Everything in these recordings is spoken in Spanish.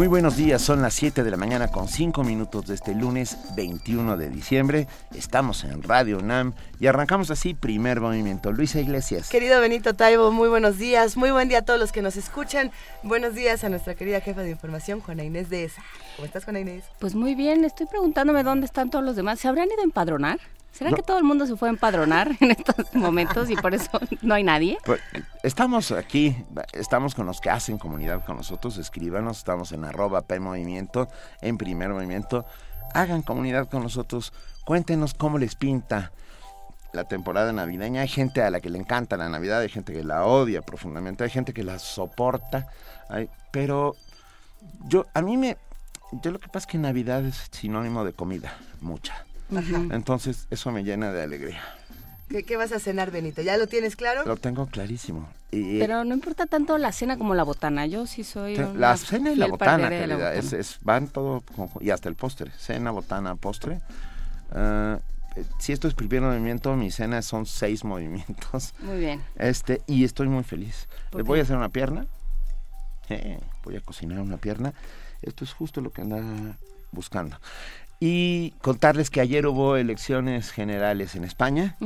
Muy buenos días, son las 7 de la mañana con 5 minutos de este lunes 21 de diciembre. Estamos en Radio UNAM y arrancamos así primer movimiento. Luisa Iglesias. Querido Benito Taibo, muy buenos días, muy buen día a todos los que nos escuchan. Buenos días a nuestra querida jefa de información, Juana Inés de ESA. ¿Cómo estás, Juana Inés? Pues muy bien, estoy preguntándome dónde están todos los demás. ¿Se habrán ido a empadronar? ¿Será que todo el mundo se fue a empadronar en estos momentos y por eso no hay nadie? Pues, estamos aquí, estamos con los que hacen comunidad con nosotros, escríbanos, estamos en arroba P Movimiento, en primer movimiento. Hagan comunidad con nosotros, cuéntenos cómo les pinta la temporada navideña. Hay gente a la que le encanta la Navidad, hay gente que la odia profundamente, hay gente que la soporta, pero yo, a mí me, yo lo que pasa es que Navidad es sinónimo de comida, mucha. Entonces, eso me llena de alegría. ¿Qué, vas a cenar, Benito? ¿Ya lo tienes claro? Lo tengo clarísimo. Pero no importa tanto la cena como la botana. Yo sí soy. la cena y la botana, querida. Es, van todo. y hasta el postre. Cena, botana, postre. Ah, si esto es primer movimiento, mi cena son seis movimientos. Muy bien. Este, y estoy muy feliz. Le voy a hacer una pierna. voy a cocinar una pierna. Esto es justo lo que anda buscando. Y contarles que ayer hubo elecciones generales en España.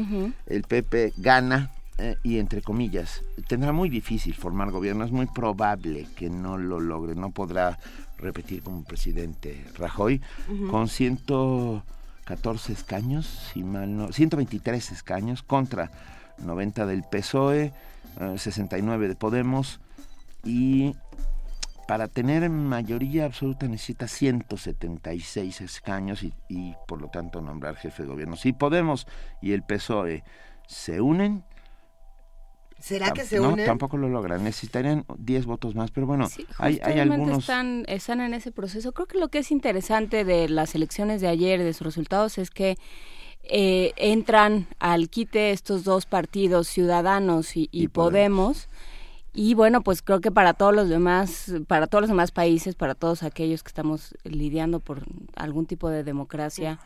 El PP gana eh, y entre comillas, tendrá muy difícil formar gobierno. Es muy probable que no lo logre. No podrá repetir como presidente Rajoy con 114 escaños, si mal no, 123 escaños contra 90 del PSOE, 69 eh, de Podemos y para tener mayoría absoluta necesita 176 escaños y, por lo tanto nombrar jefe de gobierno. Si Podemos y el PSOE se unen, ¿Será que se unen? No, tampoco lo logran. Necesitarían 10 votos más, pero bueno, hay, hay, algunos... Están, están en ese proceso. Creo que lo que es interesante de las elecciones de ayer, de sus resultados, es que eh, entran al quite estos dos partidos, Ciudadanos y, Podemos y bueno, pues creo que para todos los demás, para todos los demás países, para todos aquellos que estamos lidiando por algún tipo de democracia,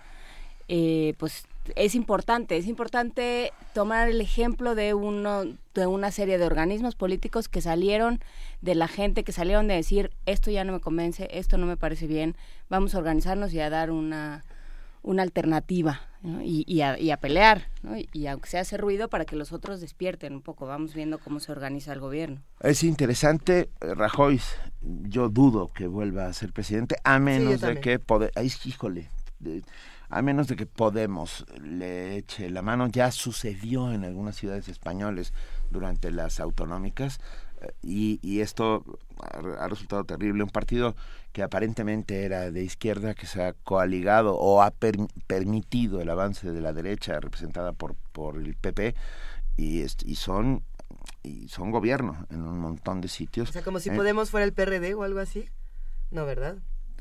eh, pues es importante, es importante tomar el ejemplo de uno, de una serie de organismos políticos que salieron de la gente, que salieron de decir esto ya no me convence, esto no me parece bien, vamos a organizarnos y a dar una, una alternativa y, a, pelear, y aunque se hace ruido para que los otros despierten un poco, vamos viendo cómo se organiza el gobierno. Es interesante, eh, Rajoy, yo dudo que vuelva a ser presidente, a menos de que, ay, híjole, a menos de que Podemos le eche la mano, ya sucedió en algunas ciudades españoles durante las autonómicas, eh, y, esto ha, resultado terrible. Un partido que aparentemente era de izquierda, que se ha coaligado o ha permitido el avance de la derecha representada por, por el PP y, y son y son gobierno en un montón de sitios. O sea, como si eh, Podemos fuera el PRD o algo así. No, ¿verdad?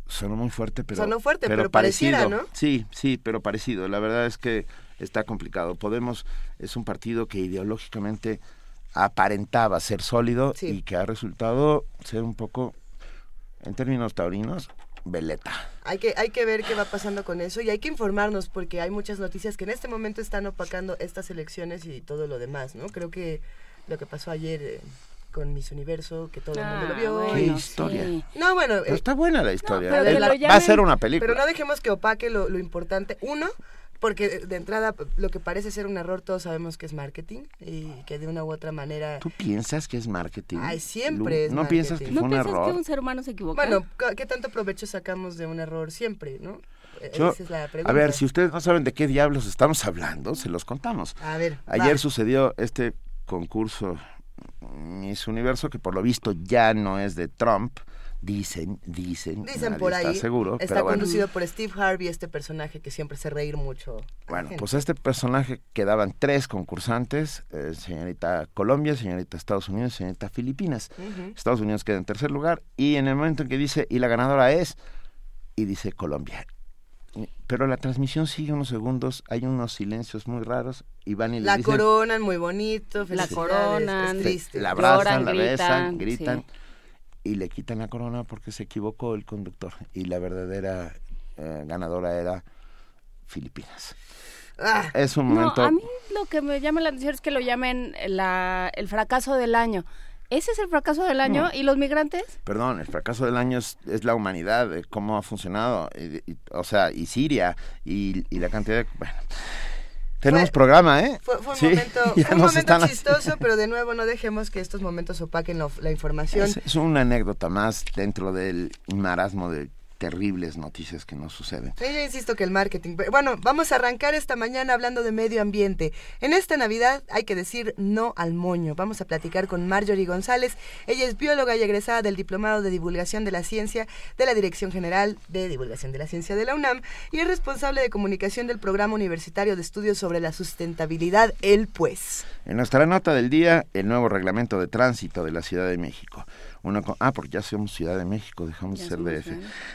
Sonó muy fuerte, pero... Sonó fuerte, pero, parecido, ¿no? Sí, sí, pero parecido. La verdad es que está complicado. Podemos es un partido que ideológicamente aparentaba ser sólido y que ha resultado ser un poco en términos taurinos, veleta. Hay que, hay que ver qué va pasando con eso y hay que informarnos porque hay muchas noticias que en este momento están opacando estas elecciones y todo lo demás, ¿no? Creo que lo que pasó ayer eh, con Miss Universo, que todo el mundo lo vio. Ah, ¿Qué historia? No, bueno. Eh, está buena la historia. va a ser una película. Pero no dejemos que opaque lo, lo importante. Uno, porque de entrada lo que parece ser un error todos sabemos que es marketing y que de una u otra manera... ¿Tú piensas que es marketing? Ay, siempre es ¿No piensas que fue un error? que un ser humano se equivoca? Bueno, ¿qué tanto provecho sacamos de un error siempre, no? E-, esa es la pregunta. A ver, si ustedes no saben de qué diablos estamos hablando, se los contamos. A ver, Ayer sucedió este concurso Miss Universo que por lo visto ya no es de Trump, Dicen, dicen. Dicen por ahí. Está seguro. Está conducido por Steve Harvey, este personaje que siempre hace reír mucho. Bueno, pues este personaje quedaban tres concursantes: eh, señorita Colombia, señorita Estados Unidos, señorita Filipinas. Estados Unidos queda en tercer lugar y en el momento en que dice, y la ganadora es, y dice Colombia. Pero la transmisión sigue unos segundos, hay unos silencios muy raros y van y le la coronan muy bonito, la coronan, la abrazan, la besan, gritan y le quitan la corona porque se equivocó el conductor y la verdadera eh, ganadora era Filipinas. Ah. Es un momento... No, a mí lo que me llama la atención es que lo llamen la, el fracaso del año. ¿Ese es el fracaso del año? ¿Y los migrantes? Perdón, el fracaso del año es, es la humanidad, cómo ha funcionado, y- y- o sea, y Siria, y, y la cantidad de... Bueno, tenemos Fue- programa, ¿eh? Fue, fue un Sí, momento, fue un momento chistoso, pero de nuevo no dejemos que estos momentos opaquen la, la información. Es, es una anécdota más dentro del marasmo de terribles noticias que nos suceden. Sí, yo insisto que el marketing. Bueno, vamos a arrancar esta mañana hablando de medio ambiente. En esta Navidad hay que decir no al moño. Vamos a platicar con Marjorie González. Ella es bióloga y egresada del Diplomado de Divulgación de la Ciencia de la Dirección General de Divulgación de la Ciencia de la UNAM y es responsable de comunicación del Programa Universitario de Estudios sobre la Sustentabilidad, el Pues. En nuestra nota del día, el nuevo reglamento de tránsito de la Ciudad de México. Ah, porque ya somos Ciudad de México, dejamos de ser DF.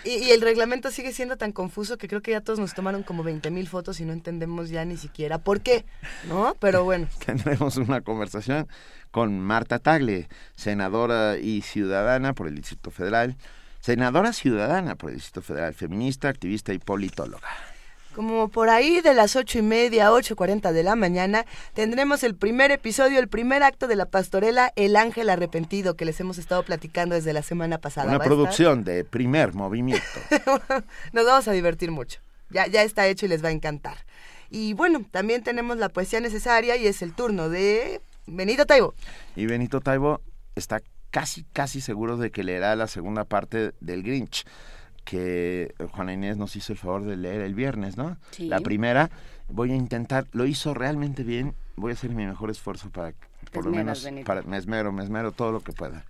Y, y el reglamento sigue siendo tan confuso que creo que ya todos nos tomaron como 20 mil fotos y no entendemos ya ni siquiera por qué, ¿no? Pero bueno. Tendremos una conversación con Marta Tagle, senadora y ciudadana por el Distrito Federal. Senadora ciudadana por el Distrito Federal, feminista, activista y politóloga. Como por ahí de las ocho y media, ocho cuarenta de la mañana, tendremos el primer episodio, el primer acto de la pastorela El Ángel Arrepentido, que les hemos estado platicando desde la semana pasada. Una estar- producción de primer movimiento. Nos vamos a divertir mucho. Ya, ya está hecho y les va a encantar. Y bueno, también tenemos la poesía necesaria y es el turno de Benito Taibo. Y Benito Taibo está casi, casi seguro de que leerá la segunda parte del Grinch, que Juana Inés nos hizo el favor de leer el viernes, ¿no? Sí. La primera, voy a intentar, lo hizo realmente bien, voy a hacer mi mejor esfuerzo para, por lo menos, Benito. para, me esmero, me esmero todo lo que pueda.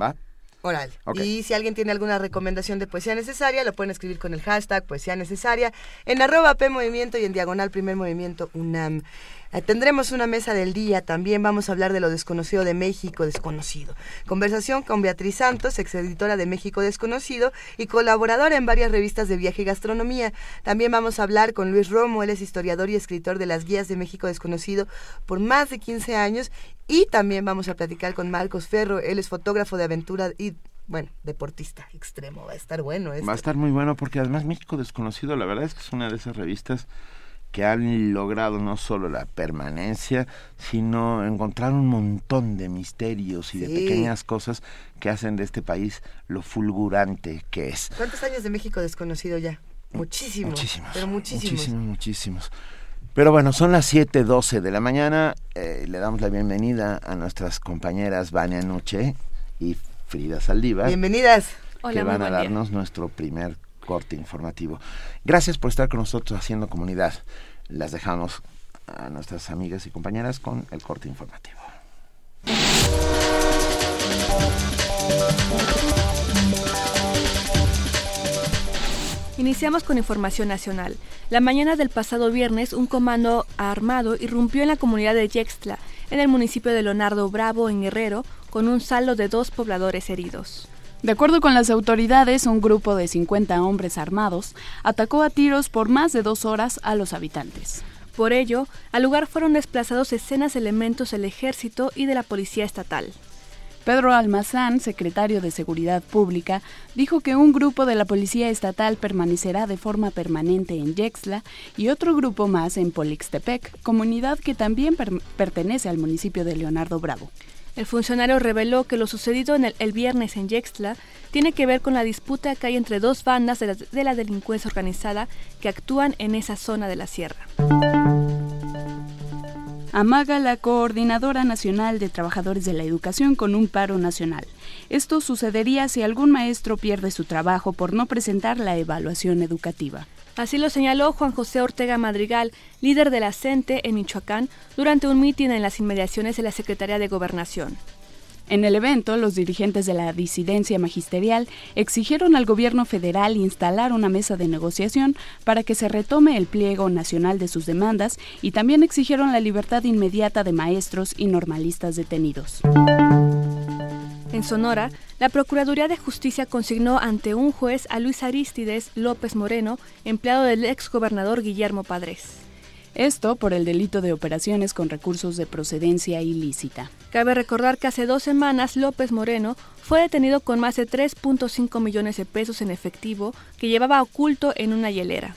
¿Va? Oral. Y si alguien tiene alguna recomendación de poesía necesaria, lo pueden escribir con el hashtag poesía necesaria en arroba P Movimiento y en diagonal primer movimiento UNAM. Eh, tendremos una mesa del día, también vamos a hablar de lo desconocido de México desconocido. Conversación con Beatriz Santos, exeditora de México Desconocido y colaboradora en varias revistas de viaje y gastronomía. También vamos a hablar con Luis Romo, él es historiador y escritor de las guías de México Desconocido por más de 15 años. Y también vamos a platicar con Marcos Ferro, él es fotógrafo de aventura y, bueno, deportista extremo. Va a estar bueno esto. Va a estar muy bueno porque además México Desconocido, la verdad es que es una de esas revistas que han logrado no solo la permanencia, sino encontrar un montón de misterios y de pequeñas cosas que hacen de este país lo fulgurante que es. ¿Cuántos años de México Desconocido ya? Muchísimos. Muchísimos. Pero muchísimos. Muchísimos, muchísimos. Pero bueno, son las 7.12 de la mañana. eh, le damos la bienvenida a nuestras compañeras Vania Nuche y Frida Saldívar. Bienvenidas. Hola, que van a día. darnos nuestro primer corte informativo. Gracias por estar con nosotros haciendo comunidad. Las dejamos a nuestras amigas y compañeras con el corte informativo. Iniciamos con información nacional. La mañana del pasado viernes, un comando armado irrumpió en la comunidad de Yextla, en el municipio de Leonardo Bravo, en Guerrero, con un saldo de dos pobladores heridos. De acuerdo con las autoridades, un grupo de 50 hombres armados atacó a tiros por más de dos horas a los habitantes. Por ello, al lugar fueron desplazados escenas elementos del ejército y de la policía estatal. Pedro Almazán, secretario de Seguridad Pública, dijo que un grupo de la Policía Estatal permanecerá de forma permanente en Yexla y otro grupo más en Polixtepec, comunidad que también per- pertenece al municipio de Leonardo Bravo. El funcionario reveló que lo sucedido en el, viernes en Yextla tiene que ver con la disputa que hay entre dos bandas de la delincuencia organizada que actúan en esa zona de la sierra. Amaga la Coordinadora Nacional de Trabajadores de la Educación con un paro nacional. Esto sucedería si algún maestro pierde su trabajo por no presentar la evaluación educativa. Así lo señaló Juan José Ortega Madrigal, líder de la CENTE en Michoacán, durante un mitin en las inmediaciones de la Secretaría de Gobernación. En el evento, los dirigentes de la disidencia magisterial exigieron al gobierno federal instalar una mesa de negociación para que se retome el pliego nacional de sus demandas y también exigieron la libertad inmediata de maestros y normalistas detenidos. En Sonora, la Procuraduría de Justicia consignó ante un juez a Luis Aristides López Moreno, empleado del exgobernador Guillermo Padres. Esto por el delito de operaciones con recursos de procedencia ilícita. Cabe recordar que hace dos semanas López Moreno fue detenido con más de 3.5 millones de pesos en efectivo que llevaba oculto en una hielera.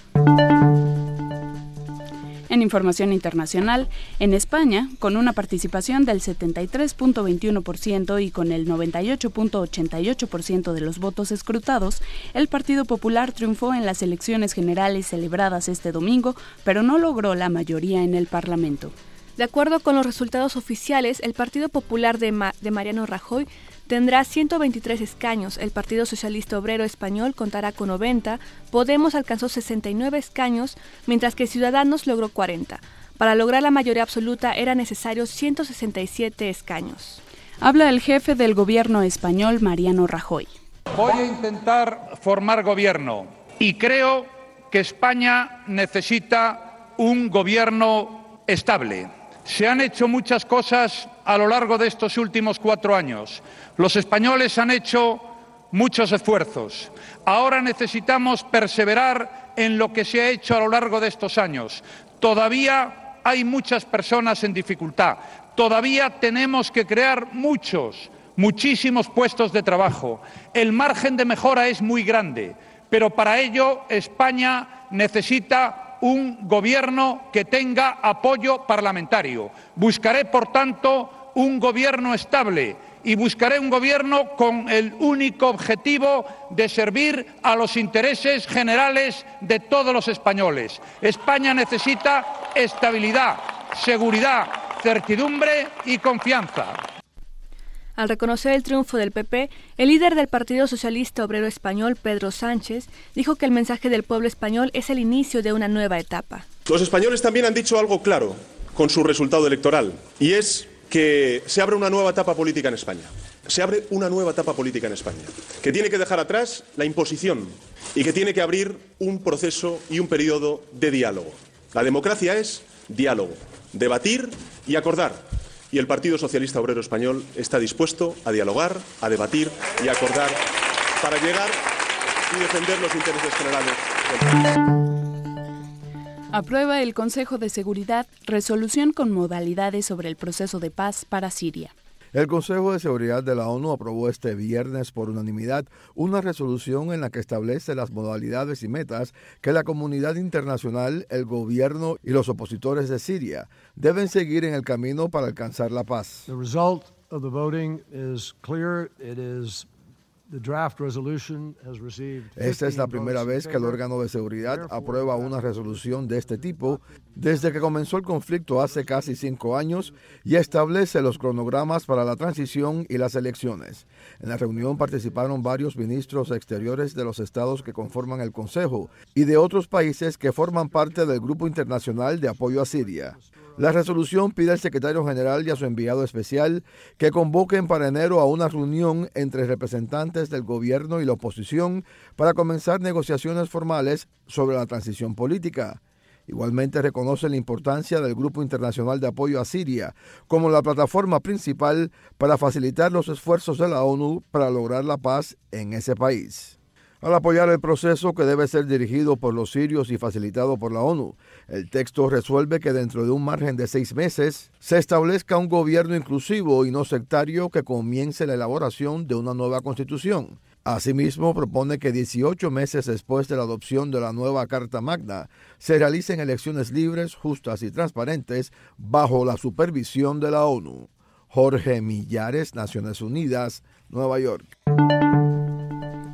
En información internacional, en España, con una participación del 73.21% y con el 98.88% de los votos escrutados, el Partido Popular triunfó en las elecciones generales celebradas este domingo, pero no logró la mayoría en el Parlamento. De acuerdo con los resultados oficiales, el Partido Popular de, de Mariano Rajoy tendrá 123 escaños, el Partido Socialista Obrero Español contará con 90, Podemos alcanzó 69 escaños, mientras que Ciudadanos logró 40. Para lograr la mayoría absoluta eran necesarios 167 escaños. Habla el jefe del gobierno español, Mariano Rajoy. Voy a intentar formar gobierno y creo que España necesita un gobierno estable. Se han hecho muchas cosas a lo largo de estos últimos cuatro años. Los españoles han hecho muchos esfuerzos. Ahora necesitamos perseverar en lo que se ha hecho a lo largo de estos años. Todavía hay muchas personas en dificultad. Todavía tenemos que crear muchos, muchísimos puestos de trabajo. El margen de mejora es muy grande, pero para ello España necesita un gobierno que tenga apoyo parlamentario. Buscaré, por tanto, un gobierno estable y buscaré un gobierno con el único objetivo de servir a los intereses generales de todos los españoles. España necesita estabilidad, seguridad, certidumbre y confianza. Al reconocer el triunfo del PP, el líder del Partido Socialista Obrero Español, Pedro Sánchez, dijo que el mensaje del pueblo español es el inicio de una nueva etapa. Los españoles también han dicho algo claro con su resultado electoral, y es que se abre una nueva etapa política en España. Se abre una nueva etapa política en España, que tiene que dejar atrás la imposición y que tiene que abrir un proceso y un periodo de diálogo. La democracia es diálogo, debatir y acordar. Y el Partido Socialista Obrero Español está dispuesto a dialogar, a debatir y a acordar para llegar y defender los intereses generales del país. Aprueba el Consejo de Seguridad resolución con modalidades sobre el proceso de paz para Siria. El Consejo de Seguridad de la ONU aprobó este viernes por unanimidad una resolución en la que establece las modalidades y metas que la comunidad internacional, el gobierno y los opositores de Siria deben seguir en el camino para alcanzar la paz. Esta es la primera vez que el órgano de seguridad aprueba una resolución de este tipo desde que comenzó el conflicto hace casi cinco años y establece los cronogramas para la transición y las elecciones. En la reunión participaron varios ministros exteriores de los estados que conforman el Consejo y de otros países que forman parte del Grupo Internacional de Apoyo a Siria. La resolución pide al secretario general y a su enviado especial que convoquen para enero a una reunión entre representantes del gobierno y la oposición para comenzar negociaciones formales sobre la transición política. Igualmente reconoce la importancia del Grupo Internacional de Apoyo a Siria como la plataforma principal para facilitar los esfuerzos de la ONU para lograr la paz en ese país al apoyar el proceso que debe ser dirigido por los sirios y facilitado por la ONU. El texto resuelve que dentro de un margen de seis meses se establezca un gobierno inclusivo y no sectario que comience la elaboración de una nueva constitución. Asimismo, propone que 18 meses después de la adopción de la nueva Carta Magna se realicen elecciones libres, justas y transparentes bajo la supervisión de la ONU. Jorge Millares, Naciones Unidas, Nueva York.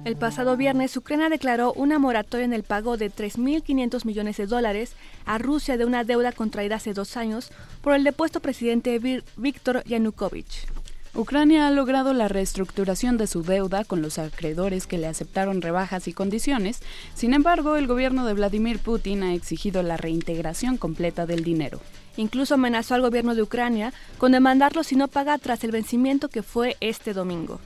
El pasado viernes, Ucrania declaró una moratoria en el pago de 3.500 millones de dólares a Rusia de una deuda contraída hace dos años por el depuesto presidente Víctor Yanukovych. Ucrania ha logrado la reestructuración de su deuda con los acreedores que le aceptaron rebajas y condiciones. Sin embargo, el gobierno de Vladimir Putin ha exigido la reintegración completa del dinero. Incluso amenazó al gobierno de Ucrania con demandarlo si no paga tras el vencimiento que fue este domingo.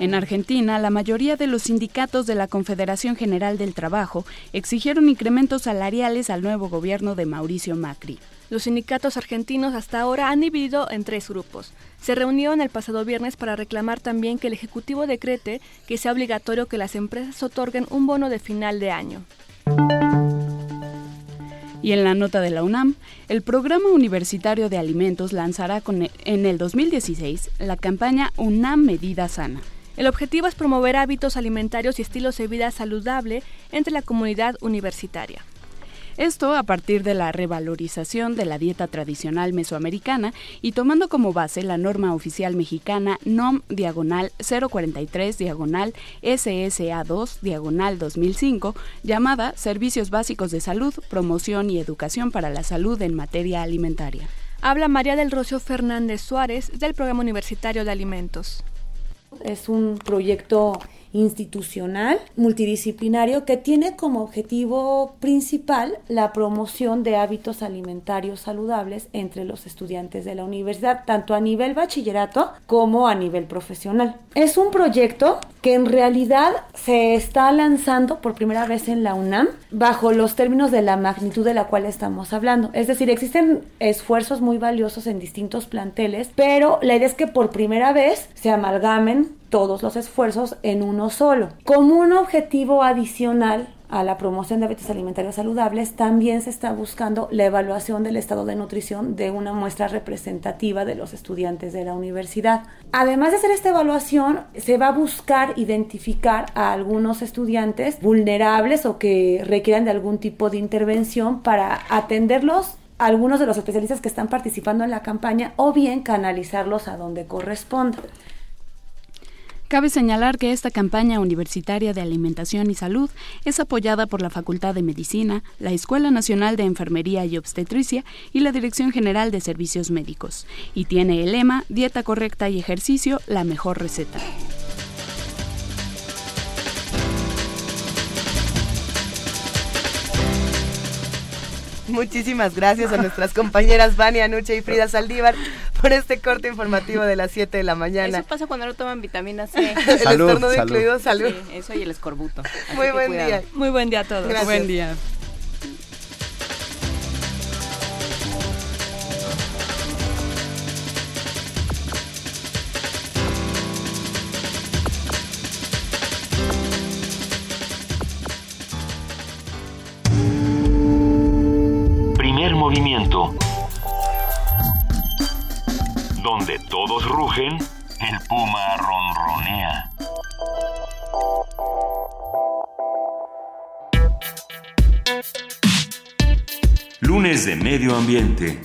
En Argentina, la mayoría de los sindicatos de la Confederación General del Trabajo exigieron incrementos salariales al nuevo gobierno de Mauricio Macri. Los sindicatos argentinos hasta ahora han dividido en tres grupos. Se reunieron el pasado viernes para reclamar también que el Ejecutivo decrete que sea obligatorio que las empresas otorguen un bono de final de año. Y en la nota de la UNAM, el Programa Universitario de Alimentos lanzará con en el 2016 la campaña UNAM Medida Sana. El objetivo es promover hábitos alimentarios y estilos de vida saludable entre la comunidad universitaria. Esto a partir de la revalorización de la dieta tradicional mesoamericana y tomando como base la norma oficial mexicana NOM diagonal 043 diagonal SSA2 diagonal 2005 llamada Servicios Básicos de Salud, Promoción y Educación para la Salud en Materia Alimentaria. Habla María del Rocio Fernández Suárez del Programa Universitario de Alimentos. Es un proyecto institucional multidisciplinario que tiene como objetivo principal la promoción de hábitos alimentarios saludables entre los estudiantes de la universidad, tanto a nivel bachillerato como a nivel profesional. Es un proyecto que en realidad se está lanzando por primera vez en la UNAM bajo los términos de la magnitud de la cual estamos hablando. Es decir, existen esfuerzos muy valiosos en distintos planteles, pero la idea es que por primera vez se amalgamen todos los esfuerzos en uno solo. Como un objetivo adicional a la promoción de hábitos alimentarios saludables, también se está buscando la evaluación del estado de nutrición de una muestra representativa de los estudiantes de la universidad. Además de hacer esta evaluación, se va a buscar identificar a algunos estudiantes vulnerables o que requieran de algún tipo de intervención para atenderlos algunos de los especialistas que están participando en la campaña o bien canalizarlos a donde corresponda. Cabe señalar que esta campaña universitaria de alimentación y salud es apoyada por la Facultad de Medicina, la Escuela Nacional de Enfermería y Obstetricia y la Dirección General de Servicios Médicos, y tiene el lema Dieta correcta y ejercicio, la mejor receta. Muchísimas gracias a nuestras compañeras Vania Nuche y Frida Saldívar por este corte informativo de las 7 de la mañana. Eso pasa cuando no toman vitamina C. el estornudo incluido, salud. eso y el escorbuto. Muy buen día. Muy buen día a todos. Gracias. Buen día. Donde todos rugen, el puma ronronea. Lunes de Medio Ambiente.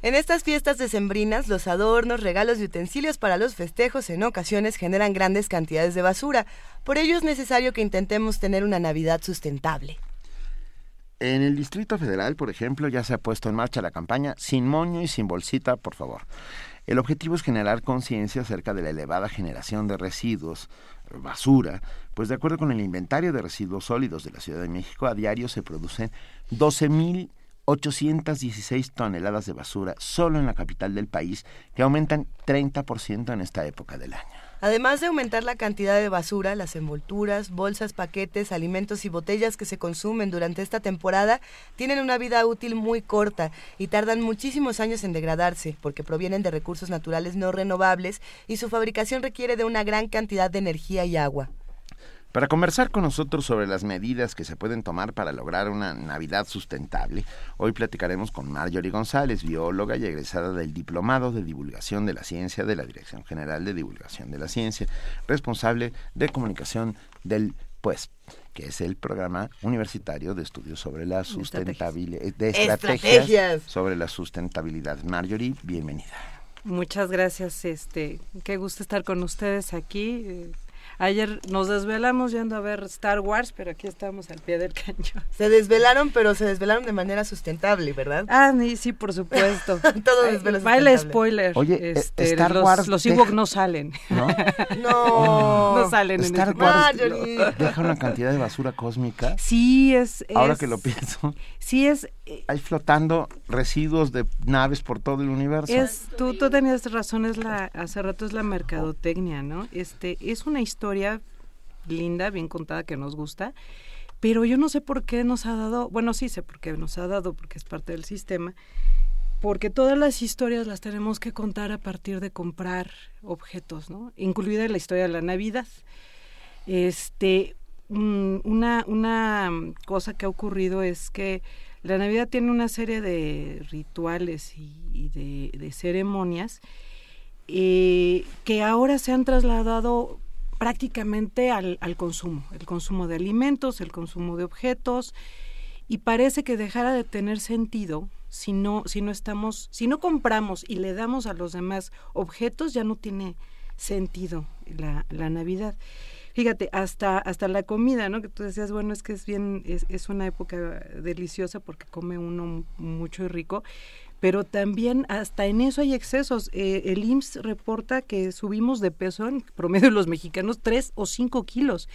En estas fiestas decembrinas, los adornos, regalos y utensilios para los festejos en ocasiones generan grandes cantidades de basura. Por ello es necesario que intentemos tener una Navidad sustentable. En el Distrito Federal, por ejemplo, ya se ha puesto en marcha la campaña Sin moño y sin bolsita, por favor. El objetivo es generar conciencia acerca de la elevada generación de residuos, basura, pues de acuerdo con el inventario de residuos sólidos de la Ciudad de México, a diario se producen 12.816 toneladas de basura solo en la capital del país, que aumentan 30% en esta época del año. Además de aumentar la cantidad de basura, las envolturas, bolsas, paquetes, alimentos y botellas que se consumen durante esta temporada tienen una vida útil muy corta y tardan muchísimos años en degradarse porque provienen de recursos naturales no renovables y su fabricación requiere de una gran cantidad de energía y agua. Para conversar con nosotros sobre las medidas que se pueden tomar para lograr una Navidad sustentable, hoy platicaremos con Marjorie González, bióloga y egresada del Diplomado de Divulgación de la Ciencia de la Dirección General de Divulgación de la Ciencia, responsable de comunicación del PUES, que es el programa universitario de estudios sobre la sustentabilidad, de estrategias, Estrategias. sobre la sustentabilidad. Marjorie, bienvenida. Muchas gracias, este, qué gusto estar con ustedes aquí. Ayer nos desvelamos yendo a ver Star Wars, pero aquí estamos al pie del cañón. Se desvelaron, pero se desvelaron de manera sustentable, ¿verdad? Ah, sí, sí, por supuesto. Todo desvelo Vale sustentable. spoiler. Oye, eh, este, Star los, Wars los deja- Ewoks no salen. ¿No? No. No salen en Star este Wars deja una cantidad de basura cósmica. Sí, es, Ahora es- que lo pienso, Sí, es, hay flotando residuos de naves por todo el universo. Es, tú, tenías razón, es hace rato es la mercadotecnia, ¿no? Este, es una historia linda, bien contada, que nos gusta, pero yo no sé por qué nos ha dado, bueno, sí sé por qué nos ha dado, porque es parte del sistema, porque todas las historias las tenemos que contar a partir de comprar objetos, ¿no? Incluida la historia de la Navidad. Este, mm, una, una cosa que ha ocurrido es que la Navidad tiene una serie de rituales y, de, ceremonias eh, que ahora se han trasladado prácticamente al, consumo, el consumo de alimentos, el consumo de objetos, y parece que dejara de tener sentido si no, si no estamos, si no compramos y le damos a los demás objetos, ya no tiene sentido la Navidad. Fíjate, hasta, hasta la comida, ¿no? Que tú decías, bueno, es que es bien, es, es una época deliciosa porque come uno mucho y rico, pero también hasta en eso hay excesos. Eh, el IMSS reporta que subimos de peso en promedio los mexicanos tres o cinco kilos.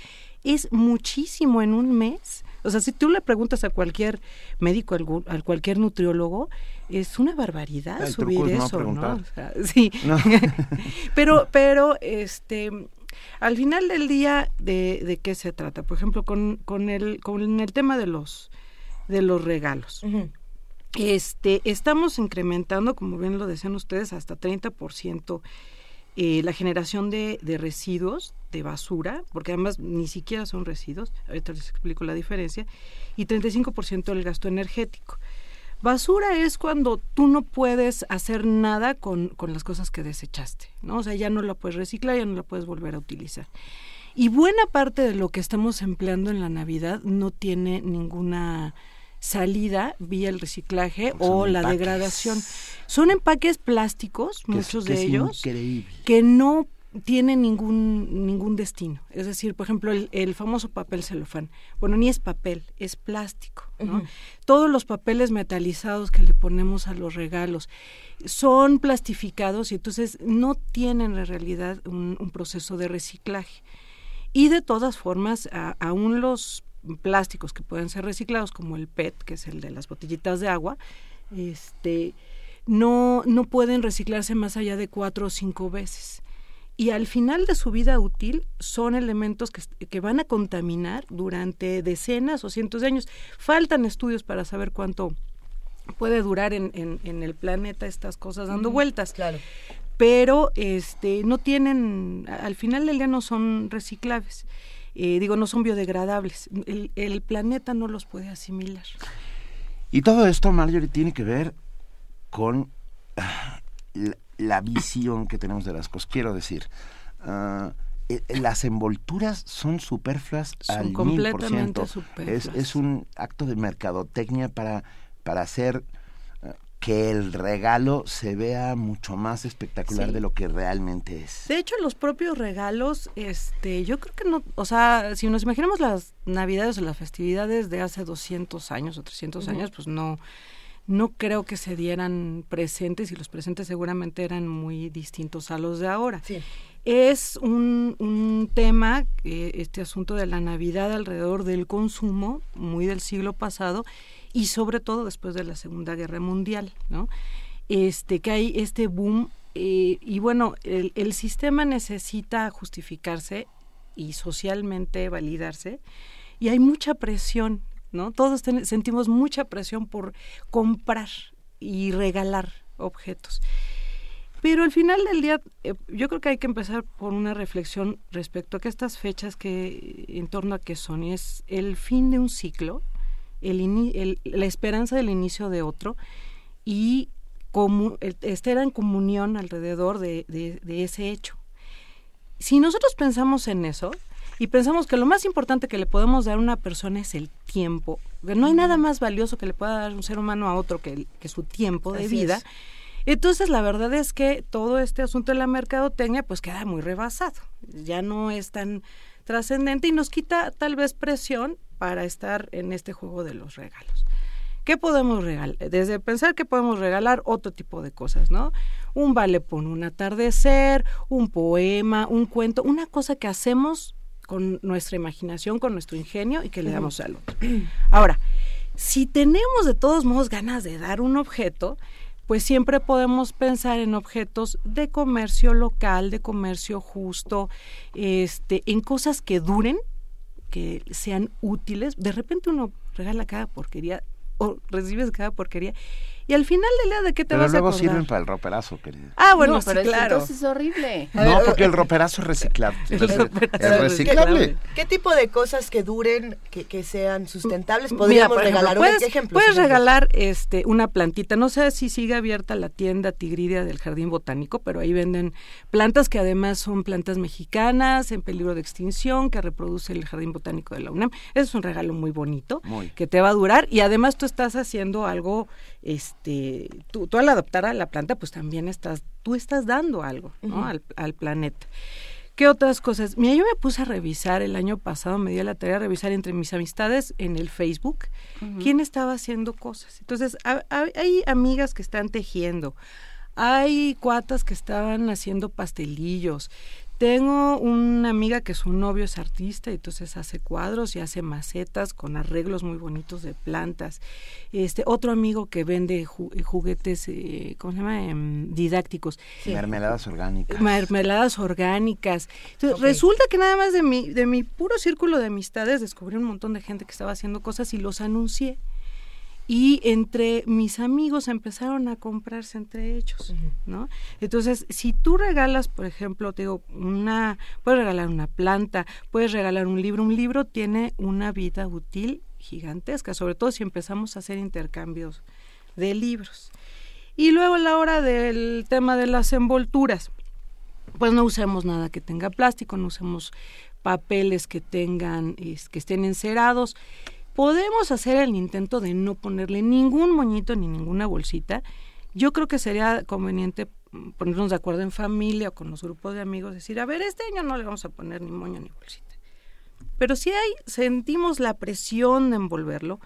Es muchísimo en un mes. O sea, si tú le preguntas a cualquier médico, a cualquier nutriólogo, es una barbaridad subir eso, ¿no? sí. pero, pero, este, al final del día, ¿de, de qué se trata? Por ejemplo, con, con, el, con el tema de los, de los regalos. Este, estamos incrementando, como bien lo decían ustedes, hasta 30% eh, la generación de, de, residuos, de basura, porque además ni siquiera son residuos, ahorita les explico la diferencia, y 35% del gasto energético. Basura es cuando tú no puedes hacer nada con, con las cosas que desechaste, ¿no? O sea, ya no la puedes reciclar, ya no la puedes volver a utilizar. Y buena parte de lo que estamos empleando en la Navidad no tiene ninguna salida vía el reciclaje o la degradación. Son empaques plásticos, muchos de ellos, que no tienen ningún ningún destino. Es decir, por ejemplo, el, famoso papel celofán. Bueno, ni es papel, es plástico. Todos los papeles metalizados que le ponemos a los regalos son plastificados y entonces no tienen en realidad un, proceso de reciclaje. Y de todas formas, aún los plásticos que pueden ser reciclados, como el PET, que es el de las botellitas de agua, este, no, no pueden reciclarse más allá de cuatro o cinco veces. Y al final de su vida útil son elementos que, que van a contaminar durante decenas o cientos de años. Faltan estudios para saber cuánto puede durar en, en, el planeta estas cosas dando vueltas. Claro. Pero este, no tienen, al final del día no son reciclables. Eh, digo, no son biodegradables. El, planeta no los puede asimilar. Y todo esto, Marjorie, tiene que ver con ah, la, visión que tenemos de las cosas. Quiero decir, ah, eh, las envolturas son superfluas al mil por ciento. Es, es un acto de mercadotecnia para, para hacer que el regalo se vea mucho más espectacular de lo que realmente es. De hecho, los propios regalos, este, yo creo que no, o sea, si nos imaginamos las navidades o las festividades de hace 200 años o 300 años, pues no, no creo que se dieran presentes y los presentes seguramente eran muy distintos a los de ahora. Es un, un tema, eh, este asunto de la Navidad alrededor del consumo, muy del siglo pasado, y sobre todo después de la Segunda Guerra Mundial, ¿no? Este, que hay este boom eh, y bueno, el, el, sistema necesita justificarse y socialmente validarse y hay mucha presión, ¿no? Todos sentimos mucha presión por comprar y regalar objetos. Pero al final del día, eh, yo creo que hay que empezar por una reflexión respecto a que estas fechas que en torno a qué son, es el fin de un ciclo, la esperanza del inicio de otro y como, estar en comunión alrededor de, de, ese hecho. Si nosotros pensamos en eso y pensamos que lo más importante que le podemos dar a una persona es el tiempo, no hay nada más valioso que le pueda dar un ser humano a otro que, que su tiempo de vida, entonces la verdad es que todo este asunto de la mercadotecnia pues queda muy rebasado, ya no es tan trascendente y nos quita tal vez presión para estar en este juego de los regalos. ¿Qué podemos regalar? Desde pensar que podemos regalar otro tipo de cosas, ¿no? Un vale por un atardecer, un poema, un cuento, una cosa que hacemos con nuestra imaginación, con nuestro ingenio y que le damos al otro. Ahora, si tenemos de todos modos ganas de dar un objeto, pues siempre podemos pensar en objetos de comercio local, de comercio justo, este, en cosas que duren, que sean útiles. De repente uno regala cada porquería o recibes cada porquería Y al final del día, ¿de qué te Pero vas a luego acordar? sirven para el roperazo, querido. Ah, bueno, No, sí, pero claro. entonces es horrible. No, porque el roperazo es reciclable. El Es roperazo es reciclable. ¿Qué tipo de cosas que duren, que, que sean sustentables Mira, podríamos por ejemplo, regalar? puedes, ¿Qué ejemplos? puedes regalar este una plantita. No sé si sigue abierta la tienda Tigridia del Jardín Botánico, pero ahí venden plantas que además son plantas mexicanas en peligro de extinción que reproduce el Jardín Botánico de la UNAM. Eso es un regalo muy bonito Muy. que te va a durar y además tú estás haciendo algo, este, tú, tú al adoptar a la planta, pues también estás, tú estás dando algo al, al planeta. ¿Qué otras cosas? Mira, yo me puse a revisar el año pasado, me dio la tarea de revisar entre mis amistades en el Facebook quién estaba haciendo cosas. Entonces, ha- ha- hay amigas que están tejiendo, hay cuatas que estaban haciendo pastelillos. Tengo una amiga que su novio es artista y entonces hace cuadros y hace macetas con arreglos muy bonitos de plantas. Este otro amigo que vende ju- juguetes, eh, ¿cómo se llama? Em, didácticos. Mermeladas orgánicas. Mermeladas orgánicas. Entonces. Resulta que nada más de mi, de mi puro círculo de amistades descubrí un montón de gente que estaba haciendo cosas y los anuncié. Y entre mis amigos empezaron a comprarse entre ellos, ¿no? Entonces, si tú regalas, por ejemplo, te digo, una, puedes regalar una planta, puedes regalar un libro, un libro tiene una vida útil gigantesca, sobre todo si empezamos a hacer intercambios de libros. Y luego a la hora del tema de las envolturas, pues no usemos nada que tenga plástico, no usemos papeles que tengan, es- que estén encerados. Podemos hacer el intento de no ponerle ningún moñito ni ninguna bolsita. Yo creo que sería conveniente ponernos de acuerdo en familia o con los grupos de amigos, decir, a ver, este año no le vamos a poner ni moño ni bolsita. Pero si hay, sentimos la presión de envolverlo,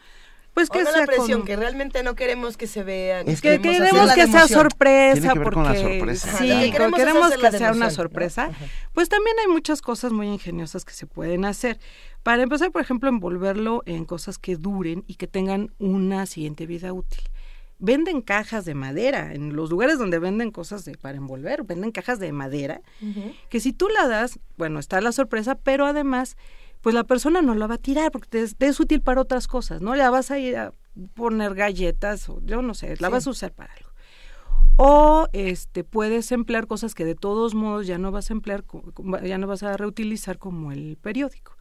pues que O no sea la presión, con- que realmente no queremos que se vean. Es que queremos que sea sorpresa Tiene que ver con la porque sorpresa. sí, que queremos que sea una sorpresa. Pues también hay muchas cosas muy ingeniosas que se pueden hacer. Para empezar, por ejemplo, envolverlo en cosas que duren y que tengan una siguiente vida útil. Venden cajas de madera, en los lugares donde venden cosas de, para envolver, venden cajas de madera, que si tú la das, bueno, está la sorpresa, pero además, pues la persona no la va a tirar porque te es, te es útil para otras cosas, ¿no? La vas a ir a poner galletas o yo no sé, la Sí. vas a usar para algo. O este puedes emplear cosas que de todos modos ya no vas a emplear, ya no vas a reutilizar como el periódico.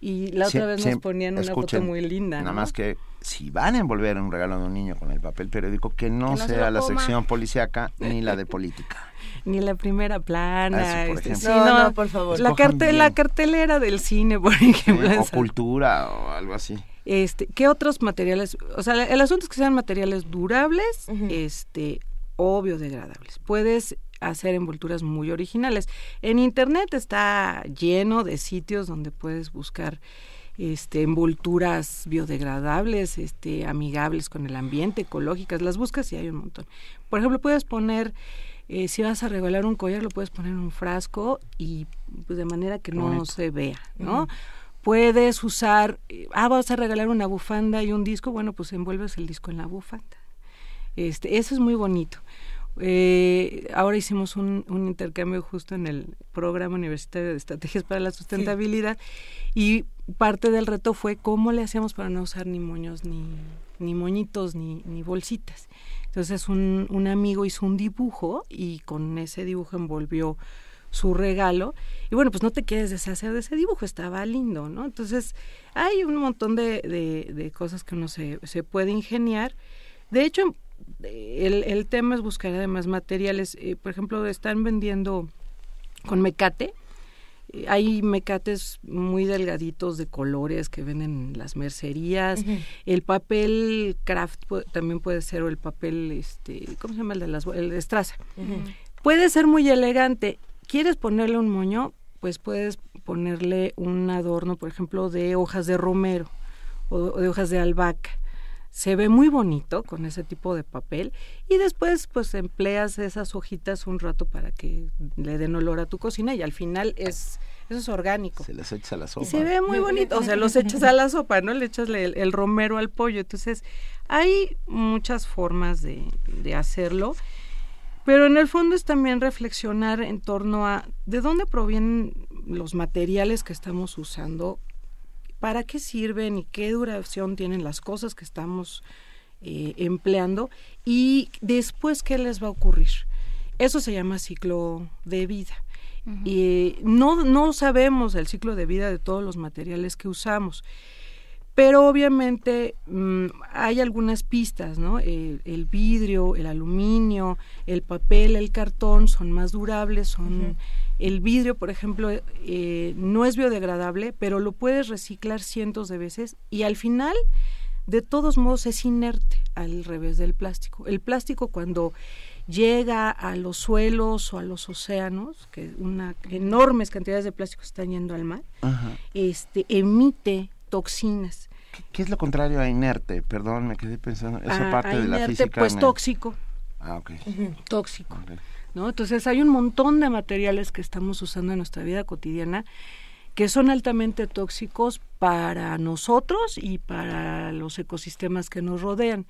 Y la otra vez nos ponían una escuchen, foto muy linda. Nada ¿no? más que si van a envolver un regalo de un niño con el papel periódico, que no, Que no se sea lo la coma. sección policíaca ni la de política. Ni la primera plana. Eso, por este, ejemplo. sí, No, no, no, por favor. La, Escojan carte- la cartelera del cine, por ejemplo. ¿eh? O cultura o algo así. Este, ¿qué otros materiales? O sea, el asunto es que sean materiales durables, Ujú. este, o biodegradables. Puedes hacer envolturas muy originales. En internet está lleno de sitios donde puedes buscar este envolturas biodegradables, este amigables con el ambiente, ecológicas, las buscas y hay un montón. Por ejemplo, puedes poner eh, si vas a regalar un collar, lo puedes poner en un frasco y pues de manera que no se vea, ¿no? Puedes usar, eh, ah, vas a regalar una bufanda y un disco, bueno, pues envuelves el disco en la bufanda. Este, eso es muy bonito. Eh, ahora hicimos un, un intercambio justo en el programa universitario de estrategias para la sustentabilidad y parte del reto fue cómo le hacíamos para no usar ni moños, ni, ni moñitos, ni, ni bolsitas. Entonces un, un amigo hizo un dibujo y con ese dibujo envolvió su regalo. Y bueno pues no te quieres deshacer de ese dibujo estaba lindo no entonces hay un montón de, de, de cosas que uno se, se puede ingeniar. De hecho el, el tema es buscar además materiales eh, por ejemplo están vendiendo con mecate eh, hay mecates muy delgaditos de colores que venden en las mercerías. El papel craft pu- también puede ser, o el papel, este, ¿cómo se llama el de las El de estraza. Puede ser muy elegante. ¿Quieres ponerle un moño? Pues puedes ponerle un adorno, por ejemplo, de hojas de romero o de hojas de albahaca. Se ve muy bonito con ese tipo de papel y después pues empleas esas hojitas un rato para que le den olor a tu cocina y al final es eso es orgánico. Se las echas a la Y sopa. se ve muy bonito, o sea, los echas a la sopa, ¿no? Le echas el, el romero al pollo. Entonces, hay muchas formas de, de hacerlo, pero en el fondo es también reflexionar en torno a de dónde provienen los materiales que estamos usando, para qué sirven y qué duración tienen las cosas que estamos eh, empleando y después qué les va a ocurrir. Eso se llama ciclo de vida. Y no, no sabemos el ciclo de vida de todos los materiales que usamos. Pero obviamente mm, hay algunas pistas, ¿no? El, vidrio, el aluminio, el papel, el cartón son más durables, son... El vidrio, por ejemplo, eh, no es biodegradable, pero lo puedes reciclar cientos de veces y al final, de todos modos, es inerte al revés del plástico. El plástico cuando llega a los suelos o a los océanos, que una enormes cantidades de plástico están yendo al mar, este emite toxinas. ¿Qué, es lo contrario a inerte? Perdón, me quedé pensando esa parte de la física. Pues tóxico. Ah, ok. Tóxico. ¿No? Entonces hay un montón de materiales que estamos usando en nuestra vida cotidiana que son altamente tóxicos para nosotros y para los ecosistemas que nos rodean.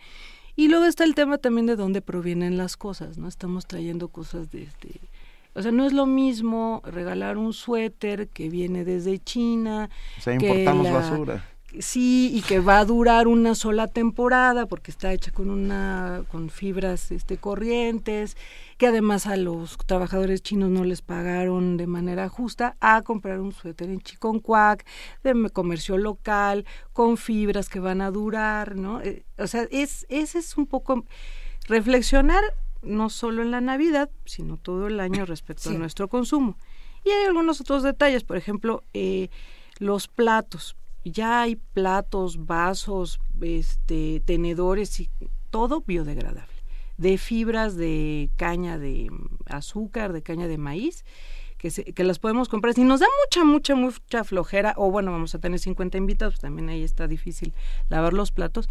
Y luego está el tema también de dónde provienen las cosas, ¿no? Estamos trayendo cosas desde... O sea, no es lo mismo regalar un suéter que viene desde China. O sea, importamos basura sí y que va a durar una sola temporada porque está hecha con una con fibras este corrientes que además a los trabajadores chinos no les pagaron de manera justa a comprar un suéter en Chiconcuac de comercio local con fibras que van a durar no eh, o sea es ese es un poco reflexionar no solo en la Navidad sino todo el año respecto a nuestro consumo. Y hay algunos otros detalles por ejemplo eh, los platos ya hay platos, vasos, este, tenedores y todo biodegradable, de fibras de caña de azúcar, de caña de maíz, que, que las podemos comprar. Si nos da mucha, mucha, mucha flojera, o bueno, vamos a tener 50 invitados, pues también ahí está difícil lavar los platos,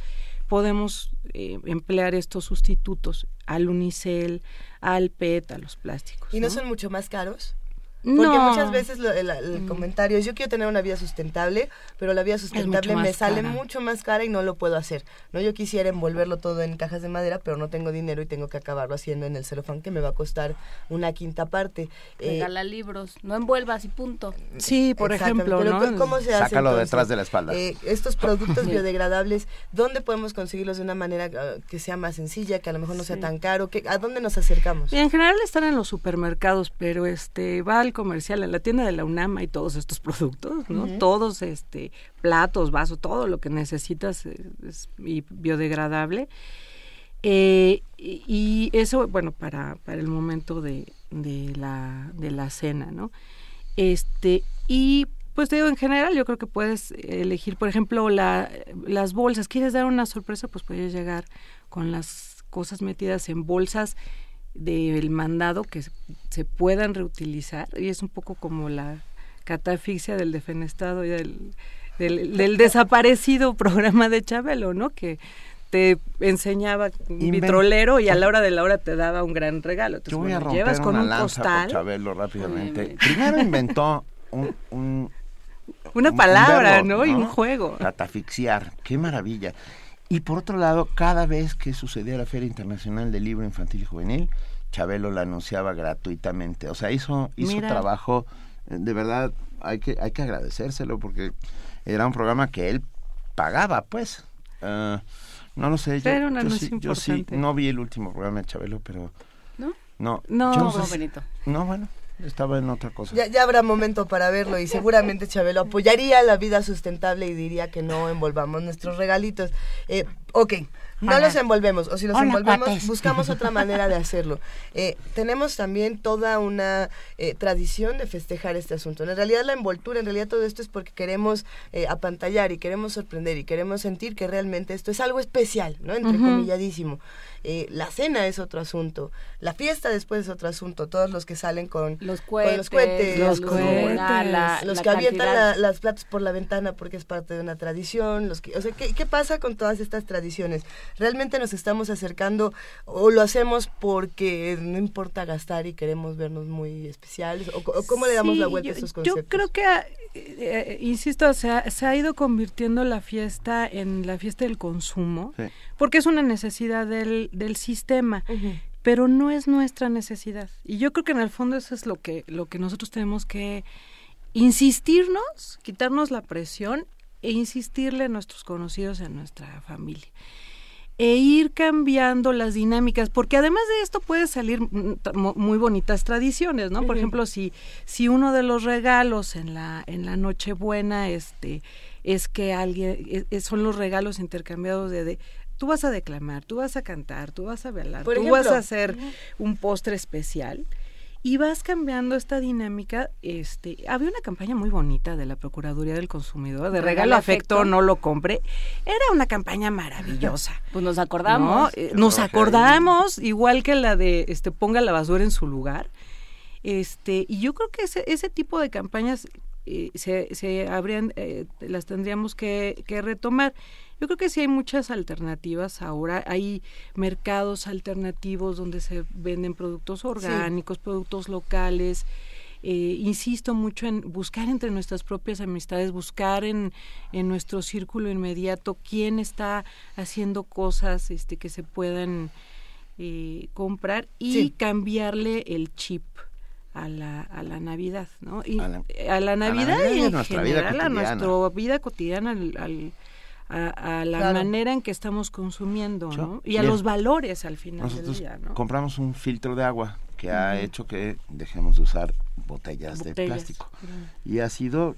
podemos eh, emplear estos sustitutos al unicel, al PET, a los plásticos. ¿Y no son mucho más caros? Porque muchas veces el, mm. comentario es yo quiero tener una vida sustentable, pero la vida sustentable me sale mucho más cara y no lo puedo hacer. No, yo quisiera envolverlo todo en cajas de madera, pero no tengo dinero y tengo que acabarlo haciendo en el celofán que me va a costar una quinta parte. Eh, Regala libros, no envuelvas y punto. Sí, por ejemplo, ¿no? ¿cómo se hace Sácalo detrás de la espalda. Eh, estos productos biodegradables, ¿dónde podemos conseguirlos de una manera ah, que sea más sencilla, que a lo mejor no sea tan caro? Que, ¿A dónde nos acercamos? en general están en los supermercados, pero este comercial, en la tienda de la UNAM hay todos estos productos, ¿no? Todos, este, platos, vasos, todo lo que necesitas es, biodegradable. Eh, y, eso, bueno, para, para el momento de, de, la, de la cena, ¿no? Este, y pues te digo, en general yo creo que puedes elegir, por ejemplo, la, las bolsas. ¿Quieres dar una sorpresa? Pues puedes llegar con las cosas metidas en bolsas del mandado que se puedan reutilizar y es un poco como la catafixia del defenestado y del, del, desaparecido programa de Chabelo, ¿no? Que te enseñaba un vitrolero y a la hora de la hora te daba un gran regalo. Entonces, Yo voy a llevas con un costal. Chabelo rápidamente. Primero inventó un, una palabra, ¿no? Y un juego. Catafixiar, qué maravilla. Y por otro lado, cada vez que sucedía la Feria Internacional del Libro Infantil y Juvenil, Chabelo la anunciaba gratuitamente. O sea, hizo, hizo trabajo, eh, de verdad, hay que, hay que agradecérselo porque era un programa que él pagaba, pues. Ah, no lo sé, yo, yo, sí, no vi el último programa de Chabelo, pero... ¿No? No, no, no, Benito. no bueno estaba en otra cosa. Ya, ya, habrá momento para verlo y seguramente Chabelo apoyaría la vida sustentable y diría que no envolvamos nuestros regalitos. Eh, ok, no los envolvemos, o si los envolvemos, buscamos otra manera de hacerlo. Eh, tenemos también toda una eh, tradición de festejar este asunto. En realidad la envoltura, en realidad todo esto es porque queremos eh, apantallar y queremos sorprender y queremos sentir que realmente esto es algo especial, ¿no? Entrecomilladísimo. Eh, la cena es otro asunto, la fiesta después es otro asunto, todos los que salen con los cohetes, los, cohetes, los, los que avientan las platos por la ventana porque es parte de una tradición, los que, o sea, ¿qué, pasa con todas estas tradiciones? ¿Realmente nos estamos acercando o lo hacemos porque no importa gastar y queremos vernos muy especiales? ¿O, cómo le damos la vuelta a esos conceptos? Yo creo que, eh, eh, insisto, se ha, se ha ido convirtiendo la fiesta en la fiesta del consumo, porque es una necesidad del del, sistema. Pero no es nuestra necesidad. Y yo creo que en el fondo eso es lo que, lo que nosotros tenemos que insistirnos, quitarnos la presión e insistirle a nuestros conocidos, a nuestra familia. E ir cambiando las dinámicas, porque además de esto puede salir muy bonitas tradiciones, ¿no? Por ejemplo, si, si uno de los regalos en la, en la Nochebuena este, es que alguien, e, e, son los regalos intercambiados de, de tú vas a declamar, tú vas a cantar, tú vas a bailar, tú vas a hacer un postre especial y vas cambiando esta dinámica. Este, había una campaña muy bonita de la Procuraduría del Consumidor, de regalo afecto, no lo compre. Era una campaña maravillosa. Pues nos acordamos. Eh, nos acordamos, igual que la de este ponga la basura en su lugar. Este, y yo creo que ese, ese tipo de campañas se, se habrían, eh, las tendríamos que, que retomar. Yo creo que sí hay muchas alternativas ahora. Hay mercados alternativos donde se venden productos orgánicos, productos locales. Eh, insisto mucho en buscar entre nuestras propias amistades, buscar en, en nuestro círculo inmediato quién está haciendo cosas este, que se puedan eh, comprar y cambiarle el chip a la, a la Navidad, ¿no? Y a la, Navidad y en general a nuestra vida cotidiana, al a, la manera en que estamos consumiendo, ¿no? Y a los valores al final del día, ¿no? Compramos un filtro de agua que ha hecho que dejemos de usar botellas, de plástico. Y ha sido,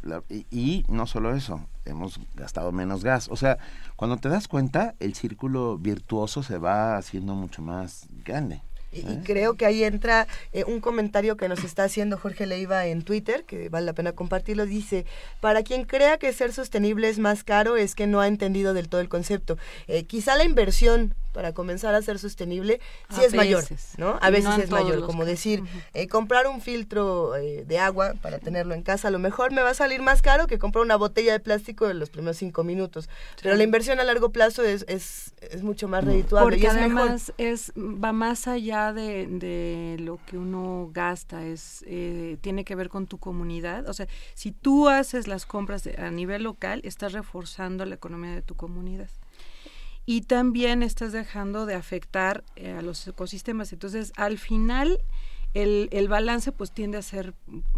y, no solo eso, hemos gastado menos gas. O sea, cuando te das cuenta, el círculo virtuoso se va haciendo mucho más grande. Y, ¿Eh? creo que ahí entra eh, un comentario que nos está haciendo Jorge Leiva en Twitter, que vale la pena compartirlo. Dice, para quien crea que ser sostenible es más caro, es que no ha entendido del todo el concepto. Eh, quizá la inversión para comenzar a ser sostenible sí es mayor, ¿no? A veces es mayor, como decir, eh, comprar un filtro eh, de agua para tenerlo en casa, a lo mejor me va a salir más caro que comprar una botella de plástico en los primeros cinco minutos, pero la inversión a largo plazo es, es, es mucho más redituable Porque y es además es va más allá de, de, lo que uno gasta, es eh, tiene que ver con tu comunidad, o sea, si tú haces las compras a nivel local, estás reforzando la economía de tu comunidad y también estás dejando de afectar eh, a los ecosistemas. Entonces, al final, el, el balance pues tiende a ser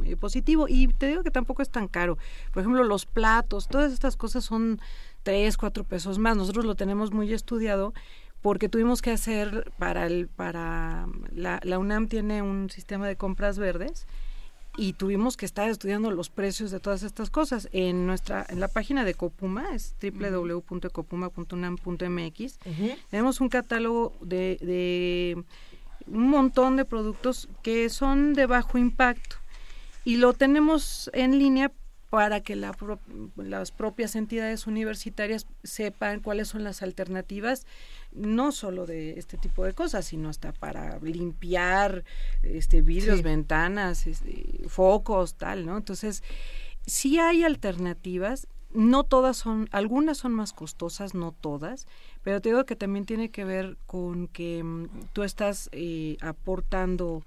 eh, positivo y te digo que tampoco es tan caro. Por ejemplo, los platos, todas estas cosas son tres, cuatro pesos más. Nosotros lo tenemos muy estudiado porque tuvimos que hacer para el para la, la UNAM tiene un sistema de compras verdes y tuvimos que estar estudiando los precios de todas estas cosas. En nuestra en la página de Copuma es www.copuma.unam.mx tenemos un catálogo de, de un montón de productos que son de bajo impacto. Y lo tenemos en línea para que la las propias entidades universitarias sepan cuáles son las alternativas no solo de este tipo de cosas, sino hasta para limpiar este vidrios, ventanas, este, focos, tal, ¿no? Entonces, sí hay alternativas, no todas son, algunas son más costosas, no todas, pero te digo que también tiene que ver con que mm, tú estás eh, aportando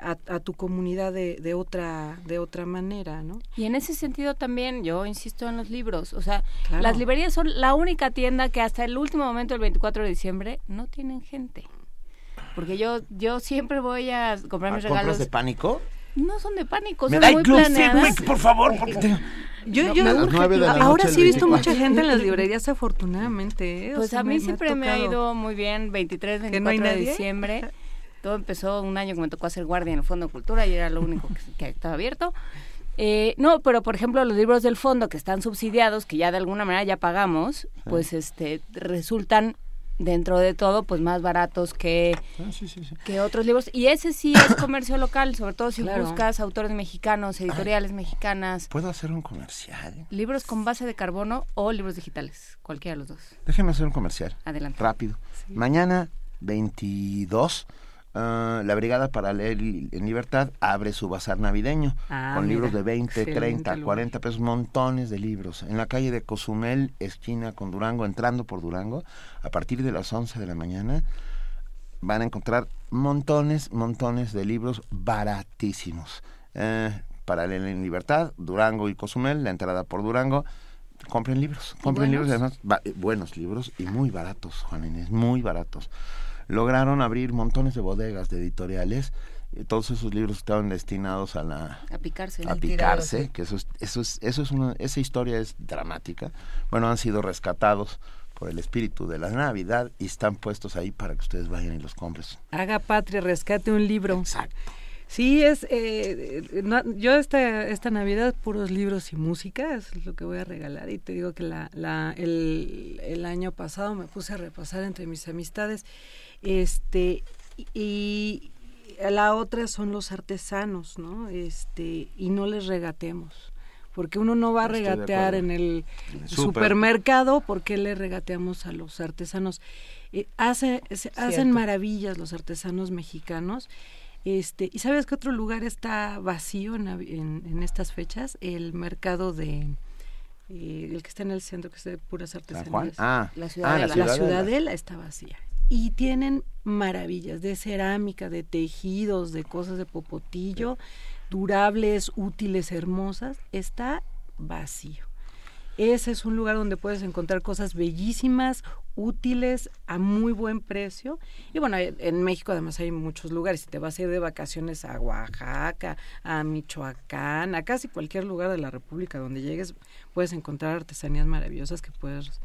a, tu comunidad de, de, otra de otra manera, ¿no? Y en ese sentido también yo insisto en los libros, o sea, las librerías son la única tienda que hasta el último momento, el 24 de diciembre, no tienen gente. Porque yo yo siempre voy a comprar mis regalos. de pánico? No son de pánico, son muy planeadas. por favor, porque Yo, yo ahora sí he visto mucha gente en las librerías, afortunadamente. ¿eh? Pues a mí siempre me, ha ido muy bien, 23, 24 de diciembre. Todo empezó un año que me tocó hacer guardia en el Fondo de Cultura y era lo único que, estaba abierto. Eh, no, pero por ejemplo los libros del fondo que están subsidiados, que ya de alguna manera ya pagamos, pues este resultan dentro de todo pues más baratos que, ah, que otros libros. Y ese sí es comercio local, sobre todo si buscas autores mexicanos, editoriales mexicanas. ¿Puedo hacer un comercial? Libros con base de carbono o libros digitales, cualquiera de los dos. Déjenme hacer un comercial. Adelante. Rápido. Mañana 22 Ah, la Brigada para Leer en Libertad abre su bazar navideño ah, con libros de 20, 30, 40 pesos, montones de libros. En la calle de Cozumel, esquina con Durango, entrando por Durango, a partir de las 11 de la mañana, van a encontrar montones, montones de libros baratísimos. Eh, para leer en libertad, Durango y Cozumel, la entrada por Durango, compren libros, compren libros además, eh, buenos libros y muy baratos, Juan Inés, muy baratos lograron abrir montones de bodegas de editoriales todos esos libros estaban destinados a la a picarse a picarse que eso es eso es eso es una esa historia es dramática bueno han sido rescatados por el espíritu de la Navidad y están puestos ahí para que ustedes vayan y los compren. Haga patria, rescate un libro. Exacto. Sí, es, eh, yo esta, esta Navidad puros libros y música, es lo que voy a regalar. Y te digo que la, la, el, el año pasado me puse a repasar entre mis amistades. Este, y, la otra son los artesanos, ¿no? Este, y no les regatemos. Porque uno no va a regatear en el supermercado, porque le regateamos a los artesanos? Eh, hace, hacen maravillas los artesanos mexicanos este, ¿Y sabes qué otro lugar está vacío en, en, estas fechas? El mercado de... Eh, el que está en el centro, que es de puras artesanías. Ah, la, ciudadela. Ah, la, ciudadela. está vacía. Y tienen maravillas de cerámica, de tejidos, de cosas de popotillo, durables, útiles, hermosas. Está vacío. Ese es un lugar donde puedes encontrar cosas bellísimas, útiles, a muy buen precio. Y bueno, en México además hay muchos lugares. Si te vas a ir de vacaciones a Oaxaca, a Michoacán, a casi cualquier lugar de la República donde llegues, puedes encontrar artesanías maravillosas que puedes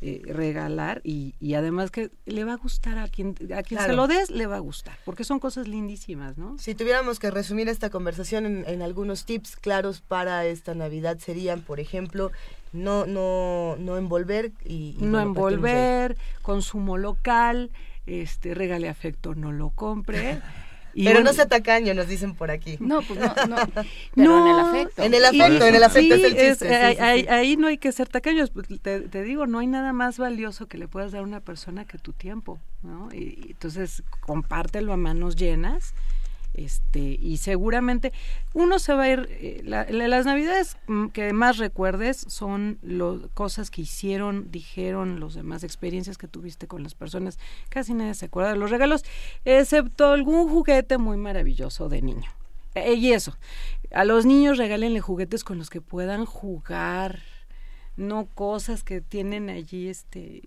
eh, regalar y, y, además que le va a gustar a quien a quien se lo des le va a gustar porque son cosas lindísimas no si tuviéramos que resumir esta conversación en, en algunos tips claros para esta navidad serían por ejemplo no no no envolver y, no envolver consumo local este regale afecto no lo compre pero no sea tacaño, nos dicen por aquí. No, pues no, no. Pero en el afecto. En el afecto, en el afecto es el chiste. ahí, no hay que ser tacaños. Pues, te, te, digo, no hay nada más valioso que le puedas dar a una persona que tu tiempo, ¿no? Y, entonces, compártelo a manos llenas este y seguramente uno se va a ir eh, las navidades que más recuerdes son las cosas que hicieron dijeron los demás experiencias que tuviste con las personas casi nadie se acuerda de los regalos excepto algún juguete muy maravilloso de niño. Eh, y eso a los niños regálenle juguetes con los que puedan jugar no cosas que tienen allí este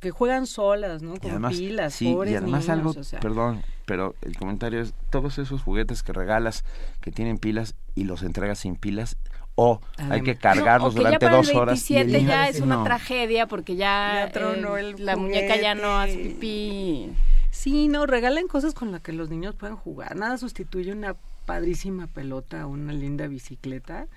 que, juegan solas, ¿no? Con pilas, sí, y además algo, perdón, pero el comentario es todos esos juguetes que regalas que tienen pilas y los entregas sin pilas o hay que cargarlos durante dos horas. Y ya es una tragedia porque ya, eh, la muñeca ya no hace pipí. Sí, no, regalen cosas con las que los niños puedan jugar. Nada sustituye una padrísima pelota o una linda bicicleta.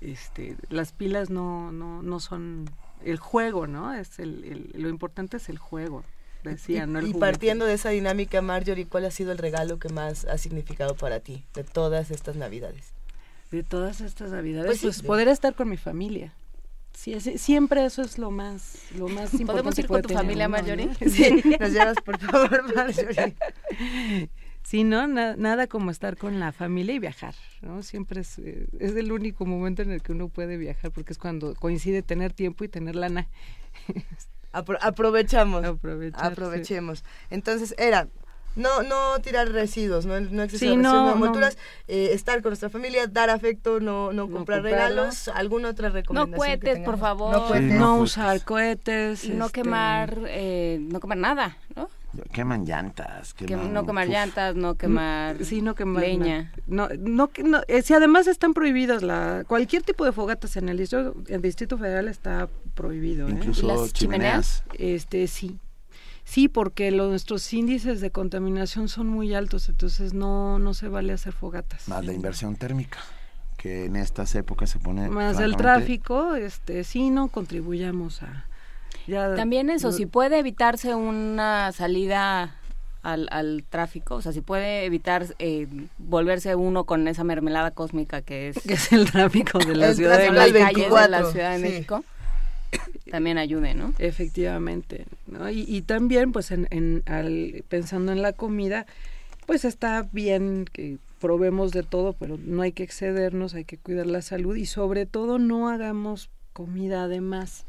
Este, las pilas no, no, no son el juego, ¿no? Es el, lo importante es el juego. Decía, y, no el y partiendo de esa dinámica, Marjorie, ¿cuál ha sido el regalo que más ha significado para ti de todas estas navidades? De todas estas navidades, pues, pues poder estar con mi familia. Sí, siempre eso es lo más, lo más importante. ¿Podemos ir con tu familia, Marjorie? Sí, nos llevas, por favor, Marjorie. Sí, ¿no? nada como estar con la familia y viajar, ¿no? Siempre es, eh, es el único momento en el que uno puede viajar porque es cuando coincide tener tiempo y tener lana. aprovechamos. Aprovechemos. Entonces, era no no tirar residuos, no, no excesiva no, eh, estar con nuestra familia, dar afecto, no, no comprar regalos, alguna otra recomendación. No cohetes, por favor. No, usar cohetes. No este, quemar, eh, no quemar nada, ¿no? Queman llantas. no quemar llantas, no quemar, sí, no quemar leña. No, no, no eh, si además están prohibidas la cualquier tipo de fogatas en el distrito, el distrito federal está prohibido. ¿eh? Incluso las chimeneas? Este sí. Sí, porque nuestros índices de contaminación son muy altos, entonces no, no se vale hacer fogatas. Más la inversión térmica, que en estas épocas se pone... Más el tráfico, este, sí, no contribuyamos a, también eso, si puede evitarse una salida al, al, tráfico, o sea, si puede evitar eh, volverse uno con esa mermelada cósmica que es, que es el tráfico de la ciudad de, la Ciudad de México. También ayude, ¿no? Efectivamente, ¿no? Y, y también, pues, en, en al, pensando en la comida, pues está bien que probemos de todo, pero no hay que excedernos, hay que cuidar la salud y sobre todo no hagamos comida de más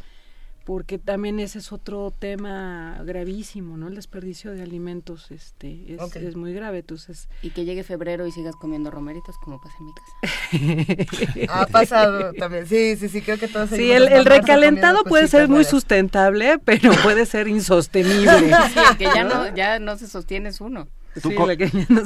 porque también ese es otro tema gravísimo, ¿no? El desperdicio de alimentos este es, es, muy grave, entonces... Y que llegue febrero y sigas comiendo romeritos como pasa en mi casa. ha pasado también, sí, sí, sí, creo que todos... Sí, el, el recalentado puede ser muy sustentable, pero puede ser insostenible. sí, que ya no, ya no se sostiene uno.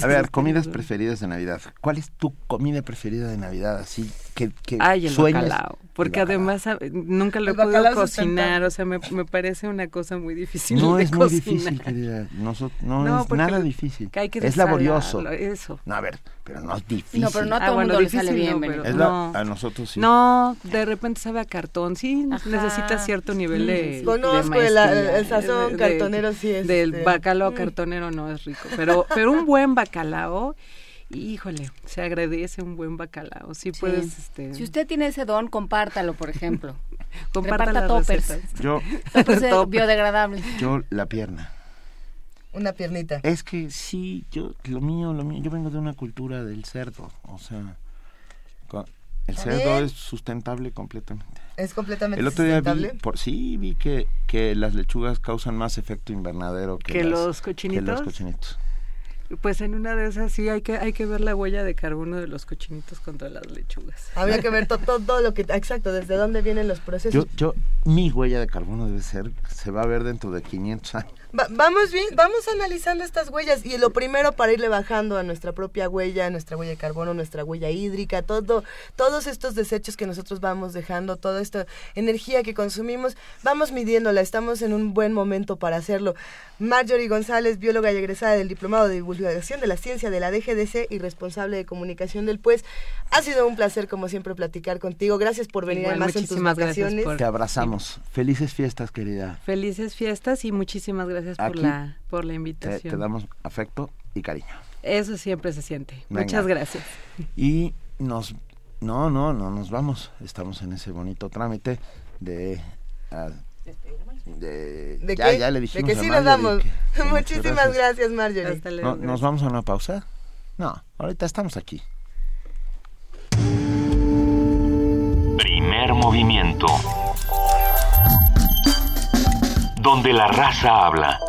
a ver, comidas preferidas de Navidad. ¿Cuál es tu comida preferida de Navidad? Así, que, que Ay, el sueñes. bacalao. Porque El bacalao. además nunca lo he El bacalao podido sustentable. cocinar, o sea, me, me parece una cosa muy difícil No de es muy cocinar. difícil, querida. Noso- no, No, es nada difícil. que hay que es laborioso. eso. No, a ver, pero no es difícil. No, pero no a Ah, todo el bueno, mundo le sale difícil bien, no, pero- Es la- no. a nosotros sí. No, de repente sabe a cartón, sí, Ajá. necesita cierto nivel de. Conozco de el- maestría, el sazón de- cartonero, sí, es, Del este, bacalao mm. cartonero no es rico, pero pero un buen bacalao, híjole, se agradece un buen bacalao. Sí, Sí. puedes este Si usted tiene ese don, compártalo, por ejemplo. comparta toppers. recetas. Yo, Toppers de Topper. biodegradables. yo la pierna. Una piernita. Es que sí, yo lo mío, lo mío, yo vengo de una cultura del cerdo, o sea, el cerdo es sustentable completamente. Es completamente El otro día vi, sustentable. por, sí, vi que, que las lechugas causan más efecto invernadero que, ¿Que las- los que cochinitos? los cochinitos. Pues en una de esas sí hay que hay que ver la huella de carbono de los cochinitos contra las lechugas. Habría que ver to- to- todo, lo que... Exacto, desde dónde vienen los procesos. Yo, yo, mi huella de carbono debe ser, se va a ver dentro de 500 años. Va- vamos bien, vamos analizando estas huellas y lo primero para irle bajando a nuestra propia huella, nuestra huella de carbono, nuestra huella hídrica, todo, todos estos desechos que nosotros vamos dejando, toda esta energía que consumimos, vamos midiéndola, estamos en un buen momento para hacerlo. Marjorie González, bióloga y egresada del Diplomado de Divulgación de la Ciencia de la DGDC y responsable de comunicación del PUES, ha sido un placer como siempre platicar contigo. Gracias por venir Igual, además en tus muchísimas gracias vacaciones. por- Te abrazamos. Felices fiestas, querida. Felices fiestas y muchísimas gracias por Aquí la por la invitación. te damos afecto y cariño. Eso siempre se siente. Venga. Muchas gracias. Y nos... No, no, no nos vamos. Estamos en ese bonito trámite de... ah, de, ¿De ya, qué? ya le De dijimos que sí nos que- muchas Muchísimas gracias, Marjorie. Hasta luego. No, ¿Nos vamos a una pausa? No, ahorita estamos aquí. Primer movimiento. Donde la raza habla.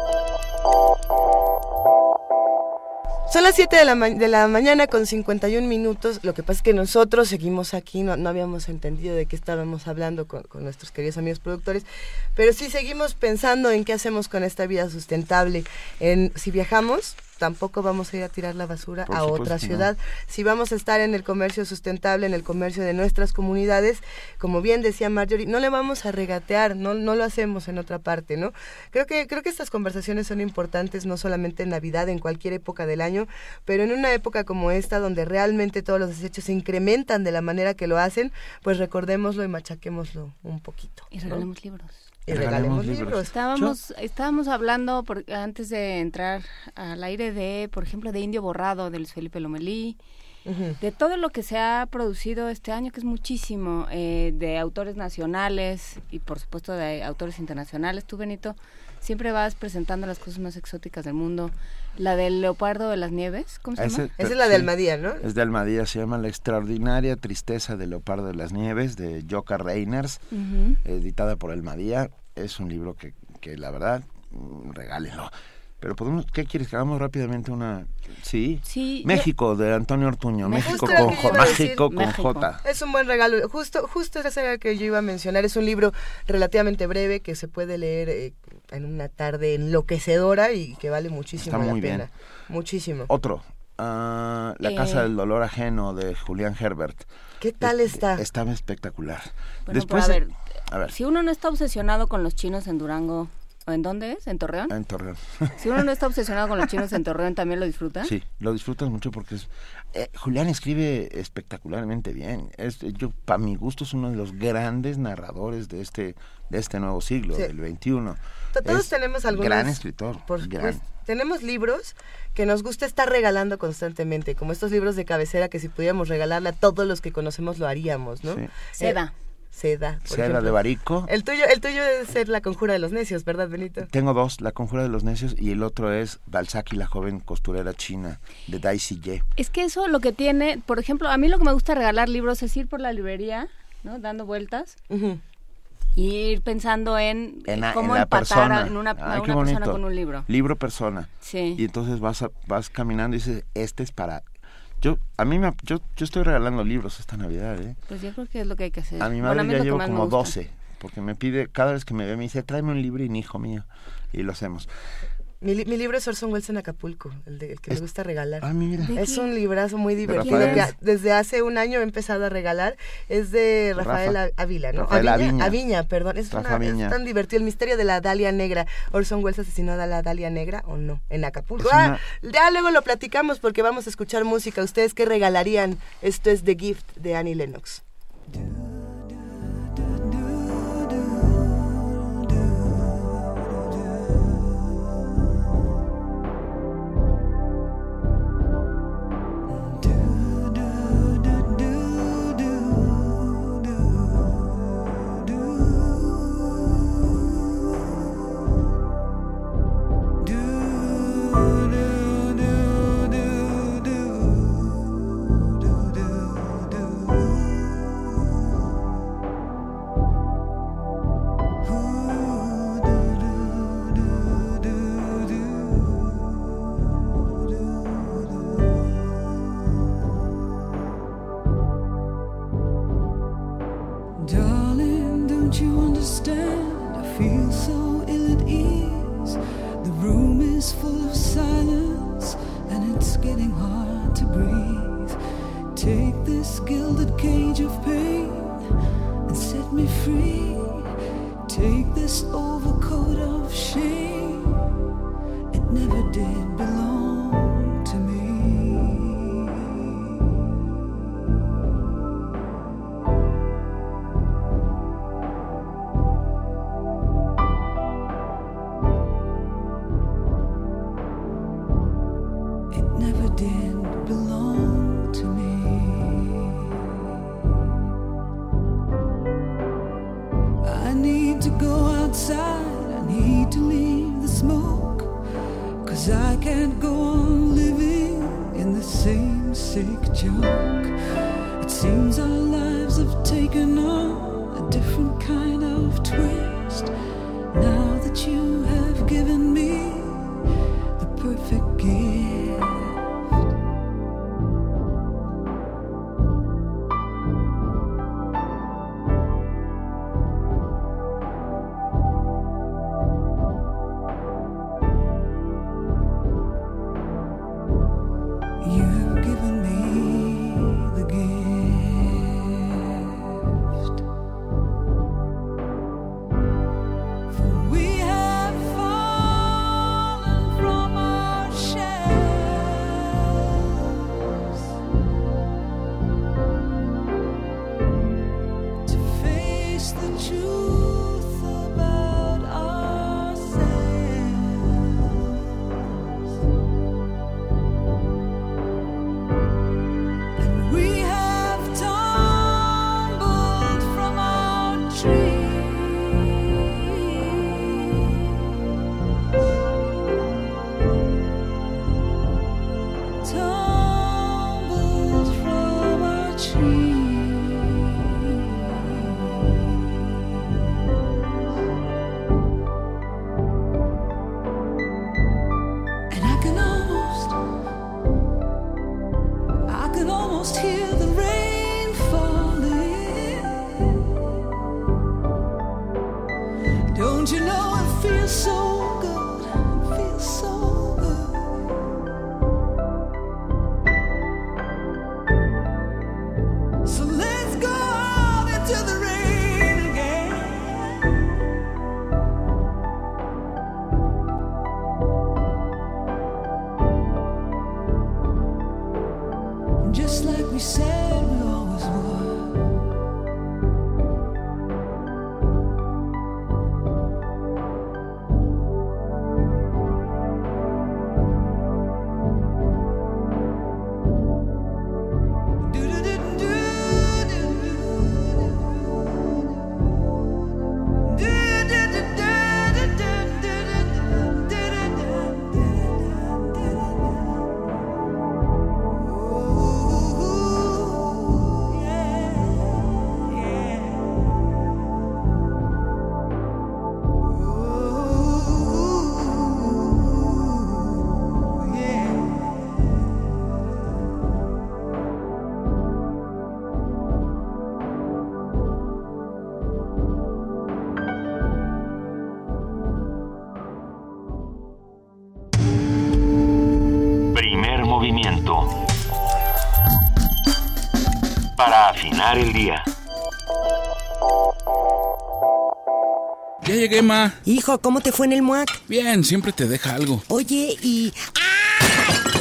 Son las 7 de la, de la mañana con 51 minutos. Lo que pasa es que nosotros seguimos aquí, no, no habíamos entendido de qué estábamos hablando con, con nuestros queridos amigos productores, pero sí seguimos pensando en qué hacemos con esta vida sustentable. En, si viajamos, tampoco vamos a ir a tirar la basura Por a otra no. ciudad. Si vamos a estar en el comercio sustentable, en el comercio de nuestras comunidades, como bien decía Marjorie, no le vamos a regatear, no, no lo hacemos en otra parte, ¿no? Creo que, creo que estas conversaciones son importantes no solamente en Navidad, en cualquier época del año, pero en una época como esta, donde realmente todos los desechos se incrementan de la manera que lo hacen, pues recordémoslo y machaquémoslo un poquito. Y ¿no? regalemos libros. Y regalemos libros. Estábamos, estábamos hablando por- antes de entrar al aire de, por ejemplo, de Indio Borrado, de Luis Felipe Lomelí, de todo lo que se ha producido este año, que es muchísimo, eh, de autores nacionales y por supuesto de autores internacionales. Tú, Benito, siempre vas presentando las cosas más exóticas del mundo. La del leopardo de las nieves, ¿cómo se llama? Esa es la de Almadía, ¿no? Es de Almadía, se llama La extraordinaria tristeza del leopardo de las nieves, de Joka Reiners, editada por Almadía. Es un libro que, que la verdad, mm, regálenlo. Pero podemos, ¿qué quieres? Que hagamos rápidamente una... Sí. Sí, yo- México, de Antonio Ortuño. México con, J-. México con México. J. Es un buen regalo. Justo, justo el que yo iba a mencionar. Es un libro relativamente breve que se puede leer eh, en una tarde enloquecedora y que vale muchísimo Está la muy bien. pena. Muchísimo. Otro. ah, la Eh. Casa del Dolor Ajeno, de Julián Herbert. ¿Qué tal está? Estaba espectacular. Bueno, Después, pero a ver, a ver, si uno no está obsesionado con los chinos en Durango, ¿o en dónde es? ¿En Torreón? en Torreón. Si uno no está obsesionado con los chinos en Torreón, ¿también lo disfruta? Sí, lo disfrutas mucho porque es... eh, Julián escribe espectacularmente bien. Es, yo, para mi gusto, es uno de los grandes narradores de este, de este nuevo siglo, Sí. del 21. To- Todos Es tenemos algunos. Gran escritor. Por gran. supuesto. Tenemos libros que nos gusta estar regalando constantemente, como estos libros de cabecera que si pudiéramos regalarle a todos los que conocemos lo haríamos, ¿no? Sí. Seda. Eh, Seda. por Seda ejemplo. de Barico. El tuyo, el tuyo debe ser La Conjura de los Necios, ¿verdad, Benito? Tengo dos, La Conjura de los Necios y el otro es Balzac y la joven costurera china, de Daisy Ye. Es que eso lo que tiene, por ejemplo, a mí lo que me gusta regalar libros es ir por la librería, ¿no? Dando vueltas y ir pensando en, En, la- cómo en empatar persona. en una, a Ay, una persona con un libro. Libro persona. Sí. Y entonces vas a- vas caminando y dices, este es para... Yo, a mí me, yo, yo estoy regalando libros esta Navidad, ¿eh? Pues yo creo que es lo que hay que hacer. A mi madre ya llevo como gusta. 12, porque me pide, cada vez que me ve me dice, tráeme un libro, hijo mío, y lo hacemos. Mi, li- mi libro es Orson Welles en Acapulco, el, de, el que me gusta regalar. Ah, mira. ¿De Es qué? un librazo muy divertido que desde hace un año he empezado a regalar. Es de Rafael Rafa. A- Ávila, ¿no? Rafael Aviña, Aviña. Aviña, perdón. Es, Rafa una- es tan divertido. El misterio de la Dalia Negra. Orson Welles asesinó a la Dalia Negra o no, en Acapulco. Es Ah, ya luego lo platicamos porque vamos a escuchar música. ¿Ustedes qué regalarían? Esto es The Gift de Annie Lennox. El día. Ya llegué, ma. Hijo, ¿cómo te fue en el MUAC? Bien, siempre te deja algo. Oye, y...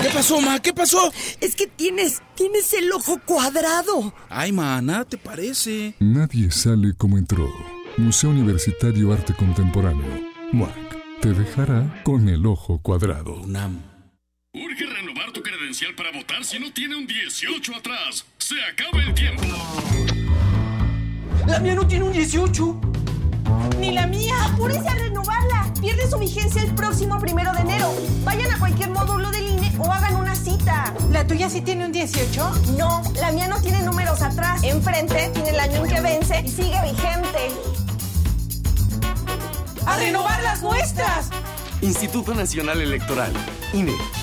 ¿Qué pasó, ma? ¿Qué pasó? Es que tienes, tienes el ojo cuadrado. Ay, ma, nada te parece. Nadie sale como entró. Museo Universitario Arte Contemporáneo. MUAC. Te dejará con el ojo cuadrado. UNAM. Urge renovar tu credencial para votar si no tiene un 18 atrás. Se acaba el tiempo. La mía no tiene un 18. ¡Ni la mía! ¡Apúrese a renovarla! Pierde su vigencia el próximo primero de enero. Vayan a cualquier módulo del INE o hagan una cita. ¿La tuya sí tiene un 18? No, la mía no tiene números atrás. Enfrente tiene el año en que vence y sigue vigente. ¡A renovar las nuestras! Instituto Nacional Electoral, INE.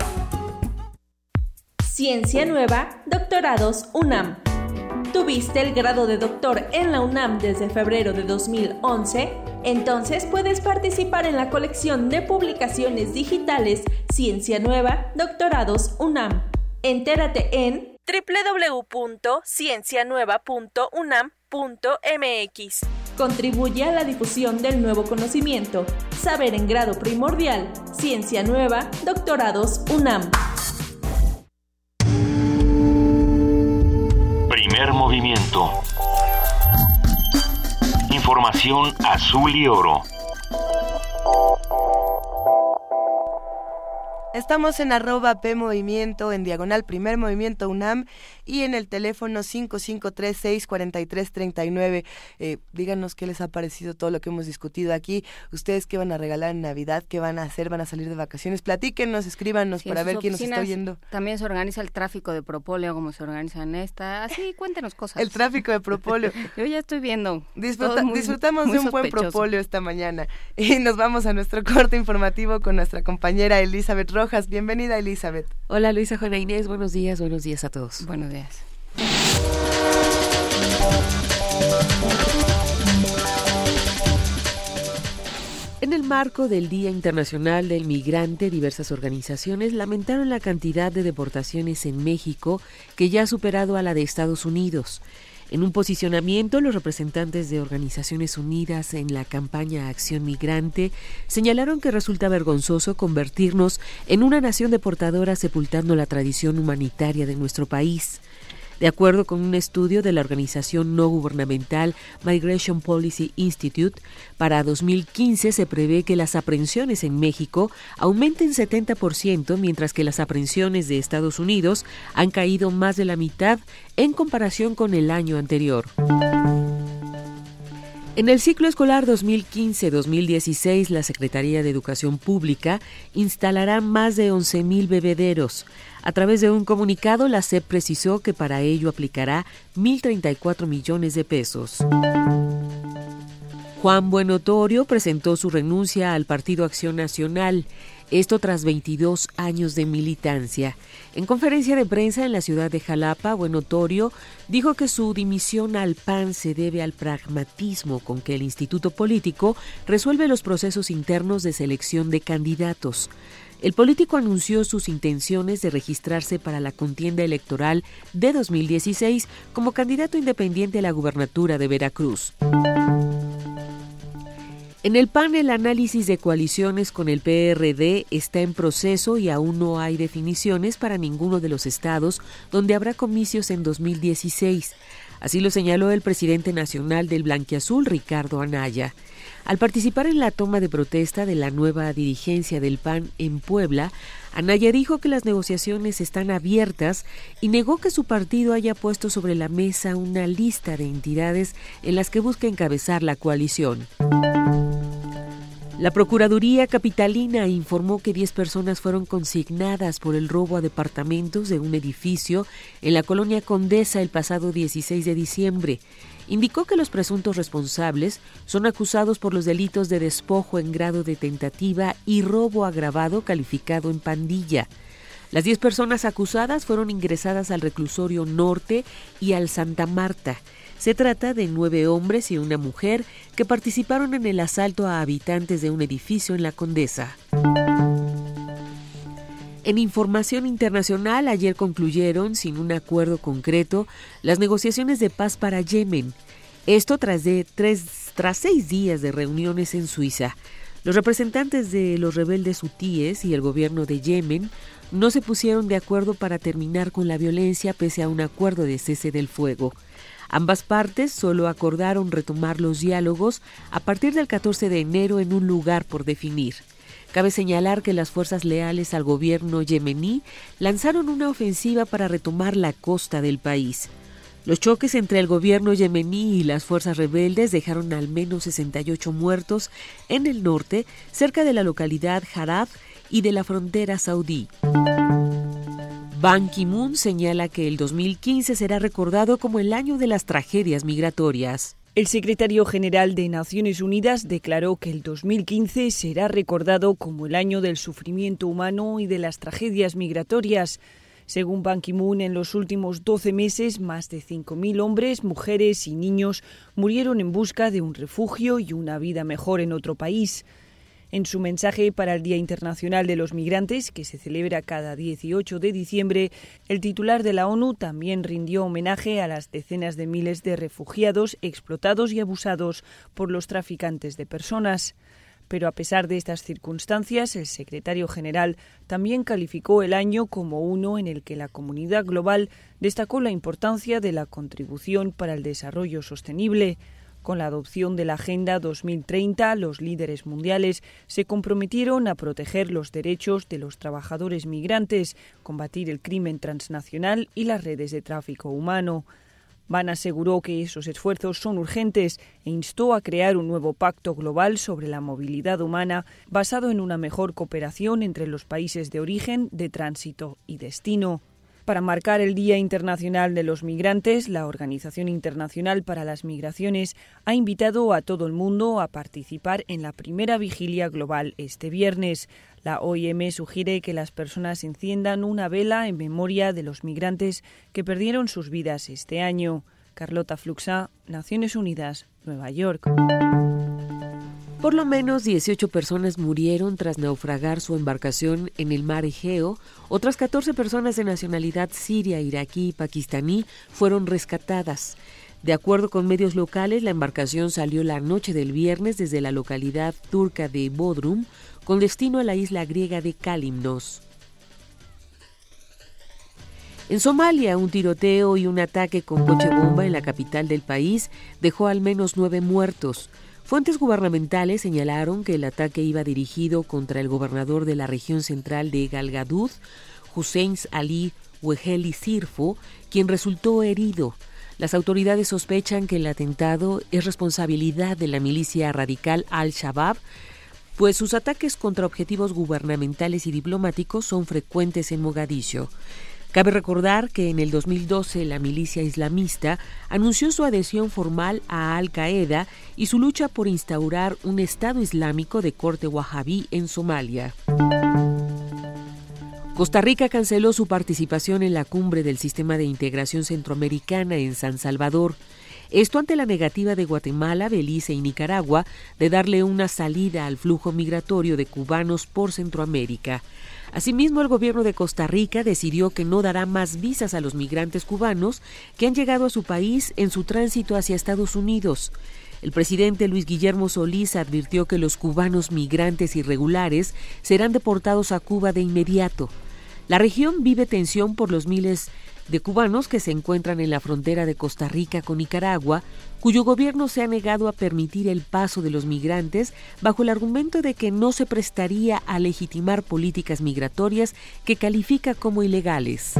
Ciencia Nueva, Doctorados UNAM. ¿Tuviste el grado de doctor en la UNAM desde febrero de 2011? Entonces puedes participar en la colección de publicaciones digitales Ciencia Nueva, Doctorados UNAM. Entérate en www.ciencianueva.unam.mx. Contribuye a la difusión del nuevo conocimiento. Saber en grado primordial. Ciencia Nueva, Doctorados UNAM. Movimiento. Información azul y oro. Estamos en arroba P Movimiento, en diagonal Primer Movimiento UNAM y en el teléfono 5536-4339. Eh, díganos qué les ha parecido todo lo que hemos discutido aquí. Ustedes qué van a regalar en Navidad, qué van a hacer, van a salir de vacaciones. Platíquenos, escríbanos Sí, para ver quién nos está oyendo. También se organiza el tráfico de propóleo, como se organiza en esta. Así, cuéntenos cosas. El tráfico de propóleo. Yo ya estoy viendo. Disfruta- muy- disfrutamos muy de un buen propóleo esta mañana. Y nos vamos a nuestro corte informativo con nuestra compañera Elizabeth Rojas. Bienvenida, Elizabeth. Hola Luisa, Juana Inés, buenos días, buenos días a todos. Buenos días. En el marco del Día Internacional del Migrante, diversas organizaciones lamentaron la cantidad de deportaciones en México que ya ha superado a la de Estados Unidos. En un posicionamiento, los representantes de Organizaciones Unidas en la campaña Acción Migrante señalaron que resulta vergonzoso convertirnos en una nación deportadora sepultando la tradición humanitaria de nuestro país. De acuerdo con un estudio de la organización no gubernamental Migration Policy Institute, para 2015 se prevé que las aprehensiones en México aumenten 70%, mientras que las aprehensiones de Estados Unidos han caído más de la mitad en comparación con el año anterior. En el ciclo escolar 2015-2016, la Secretaría de Educación Pública instalará más de 11.000 bebederos. A través de un comunicado, la SEP precisó que para ello aplicará 1.034 millones de pesos. Juan Buenotorio presentó su renuncia al Partido Acción Nacional, esto tras 22 años de militancia. En conferencia de prensa en la ciudad de Jalapa, Buenotorio dijo que su dimisión al PAN se debe al pragmatismo con que el instituto político resuelve los procesos internos de selección de candidatos. El político anunció sus intenciones de registrarse para la contienda electoral de 2016 como candidato independiente a la gubernatura de Veracruz. En el PAN el análisis de coaliciones con el PRD está en proceso y aún no hay definiciones para ninguno de los estados donde habrá comicios en 2016. Así lo señaló el presidente nacional del Blanquiazul, Ricardo Anaya. Al participar en la toma de protesta de la nueva dirigencia del PAN en Puebla, Anaya dijo que las negociaciones están abiertas y negó que su partido haya puesto sobre la mesa una lista de entidades en las que busca encabezar la coalición. La Procuraduría Capitalina informó que 10 personas fueron consignadas por el robo a departamentos de un edificio en la colonia Condesa el pasado 16 de diciembre. Indicó que los presuntos responsables son acusados por los delitos de despojo en grado de tentativa y robo agravado calificado en pandilla. Las 10 personas acusadas fueron ingresadas al reclusorio norte y al Santa Marta. Se trata de nueve hombres y una mujer que participaron en el asalto a habitantes de un edificio en la Condesa. En información internacional, ayer concluyeron, sin un acuerdo concreto, las negociaciones de paz para Yemen. Esto tras, tres, tras seis días de reuniones en Suiza. Los representantes de los rebeldes hutíes y el gobierno de Yemen no se pusieron de acuerdo para terminar con la violencia pese a un acuerdo de cese del fuego. Ambas partes solo acordaron retomar los diálogos a partir del 14 de enero en un lugar por definir. Cabe señalar que las fuerzas leales al gobierno yemení lanzaron una ofensiva para retomar la costa del país. Los choques entre el gobierno yemení y las fuerzas rebeldes dejaron al menos 68 muertos en el norte, cerca de la localidad Harad y de la frontera saudí. Ban Ki-moon señala que el 2015 será recordado como el año de las tragedias migratorias. El secretario general de Naciones Unidas declaró que el 2015 será recordado como el año del sufrimiento humano y de las tragedias migratorias. Según Ban Ki-moon, en los últimos 12 meses, más de 5.000 hombres, mujeres y niños murieron en busca de un refugio y una vida mejor en otro país. En su mensaje para el Día Internacional de los Migrantes, que se celebra cada 18 de diciembre, el titular de la ONU también rindió homenaje a las decenas de miles de refugiados explotados y abusados por los traficantes de personas. Pero a pesar de estas circunstancias, el secretario general también calificó el año como uno en el que la comunidad global destacó la importancia de la contribución para el desarrollo sostenible. Con la adopción de la Agenda 2030, los líderes mundiales se comprometieron a proteger los derechos de los trabajadores migrantes, combatir el crimen transnacional y las redes de tráfico humano. Ban aseguró que esos esfuerzos son urgentes e instó a crear un nuevo pacto global sobre la movilidad humana basado en una mejor cooperación entre los países de origen, de tránsito y destino. Para marcar el Día Internacional de los Migrantes, la Organización Internacional para las Migraciones ha invitado a todo el mundo a participar en la primera vigilia global este viernes. La OIM sugiere que las personas enciendan una vela en memoria de los migrantes que perdieron sus vidas este año. Carlota Fluxa, Naciones Unidas, Nueva York. Por lo menos 18 personas murieron tras naufragar su embarcación en el mar Egeo. Otras 14 personas de nacionalidad siria, iraquí y pakistaní fueron rescatadas. De acuerdo con medios locales, la embarcación salió la noche del viernes desde la localidad turca de Bodrum con destino a la isla griega de Kalimnos. En Somalia, un tiroteo y un ataque con coche bomba en la capital del país dejó al menos nueve muertos. Fuentes gubernamentales señalaron que el ataque iba dirigido contra el gobernador de la región central de Galgadud, Hussein Ali Weheli Sirfo, quien resultó herido. Las autoridades sospechan que el atentado es responsabilidad de la milicia radical Al-Shabaab, pues sus ataques contra objetivos gubernamentales y diplomáticos son frecuentes en Mogadiscio. Cabe recordar que en el 2012 la milicia islamista anunció su adhesión formal a Al Qaeda y su lucha por instaurar un Estado Islámico de corte wahhabí en Somalia. Costa Rica canceló su participación en la cumbre del Sistema de Integración Centroamericana en San Salvador. Esto ante la negativa de Guatemala, Belice y Nicaragua de darle una salida al flujo migratorio de cubanos por Centroamérica. Asimismo, el gobierno de Costa Rica decidió que no dará más visas a los migrantes cubanos que han llegado a su país en su tránsito hacia Estados Unidos. El presidente Luis Guillermo Solís advirtió que los cubanos migrantes irregulares serán deportados a Cuba de inmediato. La región vive tensión por los miles de cubanos que se encuentran en la frontera de Costa Rica con Nicaragua, cuyo gobierno se ha negado a permitir el paso de los migrantes bajo el argumento de que no se prestaría a legitimar políticas migratorias que califica como ilegales.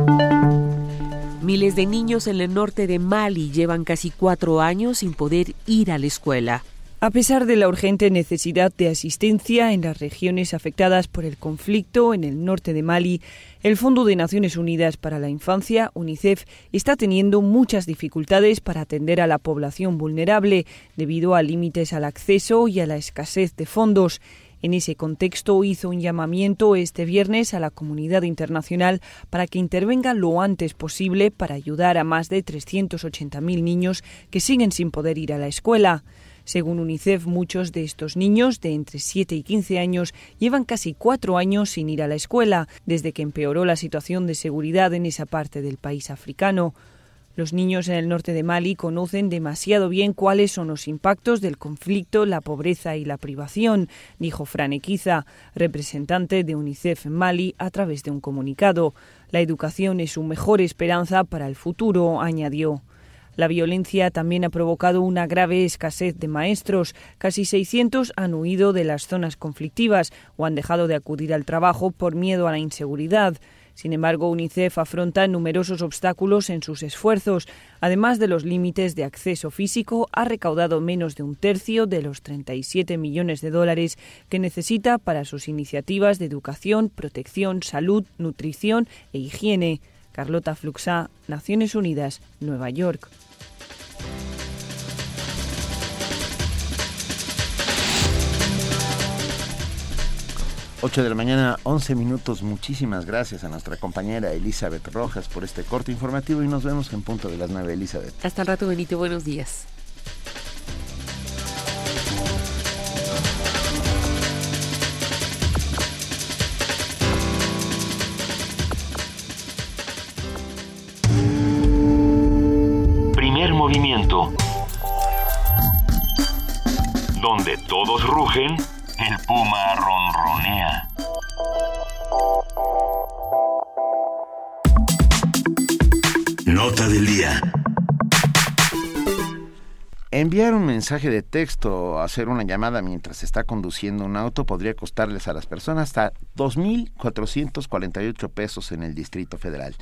Miles de niños en el norte de Mali llevan casi cuatro años sin poder ir a la escuela. A pesar de la urgente necesidad de asistencia en las regiones afectadas por el conflicto en el norte de Mali, el Fondo de Naciones Unidas para la Infancia, UNICEF, está teniendo muchas dificultades para atender a la población vulnerable debido a límites al acceso y a la escasez de fondos. En ese contexto hizo un llamamiento este viernes a la comunidad internacional para que intervenga lo antes posible para ayudar a más de 380.000 niños que siguen sin poder ir a la escuela. Según UNICEF, muchos de estos niños de entre 7 y 15 años llevan casi cuatro años sin ir a la escuela, desde que empeoró la situación de seguridad en esa parte del país africano. Los niños en el norte de Mali conocen demasiado bien cuáles son los impactos del conflicto, la pobreza y la privación, dijo Fran Equiza, representante de UNICEF Mali, a través de un comunicado. La educación es su mejor esperanza para el futuro, añadió. La violencia también ha provocado una grave escasez de maestros. Casi 600 han huido de las zonas conflictivas o han dejado de acudir al trabajo por miedo a la inseguridad. Sin embargo, UNICEF afronta numerosos obstáculos en sus esfuerzos. Además de los límites de acceso físico, ha recaudado menos de un tercio de los 37 millones de dólares que necesita para sus iniciativas de educación, protección, salud, nutrición e higiene. Carlota Fluxá, Naciones Unidas, Nueva York. 8 de la mañana, 11 minutos. Muchísimas gracias a nuestra compañera Elizabeth Rojas por este corte informativo y nos vemos en punto de las 9, Elizabeth. Hasta el rato, Benito. Buenos días. Movimiento. Donde todos rugen, el puma ronronea. Nota del día. Enviar un mensaje de texto o hacer una llamada mientras se está conduciendo un auto podría costarles a las personas hasta 2.448 pesos en el Distrito Federal.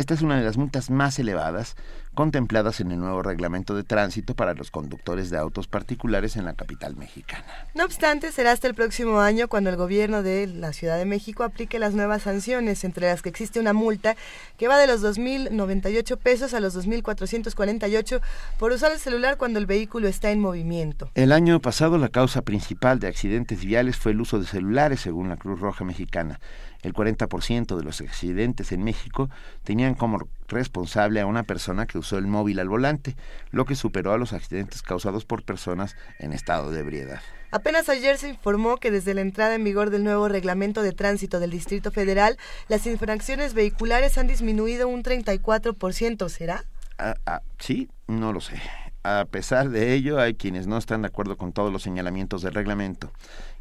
Esta es una de las multas más elevadas contempladas en el nuevo reglamento de tránsito para los conductores de autos particulares en la capital mexicana. No obstante, será hasta el próximo año cuando el gobierno de la Ciudad de México aplique las nuevas sanciones, entre las que existe una multa que va de los 2.098 pesos a los 2.448 por usar el celular cuando el vehículo está en movimiento. El año pasado la causa principal de accidentes viales fue el uso de celulares, según la Cruz Roja Mexicana. El 40% de los accidentes en México tenían como responsable a una persona que usó el móvil al volante, lo que superó a los accidentes causados por personas en estado de ebriedad. Apenas ayer se informó que desde la entrada en vigor del nuevo reglamento de tránsito del Distrito Federal, las infracciones vehiculares han disminuido un 34%. ¿Será? Ah, ah, sí, no lo sé. A pesar de ello, hay quienes no están de acuerdo con todos los señalamientos del reglamento.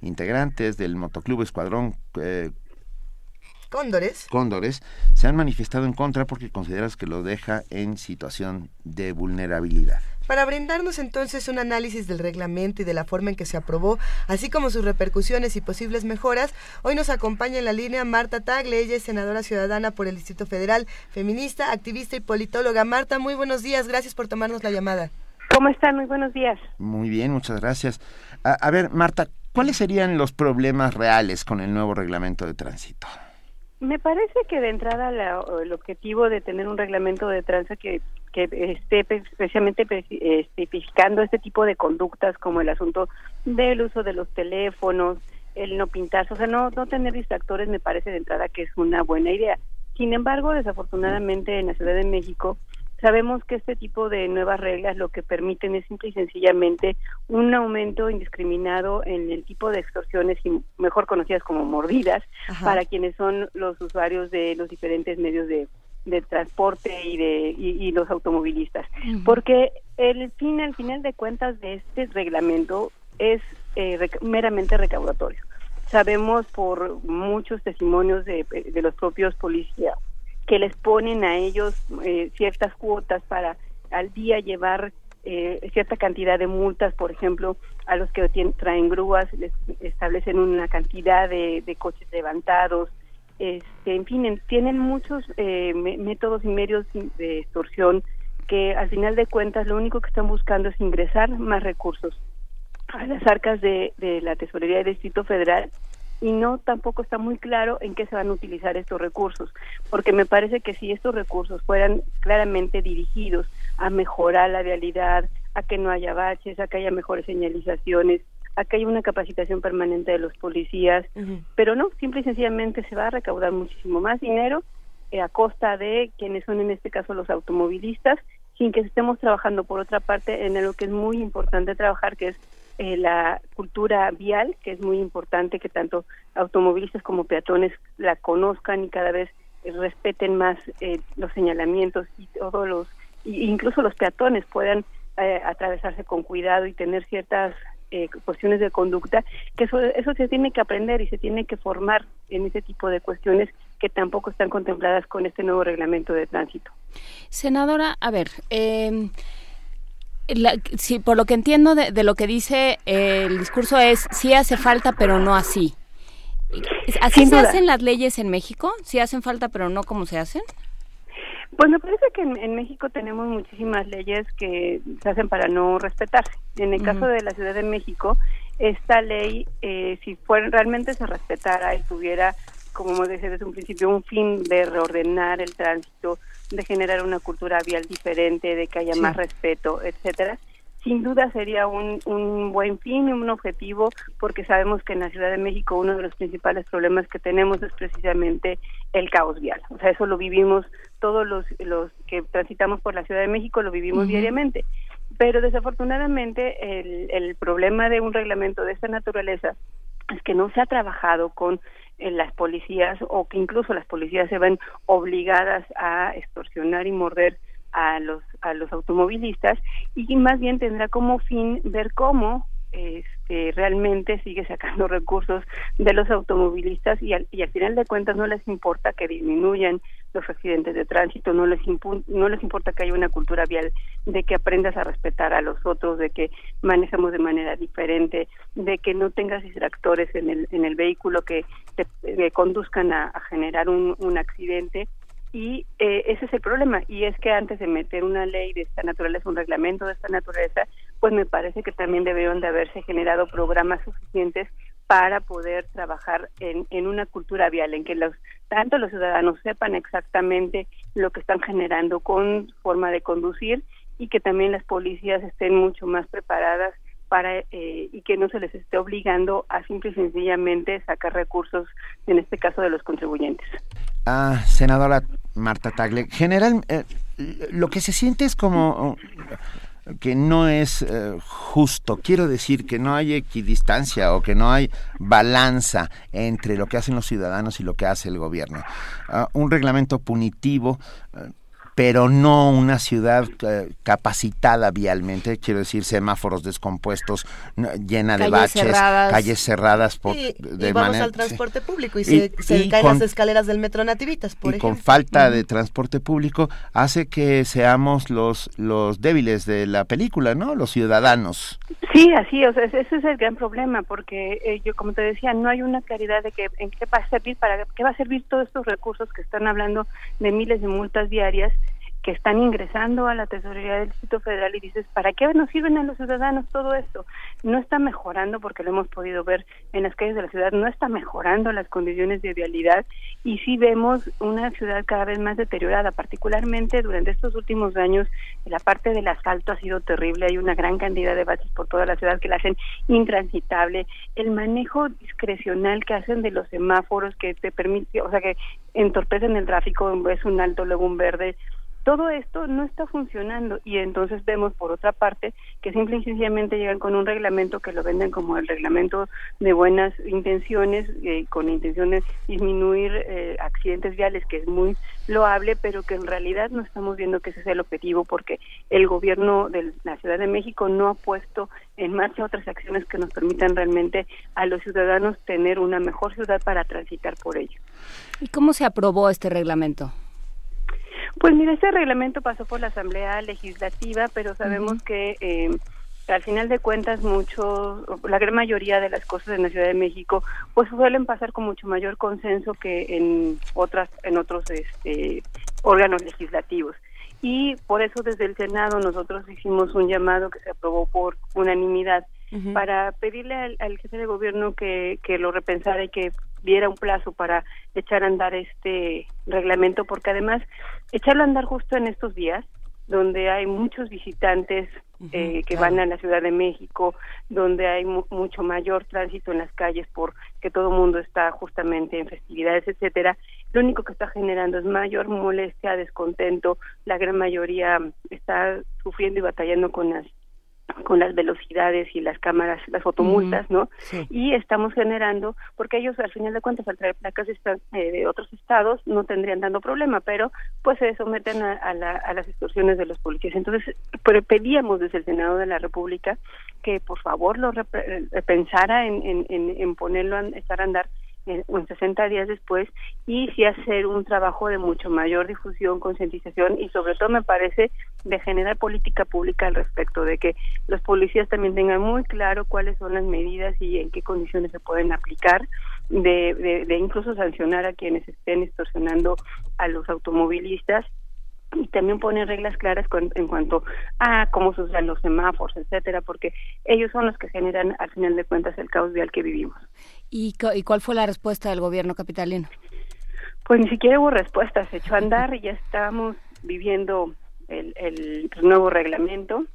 Integrantes del Motoclub Escuadrón eh, Cóndores. Cóndores se han manifestado en contra porque consideras que lo deja en situación de vulnerabilidad. Para brindarnos entonces un análisis del reglamento y de la forma en que se aprobó, así como sus repercusiones y posibles mejoras, hoy nos acompaña en la línea Marta Tagle, ella es senadora ciudadana por el Distrito Federal, feminista, activista y politóloga. Marta, muy buenos días, gracias por tomarnos la llamada. ¿Cómo están? Muy buenos días. Muy bien, muchas gracias. A, a ver, Marta, ¿cuáles serían los problemas reales con el nuevo reglamento de tránsito? Me parece que de entrada la, el objetivo de tener un reglamento de tránsito que, que esté especialmente especificando este tipo de conductas como el asunto del uso de los teléfonos, el no pintarse, o sea, no, no tener distractores me parece de entrada que es una buena idea. Sin embargo, desafortunadamente en la Ciudad de México Sabemos que este tipo de nuevas reglas lo que permiten es simple y sencillamente un aumento indiscriminado en el tipo de extorsiones, y mejor conocidas como mordidas, Ajá. para quienes son los usuarios de los diferentes medios de, de transporte y de y, y los automovilistas. Porque el fin, al final de cuentas, de este reglamento es eh, rec- meramente recaudatorio. Sabemos por muchos testimonios de, de los propios policías que les ponen a ellos eh, ciertas cuotas para al día llevar eh, cierta cantidad de multas, por ejemplo, a los que traen grúas, les establecen una cantidad de, de coches levantados, este, en fin, en- tienen muchos eh, métodos y medios de extorsión que al final de cuentas lo único que están buscando es ingresar más recursos a las arcas de, de la Tesorería del Distrito Federal y no tampoco está muy claro en qué se van a utilizar estos recursos, porque me parece que si estos recursos fueran claramente dirigidos a mejorar la vialidad, a que no haya baches, a que haya mejores señalizaciones, a que haya una capacitación permanente de los policías, pero no, simple y sencillamente se va a recaudar muchísimo más dinero eh, a costa de quienes son en este caso los automovilistas, sin que estemos trabajando por otra parte en algo que es muy importante trabajar, que es eh, la cultura vial, que es muy importante que tanto automovilistas como peatones la conozcan y cada vez eh, respeten más eh, los señalamientos y todos los, y incluso los peatones puedan eh, atravesarse con cuidado y tener ciertas eh, cuestiones de conducta, que eso, eso se tiene que aprender y se tiene que formar en ese tipo de cuestiones que tampoco están contempladas con este nuevo reglamento de tránsito. Senadora, a ver, la- sí, por lo que entiendo de, de lo que dice eh, el discurso es sí hace falta, pero no así. ¿Así Sin se duda. hacen las leyes en México? Sí hacen falta, pero no como se hacen. Pues me parece que en, en México tenemos muchísimas leyes que se hacen para no respetarse. En el caso de la Ciudad de México, esta ley, eh, si fuera, realmente se respetara y tuviera, como decía desde un principio, un fin de reordenar el tránsito, de generar una cultura vial diferente, de que haya Sí. más respeto, etcétera, sin duda sería un, un buen fin y un objetivo porque sabemos que en la Ciudad de México uno de los principales problemas que tenemos es precisamente el caos vial. O sea, eso lo vivimos todos los, los que transitamos por la Ciudad de México, lo vivimos diariamente. Pero desafortunadamente el, el problema de un reglamento de esta naturaleza es que no se ha trabajado con las policías o que incluso las policías se ven obligadas a extorsionar y morder a los a los automovilistas y más bien tendrá como fin ver cómo este realmente sigue sacando recursos de los automovilistas y al, y al final de cuentas no les importa que disminuyan los accidentes de tránsito, no les impu- no les importa que haya una cultura vial, de que aprendas a respetar a los otros, de que manejemos de manera diferente, de que no tengas distractores en el en el vehículo que te conduzcan a, a generar un, un accidente. Y eh, ese es el problema. Y es que antes de meter una ley de esta naturaleza un reglamento de esta naturaleza pues me parece que también debieron de haberse generado programas suficientes para poder trabajar en, en una cultura vial en que los tanto los ciudadanos sepan exactamente lo que están generando con forma de conducir y que también las policías estén mucho más preparadas para eh, y que no se les esté obligando a simple y sencillamente sacar recursos en este caso de los contribuyentes. Ah, senadora Marta Tagle, general, eh, lo que se siente es como que no es eh, justo. Quiero decir que no hay equidistancia o que no hay balanza entre lo que hacen los ciudadanos y lo que hace el gobierno. Ah, un reglamento punitivo. eh, pero no una ciudad eh, capacitada vialmente, quiero decir semáforos descompuestos, no, llena de baches, cerradas. calles cerradas por, y, de y vamos manera- al sí. transporte público y, Y- se, se y caen con- las escaleras del metro Nativitas, por y ejemplo. con falta de transporte público hace que seamos los los débiles de la película, ¿no? Los ciudadanos. Sí, así, o sea, ese ese es el gran problema, porque eh, yo, como te decía, no hay una claridad de que en qué va a servir para qué va a servir todos estos recursos que están hablando de miles de multas diarias que están ingresando a la tesorería del Distrito Federal y dices, ¿para qué nos sirven a los ciudadanos todo esto? No está mejorando, porque lo hemos podido ver en las calles de la ciudad, no está mejorando las condiciones de vialidad y sí vemos una ciudad cada vez más deteriorada, particularmente durante estos últimos años, la parte del asfalto ha sido terrible, hay una gran cantidad de baches por toda la ciudad que la hacen intransitable, el manejo discrecional que hacen de los semáforos que te permite, o sea, que entorpecen el tráfico, es un alto, luego un verde, todo esto no está funcionando y entonces vemos por otra parte que simple y sencillamente llegan con un reglamento que lo venden como el reglamento de buenas intenciones eh, con intención de disminuir eh, accidentes viales que es muy loable pero que en realidad no estamos viendo que ese es el objetivo porque el gobierno de la Ciudad de México no ha puesto en marcha otras acciones que nos permitan realmente a los ciudadanos tener una mejor ciudad para transitar por ello. ¿Y cómo se aprobó este reglamento? Pues mira, este reglamento pasó por la Asamblea Legislativa, pero sabemos que eh, al final de cuentas muchos, la gran mayoría de las cosas en la Ciudad de México, pues suelen pasar con mucho mayor consenso que en otras, en otros este, órganos legislativos. Y por eso desde el Senado nosotros hicimos un llamado que se aprobó por unanimidad uh -huh. para pedirle al, al, jefe de gobierno que, que lo repensara y que diera un plazo para echar a andar este reglamento, porque además echarlo a andar justo en estos días, donde hay muchos visitantes eh, que van a la Ciudad de México, donde hay mu mucho mayor tránsito en las calles porque todo el mundo está justamente en festividades, etcétera. Lo único que está generando es mayor molestia, descontento. La gran mayoría está sufriendo y batallando con las con las velocidades y las cámaras, las fotomultas, ¿no? Sí. Y estamos generando, porque ellos al final de cuentas al traer placas de, eh, de otros estados no tendrían dando problema, pero pues se someten a, a, la, a las extorsiones de los policías. Entonces, pero pedíamos desde el Senado de la República que por favor lo pensara en, en, en, en ponerlo a estar a andar en, en 60 días después y sí hacer un trabajo de mucho mayor difusión, concientización y sobre todo me parece de generar política pública al respecto, de que los policías también tengan muy claro cuáles son las medidas y en qué condiciones se pueden aplicar, de, de, de incluso sancionar a quienes estén extorsionando a los automovilistas y también poner reglas claras en cuanto a cómo se usan los semáforos, etcétera, porque ellos son los que generan al final de cuentas el caos vial que vivimos. ¿Y, ¿Y cuál fue la respuesta del gobierno capitalino? Pues ni siquiera hubo respuesta, se echó a andar y ya estamos viviendo el, el nuevo reglamento.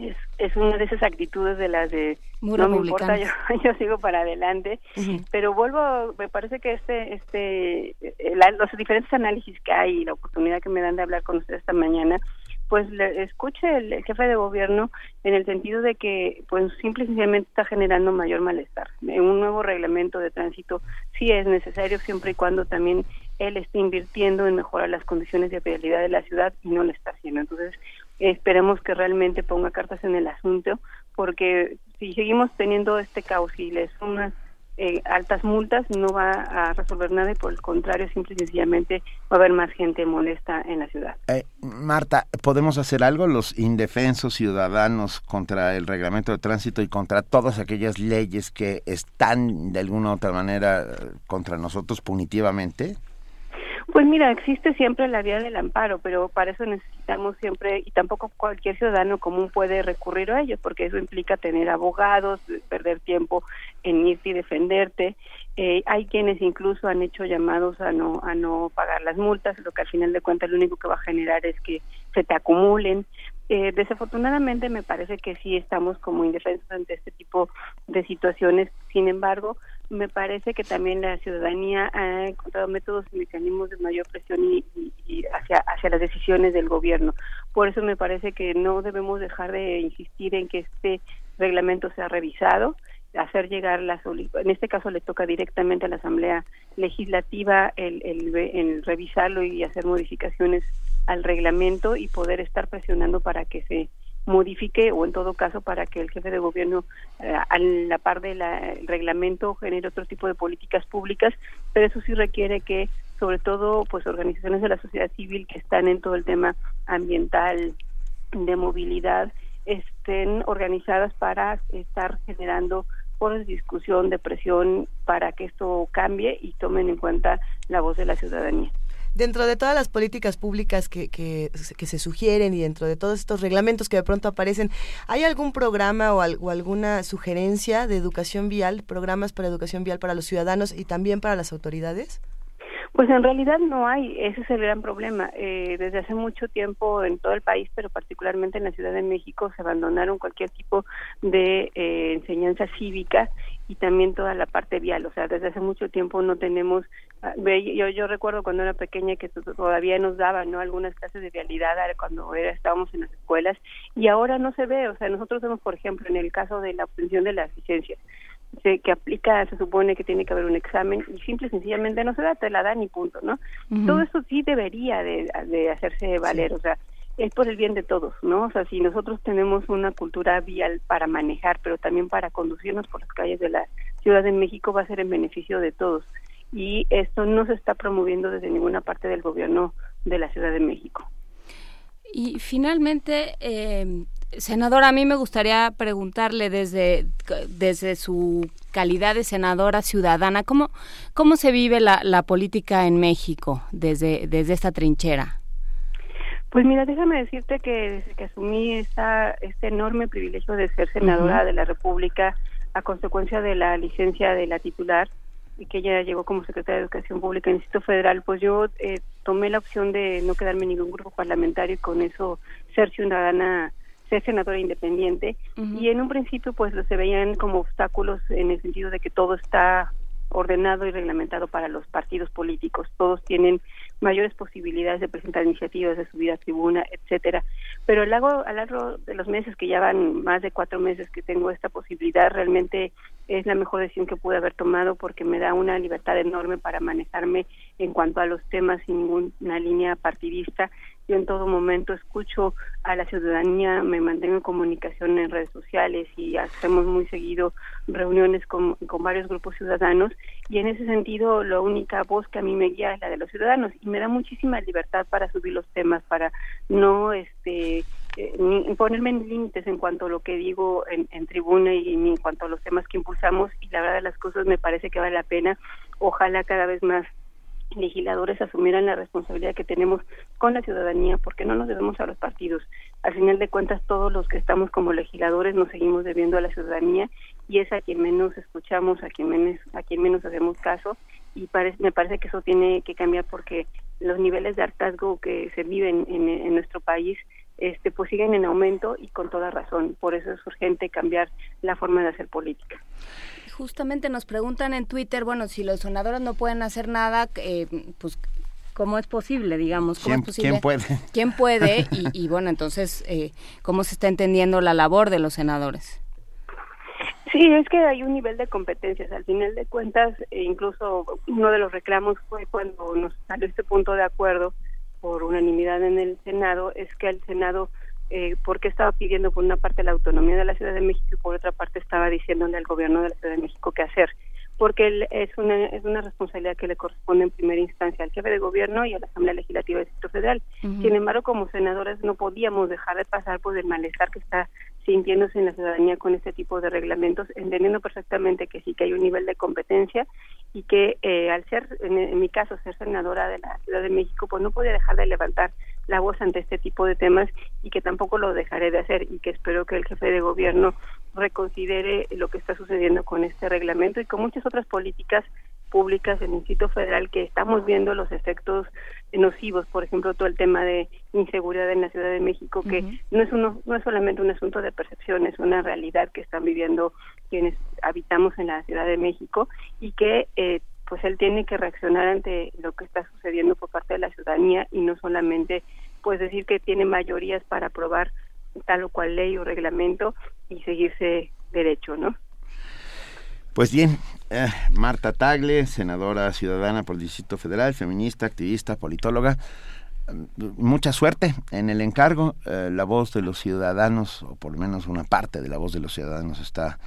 Es, es una de esas actitudes de las de Muy no me importa, yo, yo sigo para adelante, uh -huh. pero vuelvo, me parece que este, este, la, los diferentes análisis que hay y la oportunidad que me dan de hablar con ustedes esta mañana, pues le, escuche el, jefe de gobierno en el sentido de que pues simple y sencillamente está generando mayor malestar. Un nuevo reglamento de tránsito sí es necesario siempre y cuando también él esté invirtiendo en mejorar las condiciones de vialidad de la ciudad y no lo está haciendo. Entonces, esperemos que realmente ponga cartas en el asunto, porque si seguimos teniendo este caos y le sumas eh, altas multas, no va a resolver nada y por el contrario, simple y sencillamente va a haber más gente molesta en la ciudad. Eh, Marta, ¿podemos hacer algo los indefensos ciudadanos contra el reglamento de tránsito y contra todas aquellas leyes que están de alguna u otra manera contra nosotros punitivamente? Pues mira, existe siempre la vía del amparo, pero para eso necesitamos siempre, y tampoco cualquier ciudadano común puede recurrir a ello, porque eso implica tener abogados, perder tiempo en irte y defenderte. Eh, hay quienes incluso han hecho llamados a no a no pagar las multas, lo que al final de cuentas lo único que va a generar es que se te acumulen. Eh, desafortunadamente me parece que sí estamos como indefensos ante este tipo de situaciones. Sin embargo, me parece que también la ciudadanía ha encontrado métodos y mecanismos de mayor presión y, y, hacia las decisiones del gobierno. Por eso me parece que no debemos dejar de insistir en que este reglamento sea revisado, hacer llegar la en este caso le toca directamente a la Asamblea Legislativa el, el, el revisarlo y hacer modificaciones al reglamento y poder estar presionando para que se modifique o en todo caso para que el jefe de gobierno eh, a la par del reglamento genere otro tipo de políticas públicas, pero eso sí requiere que sobre todo pues organizaciones de la sociedad civil que están en todo el tema ambiental de movilidad estén organizadas para estar generando foros de discusión, de presión para que esto cambie y tomen en cuenta la voz de la ciudadanía dentro de todas las políticas públicas que, que, se sugieren y dentro de todos estos reglamentos que de pronto aparecen, ¿hay algún programa o, alguna sugerencia de educación vial, programas para educación vial para los ciudadanos y también para las autoridades? Pues en realidad no hay, ese es el gran problema. Eh, desde hace mucho tiempo en todo el país, pero particularmente en la Ciudad de México, se abandonaron cualquier tipo de eh, enseñanza cívica y también toda la parte vial. O sea, desde hace mucho tiempo no tenemos. Yo, yo recuerdo cuando era pequeña que todavía nos daban ¿no? algunas clases de vialidad cuando era, estábamos en las escuelas y ahora no se ve. O sea, nosotros vemos, por ejemplo, en el caso de la obtención de las licencias se, que aplica, se supone que tiene que haber un examen y simple y sencillamente no se da, te la dan y punto, ¿no? Uh -huh. Todo eso sí debería de, de hacerse valer, sí. o sea, es por el bien de todos, ¿no? O sea, si nosotros tenemos una cultura vial para manejar, pero también para conducirnos por las calles de la Ciudad de México, va a ser en beneficio de todos. Y esto no se está promoviendo desde ninguna parte del gobierno de la Ciudad de México. Y finalmente, eh, senadora, a mí me gustaría preguntarle desde, desde su calidad de senadora ciudadana, ¿cómo, cómo se vive la, la política en México desde, desde esta trinchera? Pues mira, déjame decirte que desde que asumí esta, este enorme privilegio de ser senadora de la República a consecuencia de la licencia de la titular y que ella llegó como secretaria de Educación Pública en el Distrito Federal, pues yo eh, tomé la opción de no quedarme en ningún grupo parlamentario y con eso ser ciudadana, ser senadora independiente. Y en un principio pues lo se veían como obstáculos en el sentido de que todo está ordenado y reglamentado para los partidos políticos. Todos tienen mayores posibilidades de presentar iniciativas, de subir a tribuna, etcétera. Pero lo largo, a lo largo de los meses, que ya van más de cuatro meses que tengo esta posibilidad, realmente es la mejor decisión que pude haber tomado porque me da una libertad enorme para manejarme en cuanto a los temas sin ninguna línea partidista. Yo en todo momento escucho a la ciudadanía, me mantengo en comunicación en redes sociales y hacemos muy seguido reuniones con, con varios grupos ciudadanos. Y en ese sentido la única voz que a mí me guía es la de los ciudadanos. Y me da muchísima libertad para subir los temas, para no este eh, ponerme en límites en cuanto a lo que digo en, en tribuna y en cuanto a los temas que impulsamos. Y la verdad de las cosas me parece que vale la pena. Ojalá cada vez más legisladores asumieran la responsabilidad que tenemos con la ciudadanía, porque no nos debemos a los partidos. Al final de cuentas, todos los que estamos como legisladores nos seguimos debiendo a la ciudadanía y es a quien menos escuchamos, a quien menos, a quien menos hacemos caso y pare- me parece que eso tiene que cambiar porque los niveles de hartazgo que se viven en, en nuestro país este pues siguen en aumento y con toda razón. Por eso es urgente cambiar la forma de hacer política. Justamente nos preguntan en Twitter, bueno, si los sonadores no pueden hacer nada, eh, pues cómo es posible, digamos, cómo ¿Quién- es posible. quién puede? ¿Quién puede? Y, y, bueno, entonces, eh, ¿cómo se está entendiendo la labor de los senadores? Sí, es que hay un nivel de competencias. Al final de cuentas, e incluso uno de los reclamos fue cuando nos salió este punto de acuerdo por unanimidad en el Senado, es que el Senado, eh, porque estaba pidiendo por una parte la autonomía de la Ciudad de México y por otra parte estaba diciéndole al gobierno de la Ciudad de México qué hacer, porque él- es una es una responsabilidad que le corresponde en primera instancia al jefe de gobierno y a la Asamblea Legislativa del Distrito Federal. Sin embargo, como senadores no podíamos dejar de pasar por el malestar que está sintiéndose en la ciudadanía con este tipo de reglamentos, entendiendo perfectamente que sí que hay un nivel de competencia y que eh, al ser, en, en mi caso, ser senadora de la Ciudad de México, pues no podía dejar de levantar la voz ante este tipo de temas y que tampoco lo dejaré de hacer y que espero que el jefe de gobierno reconsidere lo que está sucediendo con este reglamento y con muchas otras políticas públicas en el Distrito Federal que estamos viendo los efectos nocivos, por ejemplo, todo el tema de inseguridad en la Ciudad de México, que no es uno, no es solamente un asunto de percepción, es una realidad que están viviendo quienes habitamos en la Ciudad de México y que eh, pues él tiene que reaccionar ante lo que está sucediendo por parte de la ciudadanía y no solamente pues decir que tiene mayorías para aprobar tal o cual ley o reglamento y seguirse derecho, ¿no? Pues bien, eh, Marta Tagle, senadora ciudadana por el Distrito Federal, feminista, activista, politóloga. mm, Mucha suerte en el encargo. Eh, la voz de los ciudadanos, o por lo menos una parte de la voz de los ciudadanos está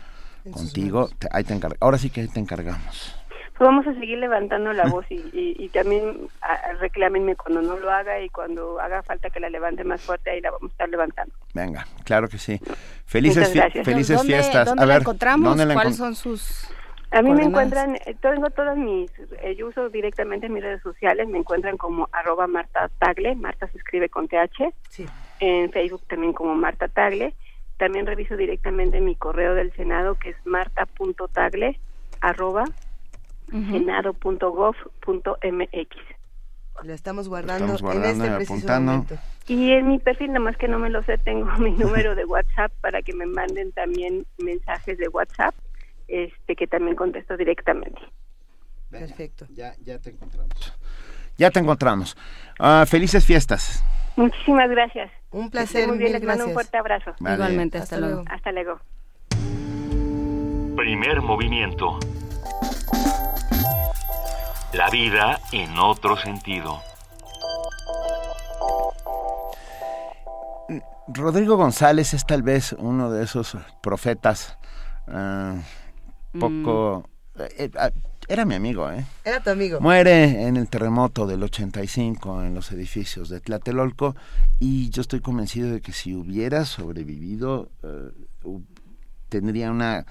contigo. Te- ahí te Ahora sí que ahí te encargamos. Pues vamos a seguir levantando la voz y, y, y también a- reclámenme cuando no lo haga y cuando haga falta que la levante más fuerte, ahí la vamos a estar levantando. Venga, claro que sí. Felices, gracias. felices ¿Dónde- fiestas. dónde a la ver, encontramos? ¿dónde la ¿Cuáles encon- son sus A mí me encuentran, eh, tengo todas mis, eh, yo uso directamente mis redes sociales, me encuentran como arroba Marta Tagle, Marta se escribe con TH, en Facebook también como Marta Tagle, también reviso directamente mi correo del Senado que es marta.tagle arroba senado.gov.mx. Lo estamos guardando, Estamos guardando en y este preciso apuntando. momento. Y en mi perfil, nada más que no me lo sé, tengo mi número de WhatsApp para que me manden también mensajes de WhatsApp, este que también contesto directamente. Perfecto. Ya, ya te encontramos. Ya te encontramos. Ah, felices fiestas. Muchísimas gracias. Un estén Muy bien, les mando un fuerte abrazo. Vale. Igualmente, hasta Hasta luego. Hasta luego. Primer movimiento. La vida en otro sentido. Rodrigo González es tal vez uno de esos profetas ah, poco... eh, eh, era mi amigo, ¿eh? Era tu amigo. Muere en el terremoto del 85 en los edificios de Tlatelolco y yo estoy convencido de que si hubiera sobrevivido eh, tendría una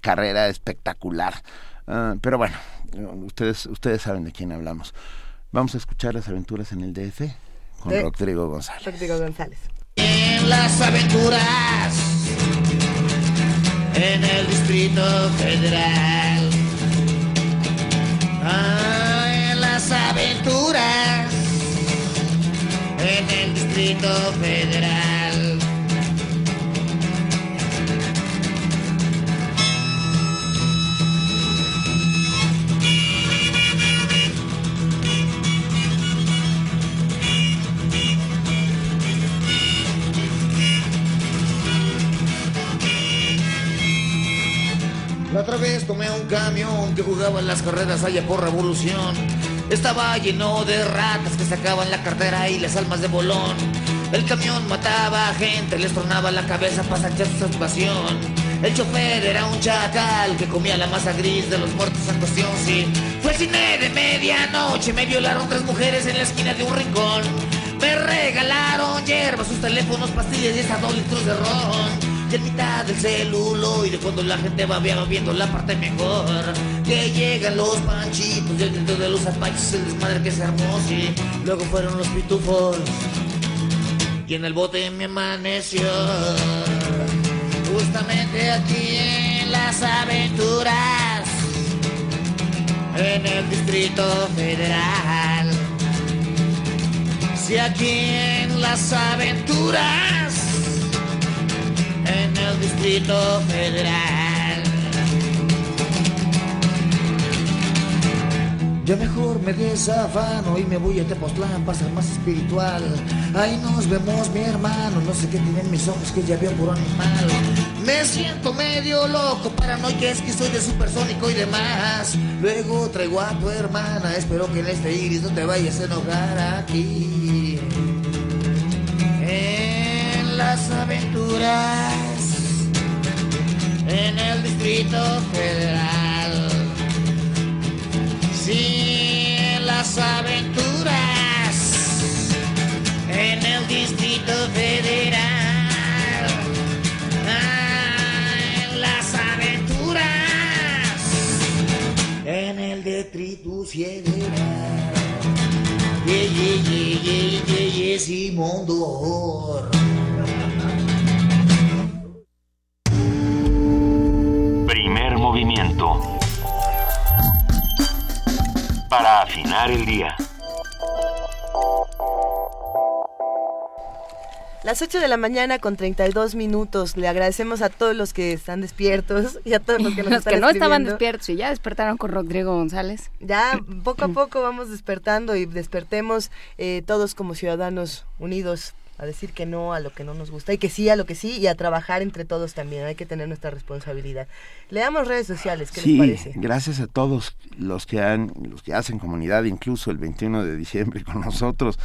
carrera espectacular. Ah, pero bueno, ustedes ustedes saben de quién hablamos. Vamos a escuchar las aventuras en el DF con De- Rodrigo González. Rodrigo González. En las aventuras en el Distrito Federal. Ah, en las aventuras en el Distrito Federal. La otra vez tomé un camión que jugaba en las carreras allá por revolución. Estaba lleno de ratas que sacaban la cartera y las almas de bolón. El camión mataba a gente, les tronaba la cabeza para sacar su satisfacción. El chofer era un chacal que comía la masa gris de los muertos en cuestión, sí. Fue cine de medianoche, me violaron tres mujeres en la esquina de un rincón. Me regalaron hierbas, sus teléfonos, pastillas y hasta dos litros de ron. Y en mitad del celuloide. Cuando la gente babeaba viendo la parte mejor Que llegan los panchitos y el grito de los apaches El desmadre que se armó, sí Luego fueron los pitufos Y en el bote me amaneció. Justamente aquí en las aventuras En el Distrito Federal. Si aquí en las aventuras en el Distrito Federal. Yo mejor me desafano y me voy a Tepoztlán para ser más espiritual. Ahí nos vemos, mi hermano. No sé qué tienen mis ojos que ya veo por animal. Me siento medio loco, paranoica, es que soy de supersónico y demás. Luego traigo a tu hermana. Espero que en este iris no te vayas a enojar aquí. En las aventuras en el Distrito Federal. Sí, las aventuras en el Distrito Federal. Ah, las aventuras en el Distrito Federal. Yeah, yeah, yeah, yeah, yeah. Para afinar el día. Las 8 de la mañana con 32 minutos. Le agradecemos a todos los que están despiertos y a todos los que nos Los están que no estaban despiertos y ya despertaron con Rodrigo González. Ya poco a poco vamos despertando y despertemos eh, todos como ciudadanos unidos a decir que no a lo que no nos gusta y que sí a lo que sí y a trabajar entre todos también. Hay que tener nuestra responsabilidad. Leamos redes sociales, ¿qué Sí, les parece? gracias a todos los que han, los que hacen comunidad, incluso el 21 de diciembre con nosotros,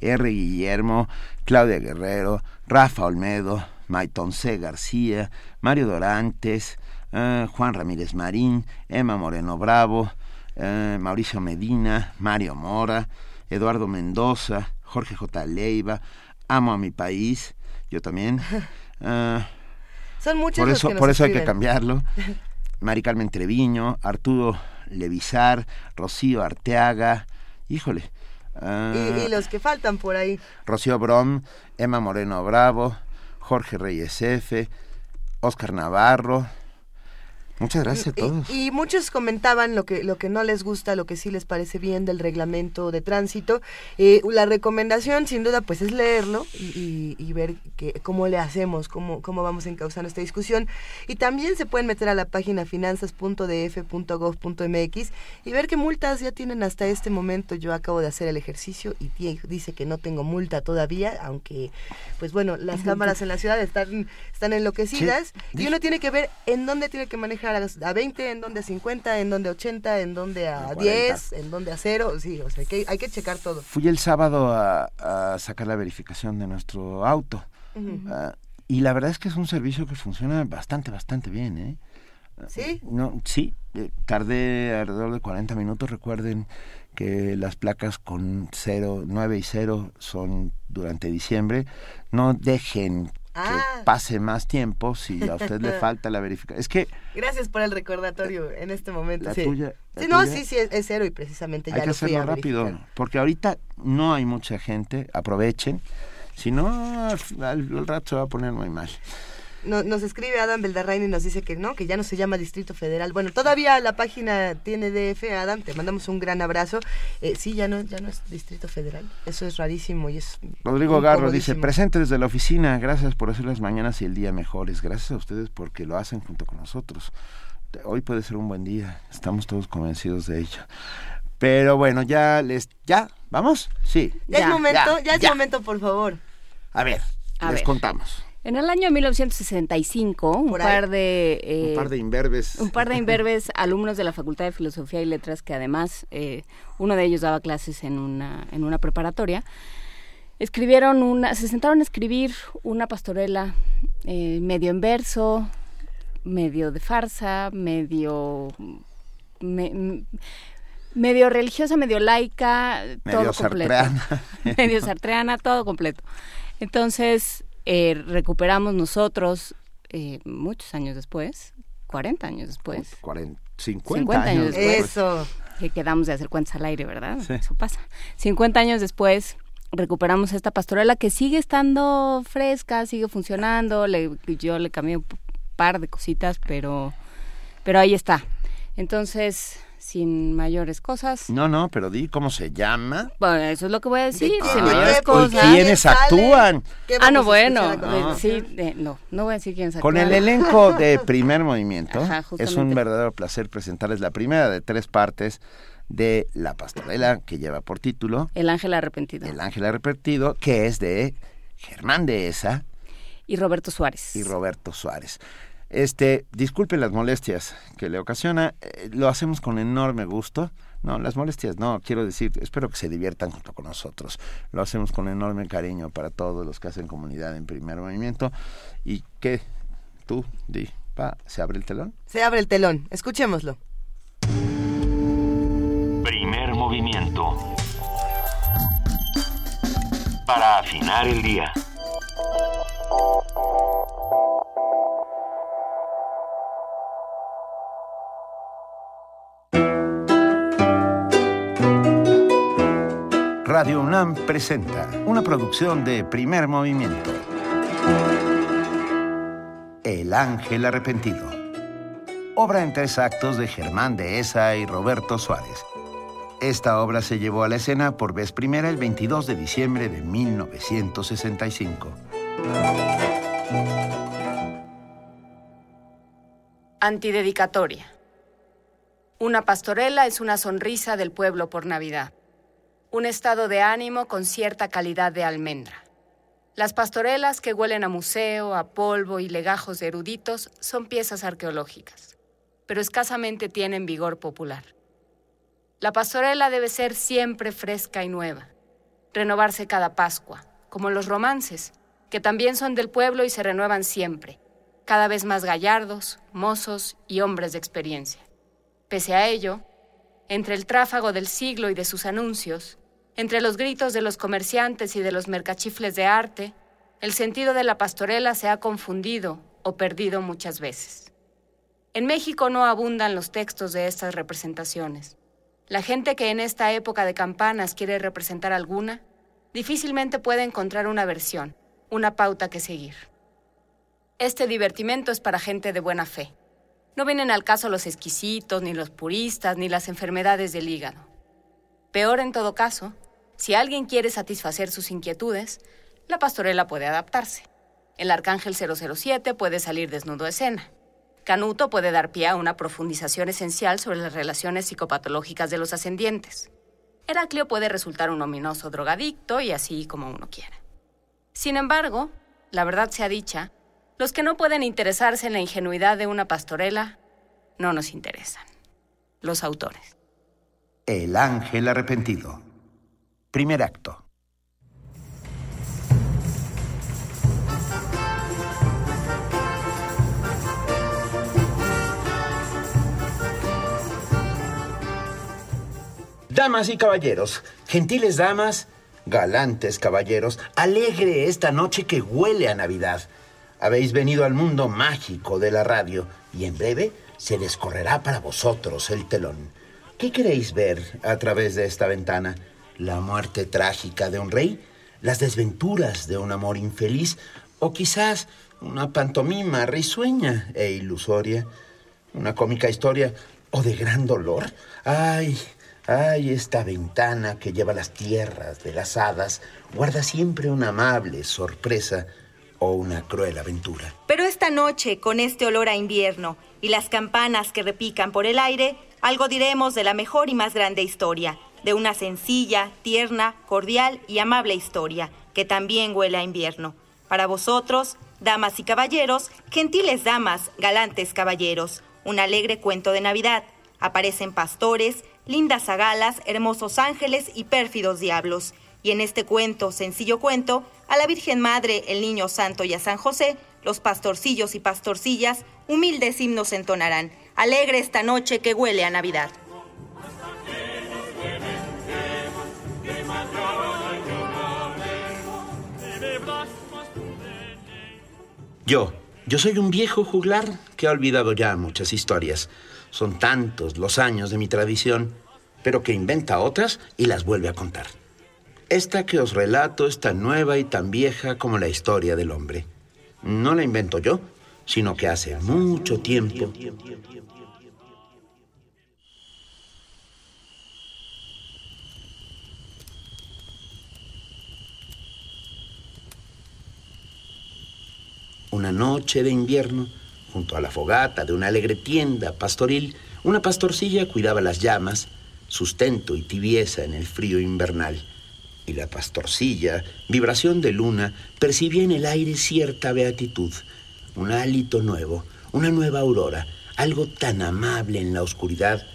R. Guillermo, Claudia Guerrero, Rafa Olmedo, Maiton C. García, Mario Dorantes, eh, Juan Ramírez Marín, Emma Moreno Bravo, eh, Mauricio Medina, Mario Mora, Eduardo Mendoza, Jorge J. Leiva, Amo a mi país, yo también. eh, Son muchos por los eso, que nos por eso hay que cambiarlo. Mari Carmen Treviño, Arturo Levisar, Rocío Arteaga, híjole. ah, Y, y los que faltan por ahí. Rocío Brom, Emma Moreno Bravo, Jorge Reyes F, Oscar Navarro. Muchas gracias a todos. Y, y muchos comentaban lo que, lo que no les gusta, lo que sí les parece bien del reglamento de tránsito. Eh, la recomendación, sin duda, pues es leerlo y, y- y ver que, cómo le hacemos, cómo, cómo vamos encauzando esta discusión. Y también se pueden meter a la página finanzas.df.gov.mx y ver qué multas ya tienen hasta este momento. Yo acabo de hacer el ejercicio y dice que no tengo multa todavía, aunque, pues bueno, las cámaras en la ciudad están, están enloquecidas y uno tiene que ver en dónde tiene que manejar a, a 20, en dónde a 50, en dónde a 80, en dónde a A 10, en dónde a 0. Sí, o sea, hay que, hay que checar todo. Fui el sábado a, a sacar la verificación de nuestro auto. Ujú. Ah, y la verdad es que es un servicio que funciona bastante, bastante bien, ¿eh? ¿Sí? No, sí, eh, tardé alrededor de 40 minutos. Recuerden que las placas con 0, 9 y 0 son durante diciembre. No dejen Ah. pase más tiempo si a usted le falta la verificación. Es que Gracias por el recordatorio en este momento. La sí. tuya- la Sí, no, tuya- sí, sí, es, cero y precisamente ya hay que lo fui a hacerlo rápido, verificar. porque ahorita no hay mucha gente, aprovechen. Si no, al, al- al rato se va a poner muy mal. No- nos escribe Adam Beldarrain y nos dice que no, que ya no se llama Distrito Federal. Bueno, todavía la página tiene DF, Adam, te mandamos un gran abrazo. Eh, sí, ya no, ya no es Distrito Federal. Eso es rarísimo y es... Rodrigo Garro dice, presente desde la oficina, gracias por hacer las mañanas y el día mejores. Gracias a ustedes porque lo hacen junto con nosotros. Hoy puede ser un buen día, estamos todos convencidos de ello. Pero bueno, ya les... ¿Ya? ¿Vamos? Sí. Ya, es momento, ya, es momento, por favor. A ver, A les ver. contamos. En el año 1965, un par de... eh, un par de imberbes. un par de imberbes alumnos de la Facultad de Filosofía y Letras, que además eh, uno de ellos daba clases en una, en una preparatoria, escribieron una, se sentaron a escribir una pastorela eh, medio en verso, medio de farsa, medio... me- medio religiosa, medio laica, Medio todo completo. sartreana. medio sartreana, todo completo. Entonces, eh, recuperamos nosotros, eh, muchos años después, 40 años después, 40, 50, 50 años después, Eso. que quedamos de hacer cuentas al aire, ¿verdad? Sí. Eso pasa. 50 años después recuperamos esta pastorela que sigue estando fresca, sigue funcionando, le, yo le cambié un par de cositas, pero, pero ahí está. Entonces, sin mayores cosas. No, no, pero di cómo se llama. Bueno, eso es lo que voy a decir, sin ¿De mayores cosas. qué? ¿Quiénes sale? actúan? ¿Qué Ah, no, bueno, eh, sí, eh, no, no voy a decir quién sacó. Con el elenco de Primer Movimiento, Ajá, es un verdadero placer presentarles la primera de tres partes de La Pastorela, que lleva por título El ángel arrepentido. El Ángel Arrepentido, que es de Germán Dehesa Y Roberto Suárez. y Roberto Suárez. Este, disculpen las molestias que le ocasiona, eh, lo hacemos con enorme gusto. No, las molestias no, quiero decir, espero que se diviertan junto con nosotros. Lo hacemos con enorme cariño para todos los que hacen comunidad en primer movimiento. ¿Y qué? Tú, di, pa, ¿se abre el telón? Se abre el telón. Escuchémoslo. Primer movimiento. Para afinar el día. Radio UNAM presenta una producción de primer movimiento. El Ángel Arrepentido. Obra en tres actos de Germán Dehesa y Roberto Suárez. Esta obra se llevó a la escena por vez primera el 22 de diciembre de 1965. Antidedicatoria. Una pastorela es una sonrisa del pueblo por Navidad. Un estado de ánimo con cierta calidad de almendra. Las pastorelas que huelen a museo, a polvo y legajos de eruditos son piezas arqueológicas, pero escasamente tienen vigor popular. La pastorela debe ser siempre fresca y nueva, renovarse cada Pascua, como los romances, que también son del pueblo y se renuevan siempre, cada vez más gallardos, mozos y hombres de experiencia. Pese a ello, entre el tráfago del siglo y de sus anuncios, entre los gritos de los comerciantes y de los mercachifles de arte, el sentido de la pastorela se ha confundido o perdido muchas veces. En México no abundan los textos de estas representaciones. La gente que en esta época de campanas quiere representar alguna, difícilmente puede encontrar una versión, una pauta que seguir. Este divertimento es para gente de buena fe. No vienen al caso los exquisitos, ni los puristas, ni las enfermedades del hígado. Peor en todo caso, si alguien quiere satisfacer sus inquietudes, la pastorela puede adaptarse. El arcángel 007 puede salir desnudo de escena. Canuto puede dar pie a una profundización esencial sobre las relaciones psicopatológicas de los ascendientes. Heraclio puede resultar un ominoso drogadicto y así como uno quiera. Sin embargo, la verdad sea dicha, los que no pueden interesarse en la ingenuidad de una pastorela no nos interesan. Los autores. El Ángel Arrepentido. Primer acto. Damas y caballeros, gentiles damas, galantes caballeros, alegre esta noche que huele a Navidad. Habéis venido al mundo mágico de la radio y en breve se descorrerá para vosotros el telón. ¿Qué queréis ver a través de esta ventana? ¿La muerte trágica de un rey? ¿Las desventuras de un amor infeliz? ¿O quizás una pantomima risueña e ilusoria? ¿Una cómica historia? ¿O de gran dolor? ¡Ay! ¡Ay! Esta ventana que lleva las tierras de las hadas guarda siempre una amable sorpresa o una cruel aventura. Pero esta noche, con este olor a invierno y las campanas que repican por el aire, algo diremos de la mejor y más grande historia, de una sencilla, tierna, cordial y amable historia, que también huele a invierno. Para vosotros, damas y caballeros, gentiles damas, galantes caballeros, un alegre cuento de Navidad. Aparecen pastores, lindas agalas, hermosos ángeles y pérfidos diablos. Y en este cuento, sencillo cuento, a la Virgen Madre, el Niño Santo y a San José, los pastorcillos y pastorcillas, humildes himnos entonarán. Alegre esta noche que huele a Navidad. Yo, yo soy un viejo juglar que ha olvidado ya muchas historias. Son tantos los años de mi tradición, pero que inventa otras y las vuelve a contar. Esta que os relato es tan nueva y tan vieja como la historia del hombre. No la invento yo, sino que hace mucho tiempo. Una noche de invierno, junto a la fogata de una alegre tienda pastoril, una pastorcilla cuidaba las llamas, sustento y tibieza en el frío invernal. Y la pastorcilla, vibración de luna, percibía en el aire cierta beatitud, un hálito nuevo, una nueva aurora, algo tan amable en la oscuridad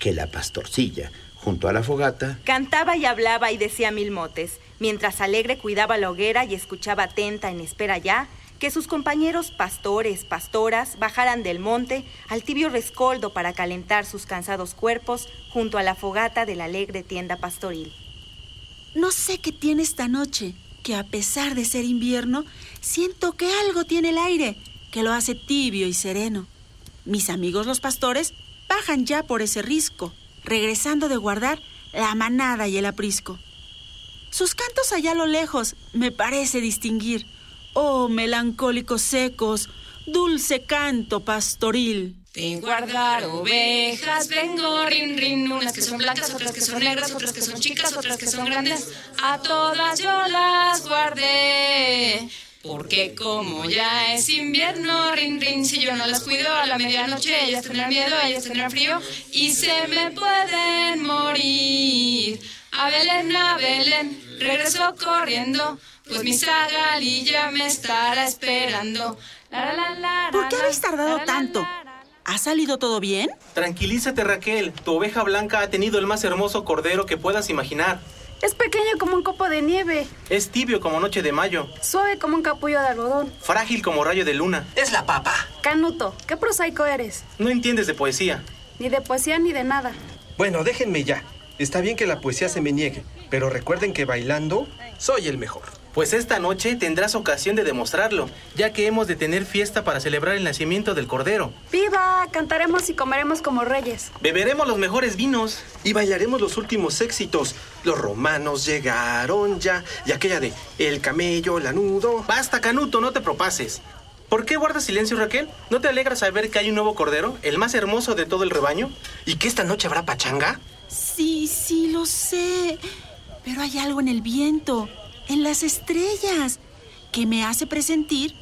que la pastorcilla, junto a la fogata, Cantaba y hablaba y decía mil motes, mientras alegre cuidaba la hoguera y escuchaba atenta en espera ya que sus compañeros pastores, pastoras bajaran del monte al tibio rescoldo para calentar sus cansados cuerpos junto a la fogata de la alegre tienda pastoril. No sé qué tiene esta noche, que a pesar de ser invierno, siento que algo tiene el aire, que lo hace tibio y sereno. Mis amigos los pastores bajan ya por ese risco, regresando de guardar la manada y el aprisco. Sus cantos allá a lo lejos me parece distinguir. Oh, melancólicos secos, dulce canto pastoril. Vengo a guardar ovejas, vengo rin rin, unas que son blancas, otras que son negras, otras que son chicas, otras que son grandes. A todas yo las guardé. Porque como ya es invierno, rin rin, si yo no las cuido a la medianoche, ellas tendrán miedo, ellas tendrán frío y se me pueden morir. A Belén, a Belén, regreso corriendo, pues mi zagalilla me estará esperando. La, la, la, la, ¿Por qué habéis tardado la, la, tanto? ¿Ha salido todo bien? Tranquilízate Raquel, tu oveja blanca ha tenido el más hermoso cordero que puedas imaginar. Es pequeño como un copo de nieve, Es tibio como noche de mayo, suave como un capullo de algodón. frágil como rayo de luna. Es la papa. Canuto, qué prosaico eres. No entiendes de poesía. Ni de poesía ni de nada. Bueno, déjenme ya. Está bien que la poesía se me niegue, pero recuerden que bailando soy el mejor. Pues esta noche tendrás ocasión de demostrarlo, ya que hemos de tener fiesta para celebrar el nacimiento del cordero. ¡Viva! Cantaremos y comeremos como reyes. Beberemos los mejores vinos. Y bailaremos los últimos éxitos. Los romanos llegaron ya. Y aquella de El camello, lanudo. Basta, Canuto, no te propases. ¿Por qué guardas silencio, Raquel? ¿No te alegra saber que hay un nuevo cordero, el más hermoso de todo el rebaño? ¿Y que esta noche habrá pachanga? Sí, sí, lo sé. Pero hay algo en el viento, en las estrellas, que me hace presentir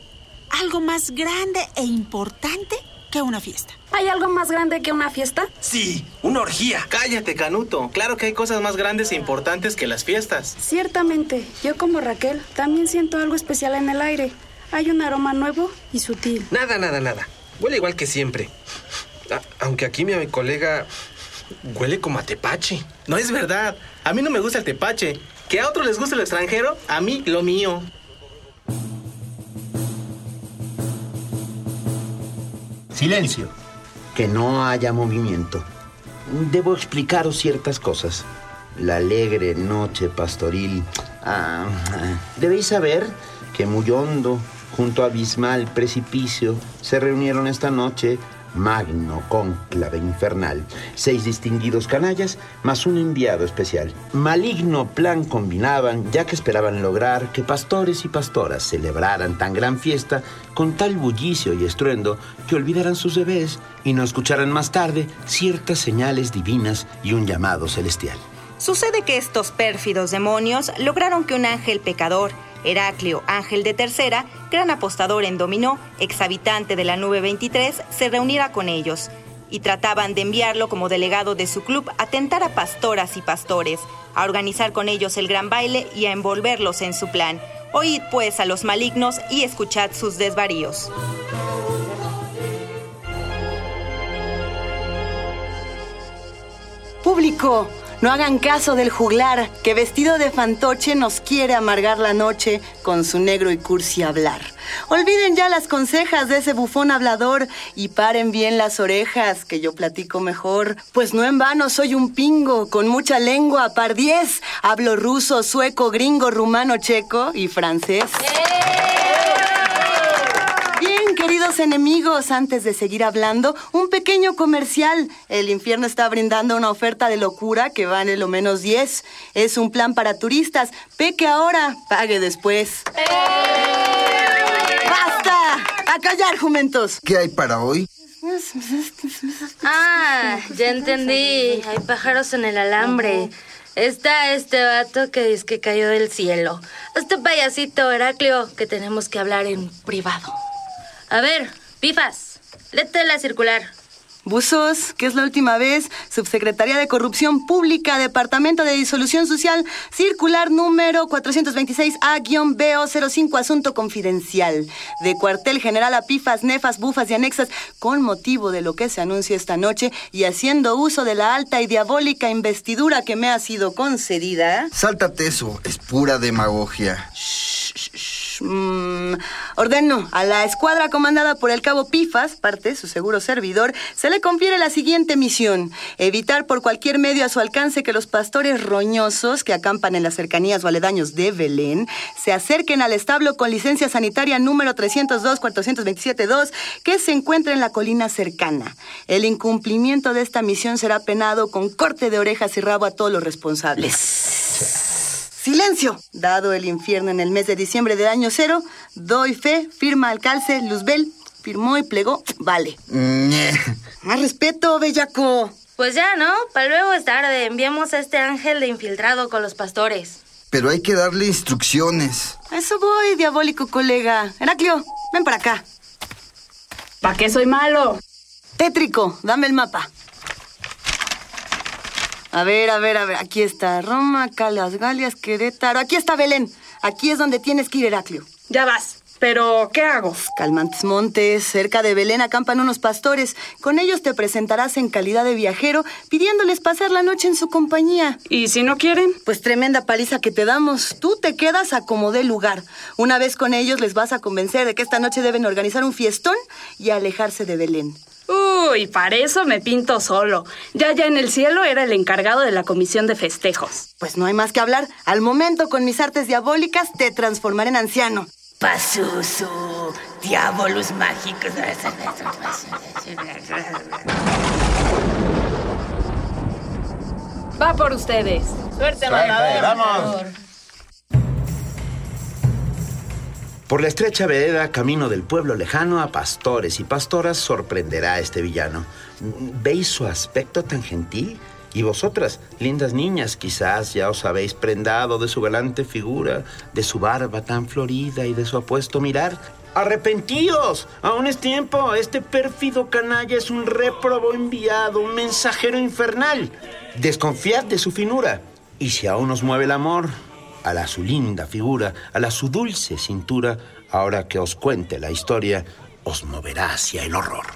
algo más grande e importante que una fiesta. ¿Hay algo más grande que una fiesta? Sí, una orgía. Cállate, Canuto. Claro que hay cosas más grandes e importantes que las fiestas. Ciertamente, yo como Raquel también siento algo especial en el aire. Hay un aroma nuevo y sutil. Nada, nada, nada. Huele igual que siempre. A- aunque aquí mi colega huele como a tepache. No es verdad. A mí no me gusta el tepache. Que a otros les guste lo extranjero, a mí lo mío. Silencio. Que no haya movimiento. Debo explicaros ciertas cosas. La alegre noche pastoril Ah, debéis saber que muy hondo, junto a abismal precipicio, se reunieron esta noche magno cónclave infernal, seis distinguidos canallas, más un enviado especial. Maligno plan combinaban, ya que esperaban lograr que pastores y pastoras celebraran tan gran fiesta con tal bullicio y estruendo que olvidaran sus bebés y no escucharan más tarde ciertas señales divinas y un llamado celestial. Sucede que estos pérfidos demonios lograron que un ángel pecador, Heraclio, ángel de tercera, gran apostador en dominó, exhabitante de la nube 23, se reuniera con ellos y trataban de enviarlo como delegado de su club a tentar a pastoras y pastores, a organizar con ellos el gran baile y a envolverlos en su plan. Oíd pues a los malignos y escuchad sus desvaríos. Público, no hagan caso del juglar, que vestido de fantoche nos quiere amargar la noche con su negro y cursi hablar. Olviden ya las consejas de ese bufón hablador y paren bien las orejas, que yo platico mejor. Pues no en vano soy un pingo, con mucha lengua, par diez. Hablo ruso, sueco, gringo, rumano, checo y francés. Bien, queridos enemigos, antes de seguir hablando, un pequeño comercial. El infierno está brindando una oferta de locura que vale lo menos 10. Es un plan para turistas. Peque ahora, pague después. ¡Basta! ¡A callar, jumentos! ¿Qué hay para hoy? Ah, ya entendí. Hay pájaros en el alambre. Está este vato que dice que cayó del cielo. Este payasito Heraclio que tenemos que hablar en privado. A ver, pifas, léete la circular. Buzos, que es la última vez, Subsecretaría de Corrupción Pública, Departamento de Disolución Social, circular número 426A-BO05, asunto confidencial, de cuartel general a pifas, nefas, bufas y anexas, con motivo de lo que se anuncia esta noche y haciendo uso de la alta y diabólica investidura que me ha sido concedida. Sáltate eso, es pura demagogia. Mm, ordeno a la escuadra comandada por el cabo Pifas, parte su seguro servidor, se le confiere la siguiente misión: evitar por cualquier medio a su alcance que los pastores roñosos que acampan en las cercanías o aledaños de Belén se acerquen al establo con licencia sanitaria número 302-427-2 que se encuentra en la colina cercana. El incumplimiento de esta misión será penado con corte de orejas y rabo a todos los responsables. ¡Silencio! Dado el infierno en el mes de diciembre del año cero, doy fe, firma al calce, Luzbel, firmó y plegó, vale. Más respeto, bellaco. Pues ya, ¿no? Para luego es tarde. Enviamos a este ángel de infiltrado con los pastores. Pero hay que darle instrucciones. A eso voy, diabólico colega. Heraclio, ven para acá. ¿Para qué soy malo? Tétrico, dame el mapa. A ver, a ver, a ver. Aquí está Roma, acá las Galias, Querétaro. Aquí está Belén. Aquí es donde tienes que ir, Heraclio. Ya vas. Pero, ¿qué hago? Calmantes Montes, cerca de Belén acampan unos pastores. Con ellos te presentarás en calidad de viajero, pidiéndoles pasar la noche en su compañía. ¿Y si no quieren? Pues tremenda paliza que te damos. Tú te quedas a como dé lugar. Una vez con ellos les vas a convencer de que esta noche deben organizar un fiestón y alejarse de Belén. Uy, para eso me pinto solo. Ya ya en el cielo era el encargado de la comisión de festejos. Pues no hay más que hablar. Al momento, con mis artes diabólicas, te transformaré en anciano. Pasusu, diabolos mágicos. Va por ustedes. Suerte, mandador. Vamos. Por la estrecha vereda, camino del pueblo lejano a pastores y pastoras, sorprenderá a este villano. ¿Veis su aspecto tan gentil? Y vosotras, lindas niñas, quizás ya os habéis prendado de su galante figura, de su barba tan florida y de su apuesto mirar. ¡Arrepentíos! Aún es tiempo. Este pérfido canalla es un réprobo enviado, un mensajero infernal. Desconfiad de su finura. Y si aún os mueve el amor, a la su linda figura, a la su dulce cintura, ahora que os cuente la historia, os moverá hacia el horror.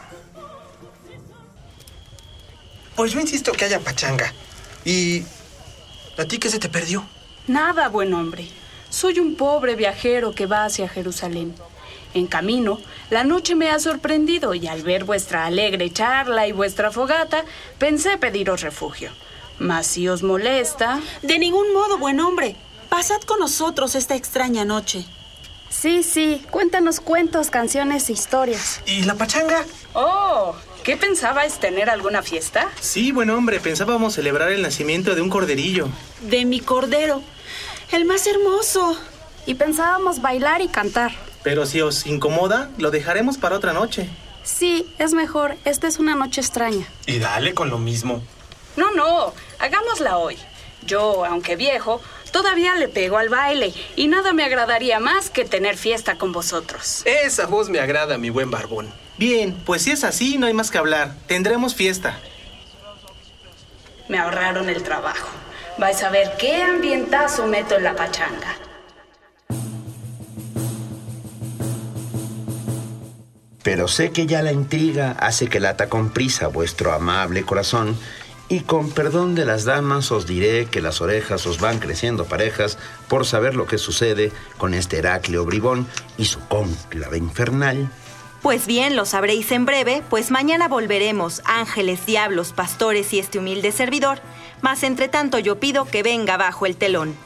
Pues yo insisto que haya pachanga. ¿Y a ti qué se te perdió? Nada, buen hombre. Soy un pobre viajero que va hacia Jerusalén. En camino, la noche me ha sorprendido y al ver vuestra alegre charla y vuestra fogata, pensé pediros refugio. Mas si os molesta... De ningún modo, buen hombre. Pasad con nosotros esta extraña noche. Sí, sí, cuéntanos cuentos, canciones e historias. ¿Y la pachanga? Oh, ¿qué pensabais tener alguna fiesta? Sí, buen hombre, pensábamos celebrar el nacimiento de un corderillo. De mi cordero, el más hermoso. Y pensábamos bailar y cantar. Pero si os incomoda, lo dejaremos para otra noche. Sí, es mejor. Esta es una noche extraña. Y dale con lo mismo. No, no, hagámosla hoy. Yo, aunque viejo, todavía le pego al baile y nada me agradaría más que tener fiesta con vosotros. Esa voz me agrada, mi buen barbón. Bien, pues si es así, no hay más que hablar. Tendremos fiesta. Me ahorraron el trabajo. Vais a ver qué ambientazo meto en la pachanga. Pero sé que ya la intriga hace que lata con prisa vuestro amable corazón, y con perdón de las damas os diré que las orejas os van creciendo parejas por saber lo que sucede con este Heracleo bribón y su cónclave infernal. Pues bien, lo sabréis en breve, pues mañana volveremos, ángeles, diablos, pastores y este humilde servidor, mas entre tanto yo pido que venga bajo el telón.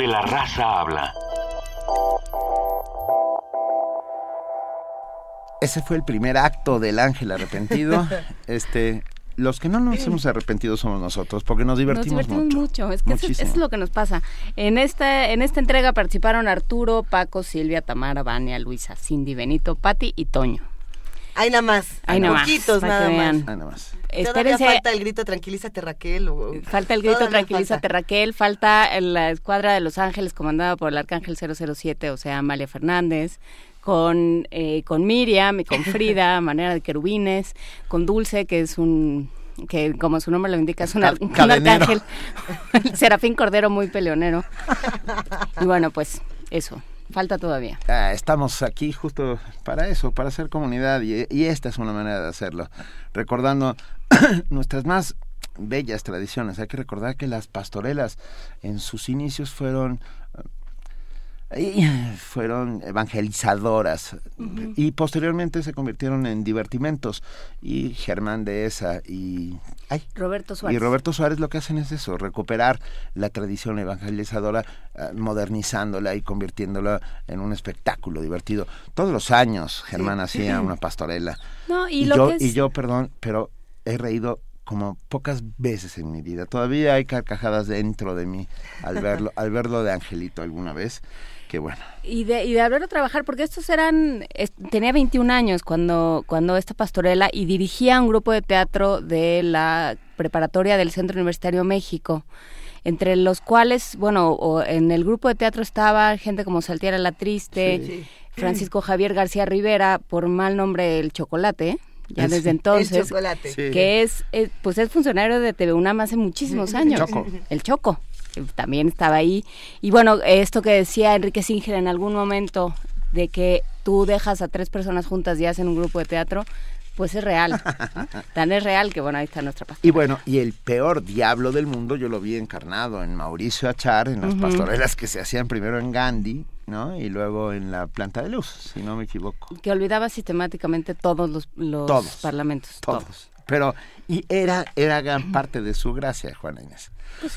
Donde la raza habla. Ese fue el primer acto del ángel arrepentido. este, los que no nos hemos arrepentido somos nosotros, porque nos divertimos, nos divertimos mucho. Es que eso es lo que nos pasa. En esta, en esta entrega participaron Arturo, Paco, Silvia, Tamara, Vania, Luisa, Cindy, Benito, Patti y Toño. Hay nada más. Hay nada más, Poquitos nada más. Ay, nada más. Todavía Espérense, falta el grito tranquilízate Raquel. o- falta el grito Todavía Tranquilízate falta. Raquel, falta la escuadra de Los Ángeles comandada por el Arcángel 007, o sea, Amalia Fernández, con, eh, con Miriam y con Frida, manera de querubines, con Dulce, que es un que como su nombre lo indica es un, Cal- arcángel, el Serafín Cordero muy peleonero. Y bueno, pues eso, falta todavía. Ah, estamos aquí justo para eso, para hacer comunidad y, y esta es una manera de hacerlo. Recordando nuestras más bellas tradiciones. Hay que recordar que las pastorelas en sus inicios fueron eh, fueron evangelizadoras y posteriormente se convirtieron en divertimentos y Germán de esa y ay, Roberto Suárez. y Roberto Suárez lo que hacen es eso, recuperar la tradición evangelizadora, eh, modernizándola y convirtiéndola en un espectáculo divertido. Todos los años Germán Sí. hacía una pastorela. No, y y lo yo, que es- y yo, perdón, pero he reído como pocas veces en mi vida. Todavía hay carcajadas dentro de mí al verlo, al verlo de Angelito alguna vez. Que bueno. Y de, y de haberlo trabajar, porque estos eran, es- tenía 21 años cuando, cuando esta pastorela y dirigía un grupo de teatro de la preparatoria del Centro Universitario México, entre los cuales, bueno, o en el grupo de teatro estaba gente como Saltiera la Triste, Sí. Francisco Javier García Rivera, por mal nombre El Chocolate, ya El- desde el entonces, Chocolate. Sí. que es, es- pues es funcionario de TV UNAM hace muchísimos años. Choco. El Choco también estaba ahí. Y bueno, esto que decía Enrique Singer en algún momento de que tú dejas a tres personas juntas y hacen un grupo de teatro, pues es real. Tan es real que bueno, ahí está nuestra pasta. Y bueno, y el peor diablo del mundo yo lo vi encarnado en Mauricio Achar, en las Ujú. pastorelas que se hacían primero en Gandhi, ¿no? Y luego en la planta de luz, si no me equivoco. Que olvidaba sistemáticamente todos los, los Todos. parlamentos. Todos. Pero, y era, era gran parte de su gracia, Juana Inés.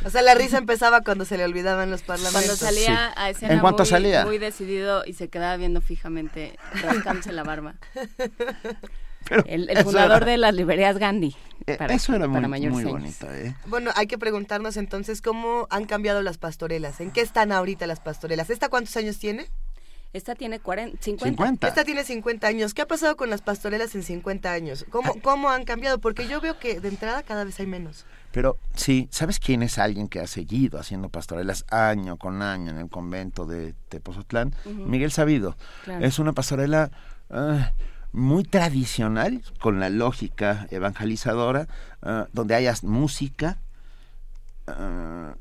O sea, la risa empezaba cuando se le olvidaban los parlamentos. Cuando salía Sí. a escena En cuanto muy, salía. muy decidido y se quedaba viendo fijamente, rascándose la barba. el, fundador era- de las librerías Gandhi. Eh, para- Eso era muy, para bonito, ¿eh? Bueno, hay que preguntarnos entonces cómo han cambiado las pastorelas. ¿En qué están ahorita las pastorelas? ¿Esta cuántos años tiene? Esta tiene 40, 50. Esta tiene 50 años. ¿Qué ha pasado con las pastorelas en 50 años? ¿Cómo, ¿Cómo han cambiado? Porque yo veo que de entrada cada vez hay menos. Pero sí, ¿sabes quién es alguien que ha seguido haciendo pastorelas año con año en el convento de Tepozotlán? Miguel Sabido. Claro. Es una pastorela ah, muy tradicional, con la lógica evangelizadora, ah, donde hayas música. ah,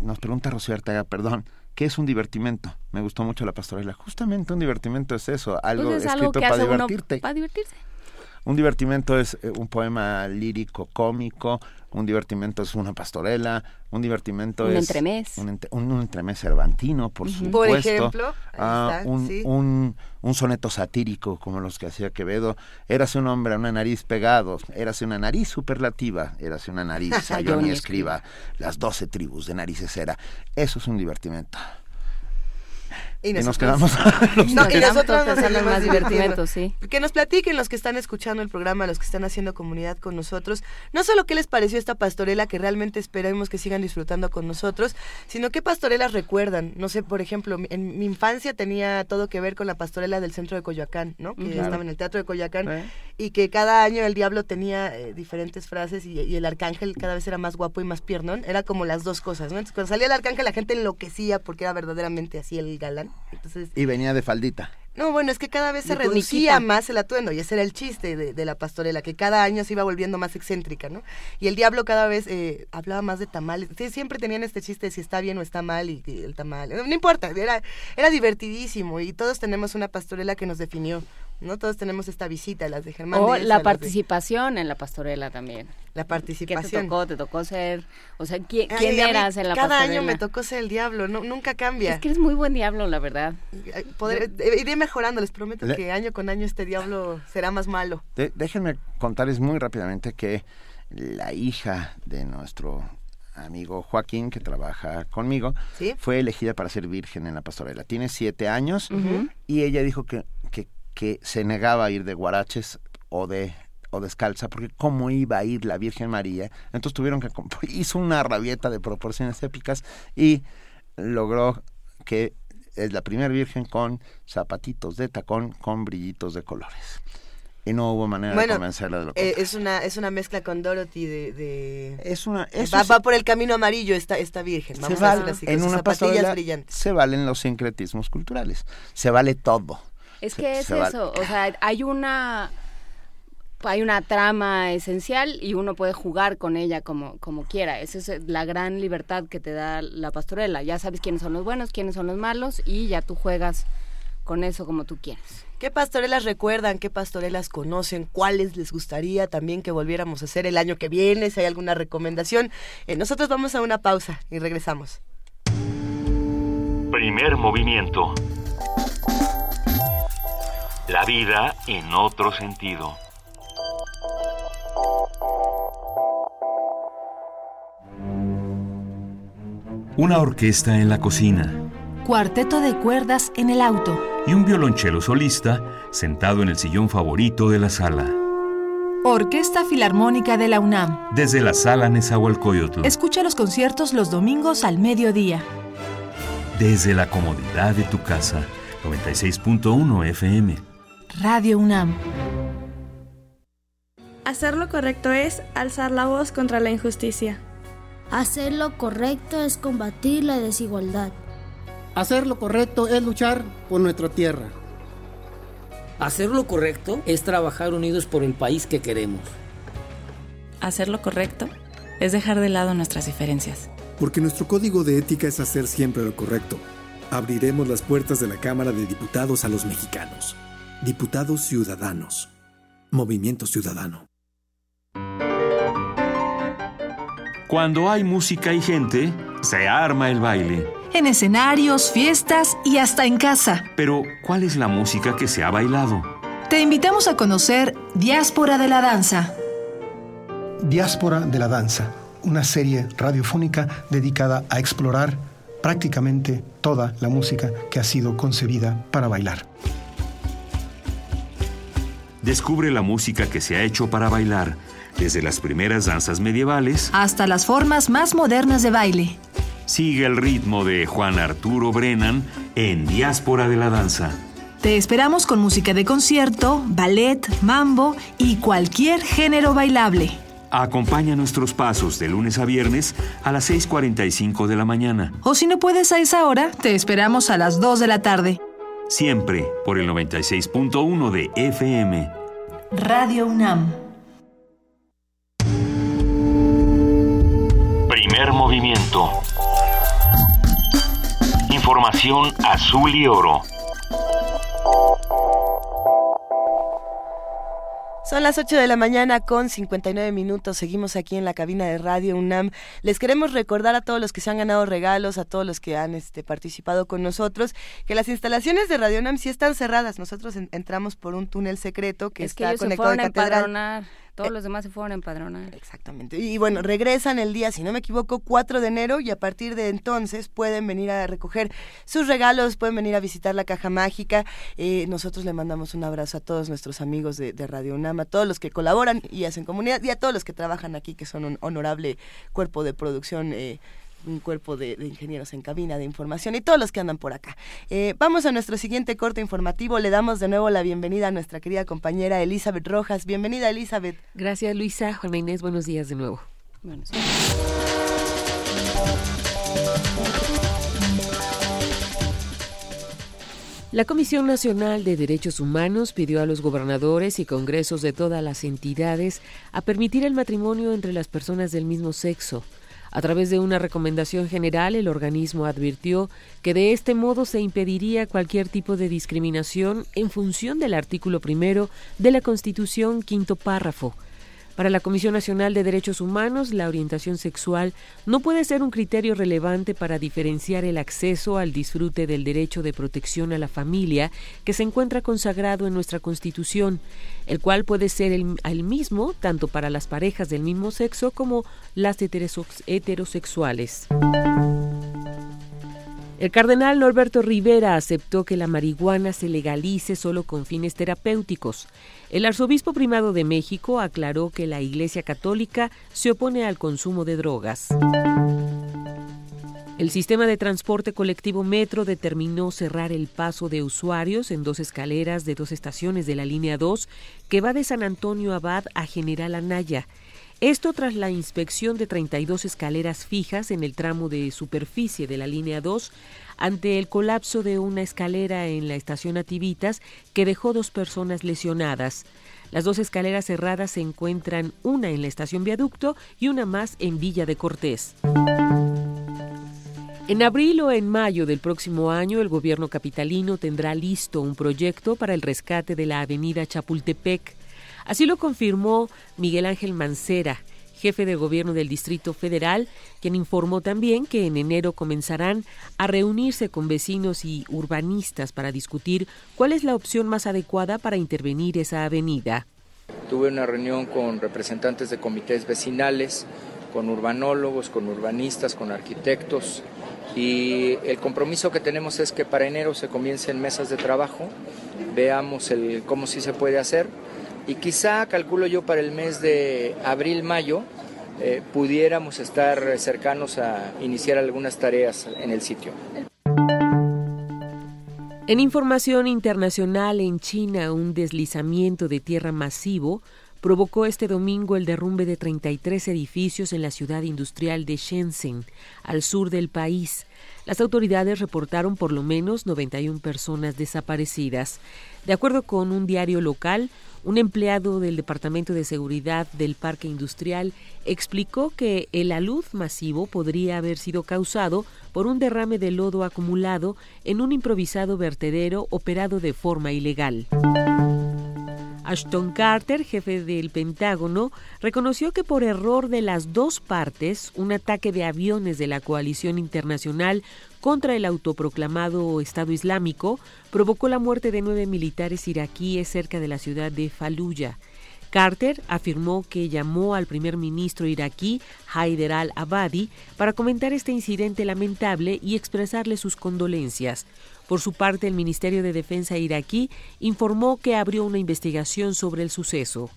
nos pregunta Rocío Arteaga, perdón, ¿qué es un divertimento? Me gustó mucho la pastorela. Justamente un divertimento es eso, algo Pues es escrito algo que para divertirte. para divertirse. Un divertimento es eh, un poema lírico cómico, un divertimento es una pastorela, un divertimento Un es entremés. un, ent- un- un entremés cervantino, por Ujú. supuesto. Por ejemplo, Ah, está, un, sí. un, un soneto satírico como los que hacía Quevedo. Érase un hombre a una nariz pegado, érase una nariz superlativa, érase una nariz sayón Sayón y y escriba. Las doce tribus de narices era. Eso es un divertimento. Y, nos quedamos... No, y nosotros nos pensando en seguimos más divirtiendo. divertimentos, sí. Que nos platiquen los que están escuchando el programa, los que están haciendo comunidad con nosotros, no solo qué les pareció esta pastorela que realmente esperemos que sigan disfrutando con nosotros, sino qué pastorelas recuerdan. No sé, por ejemplo, en mi infancia tenía todo que ver con la pastorela del centro de Coyoacán, ¿no? Que Ujú. Claro. estaba en el teatro de Coyoacán Eh. y que cada año el diablo tenía eh, diferentes frases y, y el arcángel cada vez era más guapo y más piernón. Era como las dos cosas, ¿no? Entonces, cuando salía el arcángel la gente enloquecía porque era verdaderamente así el galán. Entonces, Y venía de faldita. no, bueno, es que cada vez se reducía más el atuendo y ese era el chiste de, de la pastorela, que cada año se iba volviendo más excéntrica, ¿no? Y el diablo cada vez eh, hablaba más de tamales. Sí, siempre tenían este chiste de si está bien o está mal y, y el tamal. No, no importa, era, era divertidísimo y todos tenemos una pastorela que nos definió, ¿no? Todos tenemos esta visita, las de Germán. O la de- participación en la pastorela también. La ¿Qué te participación. tocó? ¿Te tocó ser? O sea, ¿quién, Ay, quién mí eras en la Cada pastorela? año me tocó ser el diablo, no, nunca cambia. Es que eres muy buen diablo, la verdad. Podré- eh, iré mejorando, les prometo Le- que año con año este diablo será más malo. De- déjenme contarles muy rápidamente que la hija de nuestro amigo Joaquín, que trabaja conmigo, ¿Sí? fue elegida para ser virgen en la pastorela. Tiene siete años y ella dijo que, que, se negaba a ir de guaraches o de o descalza, porque cómo iba a ir la Virgen María. Entonces tuvieron que... Hizo una rabieta de proporciones épicas y logró que es la primera Virgen con zapatitos de tacón con brillitos de colores. Y no hubo manera de Bueno, convencerla de lo que... Eh, es una es una mezcla con Dorothy de, de- es una eso va, es- va por el camino amarillo esta esta virgen se vamos a vale, así en una zapatillas brillantes se valen los sincretismos culturales. Se vale todo. Es Se- que es se eso, o sea, hay una hay una trama esencial y uno puede jugar con ella como, como quiera. Esa es la gran libertad que te da la pastorela. Ya sabes quiénes son los buenos, quiénes son los malos y ya tú juegas con eso como tú quieras. ¿Qué pastorelas recuerdan? ¿Qué pastorelas conocen? ¿Cuáles les gustaría también que volviéramos a hacer el año que viene? Si hay alguna recomendación. Eh, nosotros vamos a una pausa y regresamos. Primer movimiento. La vida en otro sentido. Una orquesta en la cocina Cuarteto de cuerdas en el auto. y un violonchelo solista sentado en el sillón favorito de la sala. Orquesta Filarmónica de la UNAM. Desde la sala Nezahualcóyotl, Escucha los conciertos los domingos al mediodía. desde la comodidad de tu casa. 96.1 FM. Radio UNAM. Hacer lo correcto es alzar la voz contra la injusticia. Hacer lo correcto es combatir la desigualdad. Hacer lo correcto es luchar por nuestra tierra. Hacer lo correcto es trabajar unidos por el país que queremos. Hacer lo correcto es dejar de lado nuestras diferencias. Porque nuestro código de ética es hacer siempre lo correcto. Abriremos las puertas de la Cámara de Diputados a los mexicanos. Diputados Ciudadanos. Movimiento Ciudadano. Cuando hay música y gente, se arma el baile. En escenarios, fiestas y hasta en casa. Pero, ¿cuál es la música que se ha bailado? Te invitamos a conocer Diáspora de la Danza. Diáspora de la Danza, una serie radiofónica dedicada a explorar prácticamente toda la música que ha sido concebida para bailar. Descubre la música que se ha hecho para bailar, desde las primeras danzas medievales, Hasta las formas más modernas de baile. sigue el ritmo de Juan Arturo Brennan en Diáspora de la Danza. Te esperamos con música de concierto, ballet, mambo y cualquier género bailable. Acompaña nuestros pasos de lunes a viernes a las 6.45 de la mañana, O si no puedes a esa hora, te esperamos a las 2 de la tarde. Siempre por el 96.1 de FM. Radio UNAM. Primer movimiento. Información azul y oro. Son las 8 de la mañana con 59 minutos. Seguimos aquí en la cabina de Radio UNAM. Les queremos recordar a todos los que se han ganado regalos, a todos los que han este, participado con nosotros, que las instalaciones de Radio UNAM sí están cerradas. Nosotros entramos por un túnel secreto que está conectado a Catedral. Todos los demás se fueron a empadronar. Exactamente. Y bueno, regresan el día, si no me equivoco, 4 de enero y a partir de entonces pueden venir a recoger sus regalos, pueden venir a visitar la caja mágica. Eh, nosotros le mandamos un abrazo a todos nuestros amigos de, Radio UNAM, a todos los que colaboran y hacen comunidad y a todos los que trabajan aquí, que son un honorable cuerpo de producción. Eh, un cuerpo de, ingenieros en cabina de información y todos los que andan por acá. Eh, vamos a nuestro siguiente corte informativo. Le damos de nuevo la bienvenida a nuestra querida compañera Elizabeth Rojas. Bienvenida, Elizabeth. Gracias, Luisa. Juana Inés, buenos días de nuevo. Buenos días. La Comisión Nacional de Derechos Humanos pidió a los gobernadores y congresos de todas las entidades a permitir el matrimonio entre las personas del mismo sexo. A través de una recomendación general, el organismo advirtió que de este modo se impediría cualquier tipo de discriminación en función del artículo primero de la Constitución, quinto párrafo, para la Comisión Nacional de Derechos Humanos, la orientación sexual no puede ser un criterio relevante para diferenciar el acceso al disfrute del derecho de protección a la familia que se encuentra consagrado en nuestra Constitución, el cual puede ser el, mismo tanto para las parejas del mismo sexo como las heterosexuales. El cardenal Norberto Rivera aceptó que la marihuana se legalice solo con fines terapéuticos. El arzobispo primado de México aclaró que la Iglesia Católica se opone al consumo de drogas. El sistema de transporte colectivo Metro determinó cerrar el paso de usuarios en dos escaleras de dos estaciones de la línea 2 que va de San Antonio Abad a General Anaya. Esto tras la inspección de 32 escaleras fijas en el tramo de superficie de la línea 2 ante el colapso de una escalera en la estación Ativitas que dejó dos personas lesionadas. Las dos escaleras cerradas se encuentran una en la estación Viaducto y una más en Villa de Cortés. En abril o en mayo del próximo año, el gobierno capitalino tendrá listo un proyecto para el rescate de la avenida Chapultepec. Así lo confirmó Miguel Ángel Mancera, jefe de gobierno del Distrito Federal, quien informó también que en enero comenzarán a reunirse con vecinos y urbanistas para discutir cuál es la opción más adecuada para intervenir esa avenida. Tuve una reunión con representantes de comités vecinales, con urbanólogos, con urbanistas, con arquitectos y el compromiso que tenemos es que para enero se comiencen mesas de trabajo, veamos el, cómo sí se puede hacer y quizá, calculo yo, para el mes de abril-mayo eh, pudiéramos estar cercanos a iniciar algunas tareas en el sitio. En información internacional, en China, un deslizamiento de tierra masivo provocó este domingo el derrumbe de 33 edificios en la ciudad industrial de Shenzhen, al sur del país. Las autoridades reportaron por lo menos 91 personas desaparecidas. De acuerdo con un diario local, un empleado del Departamento de Seguridad del Parque Industrial explicó que el alud masivo podría haber sido causado por un derrame de lodo acumulado en un improvisado vertedero operado de forma ilegal. Ashton Carter, jefe del Pentágono, reconoció que por error de las dos partes, un ataque de aviones de la coalición internacional contra el autoproclamado Estado Islámico provocó la muerte de nueve militares iraquíes cerca de la ciudad de Fallujah. Carter afirmó que llamó al primer ministro iraquí Haider al-Abadi para comentar este incidente lamentable y expresarle sus condolencias. Por su parte, el Ministerio de Defensa iraquí informó que abrió una investigación sobre el suceso.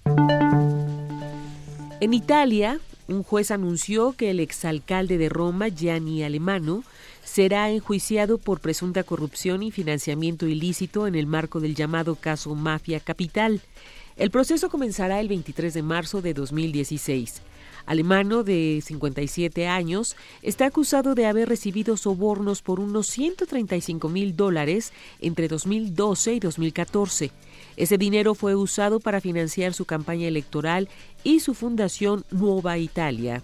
En Italia, un juez anunció que el exalcalde de Roma, Gianni Alemano, será enjuiciado por presunta corrupción y financiamiento ilícito en el marco del llamado caso Mafia Capital. El proceso comenzará el 23 de marzo de 2016. Alemano, de 57 años, está acusado de haber recibido sobornos por unos 135 mil dólares entre 2012 y 2014. Ese dinero fue usado para financiar su campaña electoral y su fundación Nueva Italia.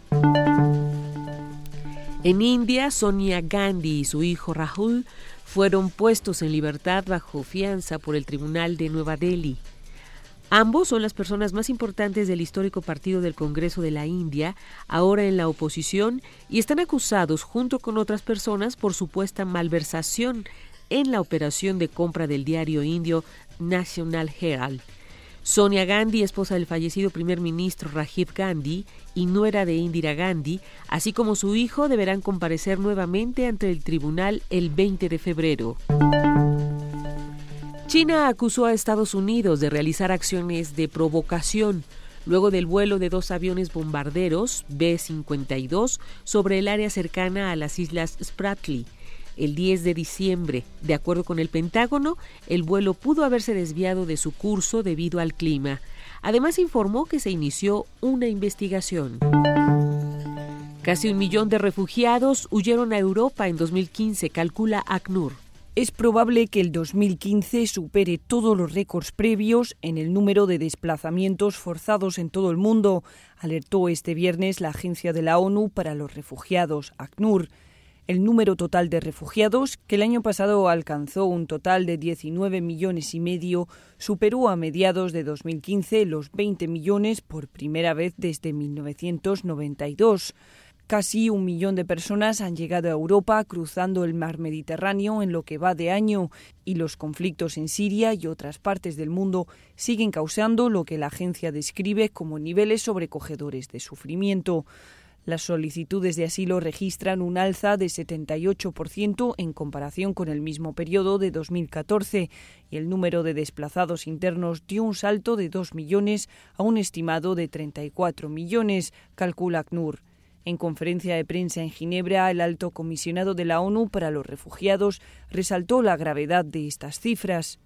En India, Sonia Gandhi y su hijo Rahul fueron puestos en libertad bajo fianza por el Tribunal de Nueva Delhi. Ambos son las personas más importantes del histórico Partido del Congreso de la India, ahora en la oposición, y están acusados junto con otras personas por supuesta malversación en la operación de compra del diario indio National Herald. Sonia Gandhi, esposa del fallecido primer ministro Rajiv Gandhi y nuera de Indira Gandhi, así como su hijo, deberán comparecer nuevamente ante el tribunal el 20 de febrero. China acusó a Estados Unidos de realizar acciones de provocación luego del vuelo de dos aviones bombarderos B-52 sobre el área cercana a las islas Spratly el 10 de diciembre. De acuerdo con el Pentágono, el vuelo pudo haberse desviado de su curso debido al clima. Además informó que se inició una investigación. Casi un millón de refugiados huyeron a Europa en 2015, calcula ACNUR. Es probable que el 2015 supere todos los récords previos en el número de desplazamientos forzados en todo el mundo, alertó este viernes la Agencia de la ONU para los Refugiados, ACNUR. El número total de refugiados, que el año pasado alcanzó un total de 19 millones y medio, superó a mediados de 2015 los 20 millones por primera vez desde 1992. Casi un millón de personas han llegado a Europa cruzando el mar Mediterráneo en lo que va de año y los conflictos en Siria y otras partes del mundo siguen causando lo que la agencia describe como niveles sobrecogedores de sufrimiento. Las solicitudes de asilo registran un alza de 78% en comparación con el mismo periodo de 2014 y el número de desplazados internos dio un salto de 2 millones a un estimado de 34 millones, calcula ACNUR. En conferencia de prensa en Ginebra, el alto comisionado de la ONU para los refugiados resaltó la gravedad de estas cifras.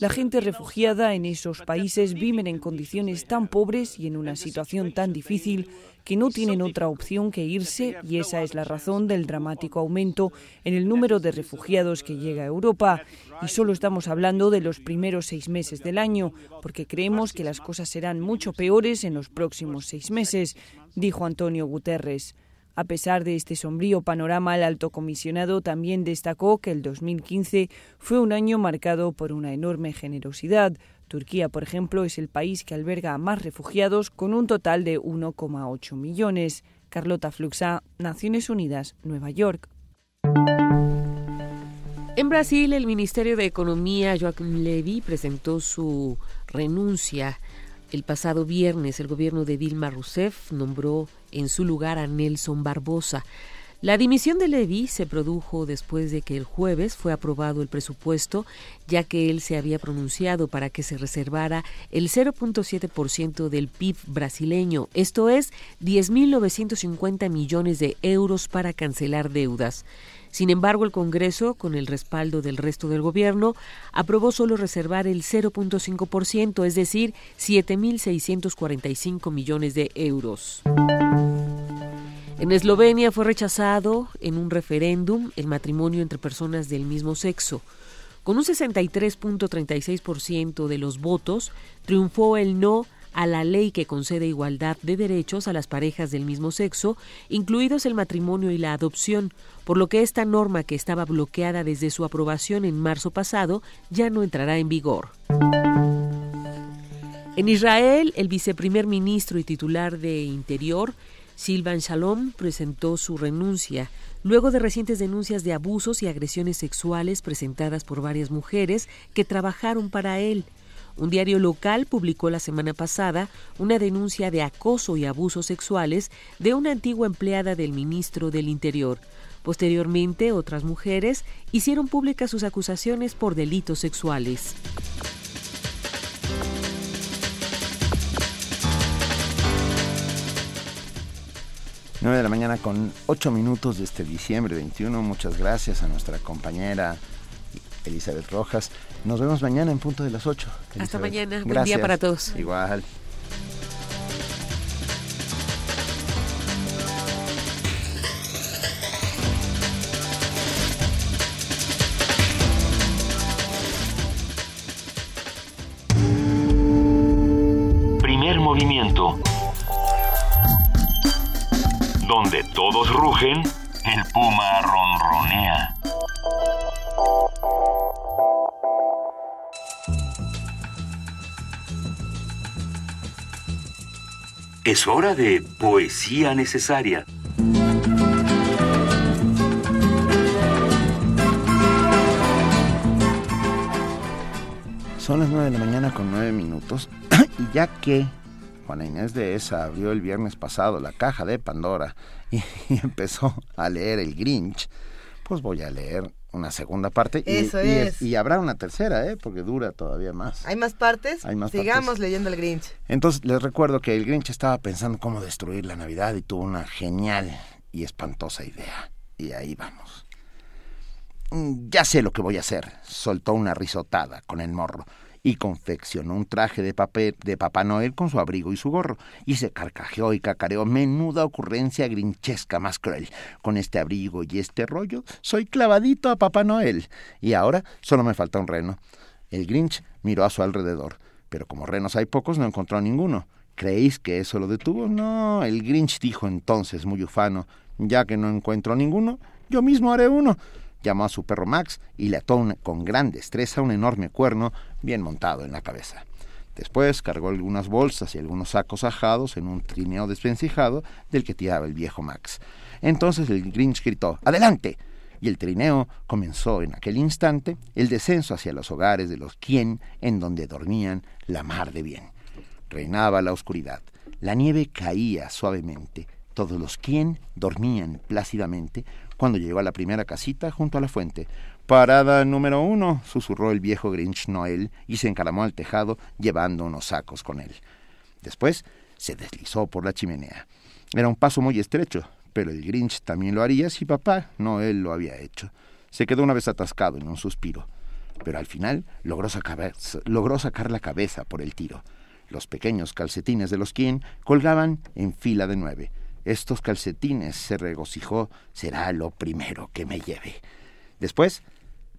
La gente refugiada en esos países viven en condiciones tan pobres y en una situación tan difícil que no tienen otra opción que irse y esa es la razón del dramático aumento en el número de refugiados que llega a Europa. Y solo estamos hablando de los primeros seis meses del año, porque creemos que las cosas serán mucho peores en los próximos seis meses, dijo Antonio Guterres. A pesar de este sombrío panorama, el alto comisionado también destacó que el 2015 fue un año marcado por una enorme generosidad. Turquía, por ejemplo, es el país que alberga a más refugiados con un total de 1,8 millones. Carlota Fluxa, Naciones Unidas, Nueva York. En Brasil, el Ministerio de Economía, Joaquim Levy, presentó su renuncia. El pasado viernes, el gobierno de Dilma Rousseff nombró en su lugar a Nelson Barbosa. La dimisión de Levy se produjo después de que el jueves fue aprobado el presupuesto, ya que él se había pronunciado para que se reservara el 0.7% del PIB brasileño, esto es 10.950 millones de euros para cancelar deudas. Sin embargo, el Congreso, con el respaldo del resto del gobierno, aprobó solo reservar el 0.5%, es decir, 7.645 millones de euros. En Eslovenia fue rechazado en un referéndum el matrimonio entre personas del mismo sexo. Con un 63.36% de los votos, triunfó el no a la ley que concede igualdad de derechos a las parejas del mismo sexo, incluidos el matrimonio y la adopción, por lo que esta norma que estaba bloqueada desde su aprobación en marzo pasado ya no entrará en vigor. En Israel, el viceprimer ministro y titular de Interior, Silvan Shalom, presentó su renuncia luego de recientes denuncias de abusos y agresiones sexuales presentadas por varias mujeres que trabajaron para él. Un diario local publicó la semana pasada una denuncia de acoso y abusos sexuales de una antigua empleada del ministro del Interior. Posteriormente, otras mujeres hicieron públicas sus acusaciones por delitos sexuales. Nueve de la mañana con ocho minutos de este diciembre 21. Muchas gracias a nuestra compañera Elizabeth Rojas. Nos vemos mañana en punto de las 8. Hasta mañana. Buen día para todos. Igual. Primer movimiento. Donde todos rugen, el puma ronronea. Es hora de poesía necesaria. Son las nueve de la mañana con nueve minutos y ya que Juana Inés de esa abrió el viernes pasado la caja de Pandora y, empezó a leer el Grinch, pues voy a leer una segunda parte y, Eso es. y habrá una tercera, ¿eh? porque dura todavía más. ¿Hay más partes? Hay más Sigamos partes. leyendo el Grinch. Entonces les recuerdo que el Grinch estaba pensando cómo destruir la Navidad y tuvo una genial y espantosa idea. Y ahí vamos. "Mm, Ya sé lo que voy a hacer, soltó una risotada con el morro y confeccionó un traje de, papel, de Papá Noel con su abrigo y su gorro, y se carcajeó y cacareó menuda ocurrencia grinchesca más cruel. Con este abrigo y este rollo, soy clavadito a Papá Noel. Y ahora solo me falta un reno. El Grinch miró a su alrededor, pero como renos hay pocos, no encontró ninguno. ¿Creéis que eso lo detuvo? No, el Grinch dijo entonces, muy ufano, ya que no encuentro ninguno, yo mismo haré uno. Llamó a su perro Max y le ató con gran destreza un enorme cuerno bien montado en la cabeza. Después cargó algunas bolsas y algunos sacos ajados en un trineo desvencijado del que tiraba el viejo Max. Entonces el Grinch gritó ¡Adelante! Y el trineo comenzó en aquel instante el descenso hacia los hogares de los quien, en donde dormían la mar de bien. Reinaba la oscuridad. La nieve caía suavemente. Todos los quien dormían plácidamente cuando llegó a la primera casita junto a la fuente. Parada número uno, susurró el viejo Grinch Noel y se encaramó al tejado llevando unos sacos con él. Después se deslizó por la chimenea. Era un paso muy estrecho, pero el Grinch también lo haría si papá Noel lo había hecho. Se quedó una vez atascado en un suspiro, pero al final logró sacar, logró sacar la cabeza por el tiro. Los pequeños calcetines de los quien colgaban en fila de nueve. Estos calcetines, se regocijó, será lo primero que me lleve. Después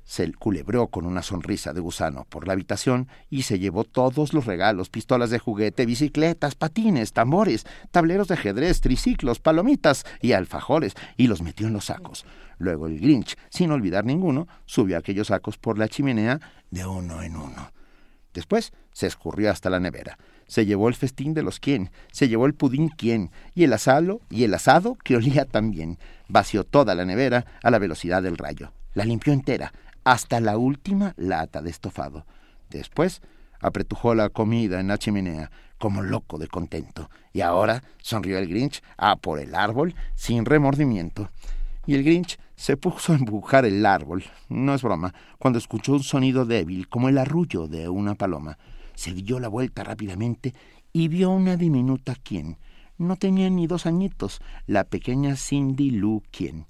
se culebró con una sonrisa de gusano por la habitación y se llevó todos los regalos, pistolas de juguete, bicicletas, patines, tambores, tableros de ajedrez, triciclos, palomitas y alfajores, y los metió en los sacos. Luego el Grinch, sin olvidar ninguno, subió aquellos sacos por la chimenea de uno en uno. Después se escurrió hasta la nevera. Se llevó el festín de los quien, se llevó el pudín quien, y el asado, y el asado que olía también. Vació toda la nevera a la velocidad del rayo. La limpió entera, hasta la última lata de estofado. Después apretujó la comida en la chimenea, como loco de contento. Y ahora sonrió el Grinch a por el árbol sin remordimiento. Y el Grinch se puso a empujar el árbol, no es broma, cuando escuchó un sonido débil como el arrullo de una paloma. Se dio la vuelta rápidamente y vio una diminuta quien. No tenía ni dos añitos, la pequeña Cindy Lou quien.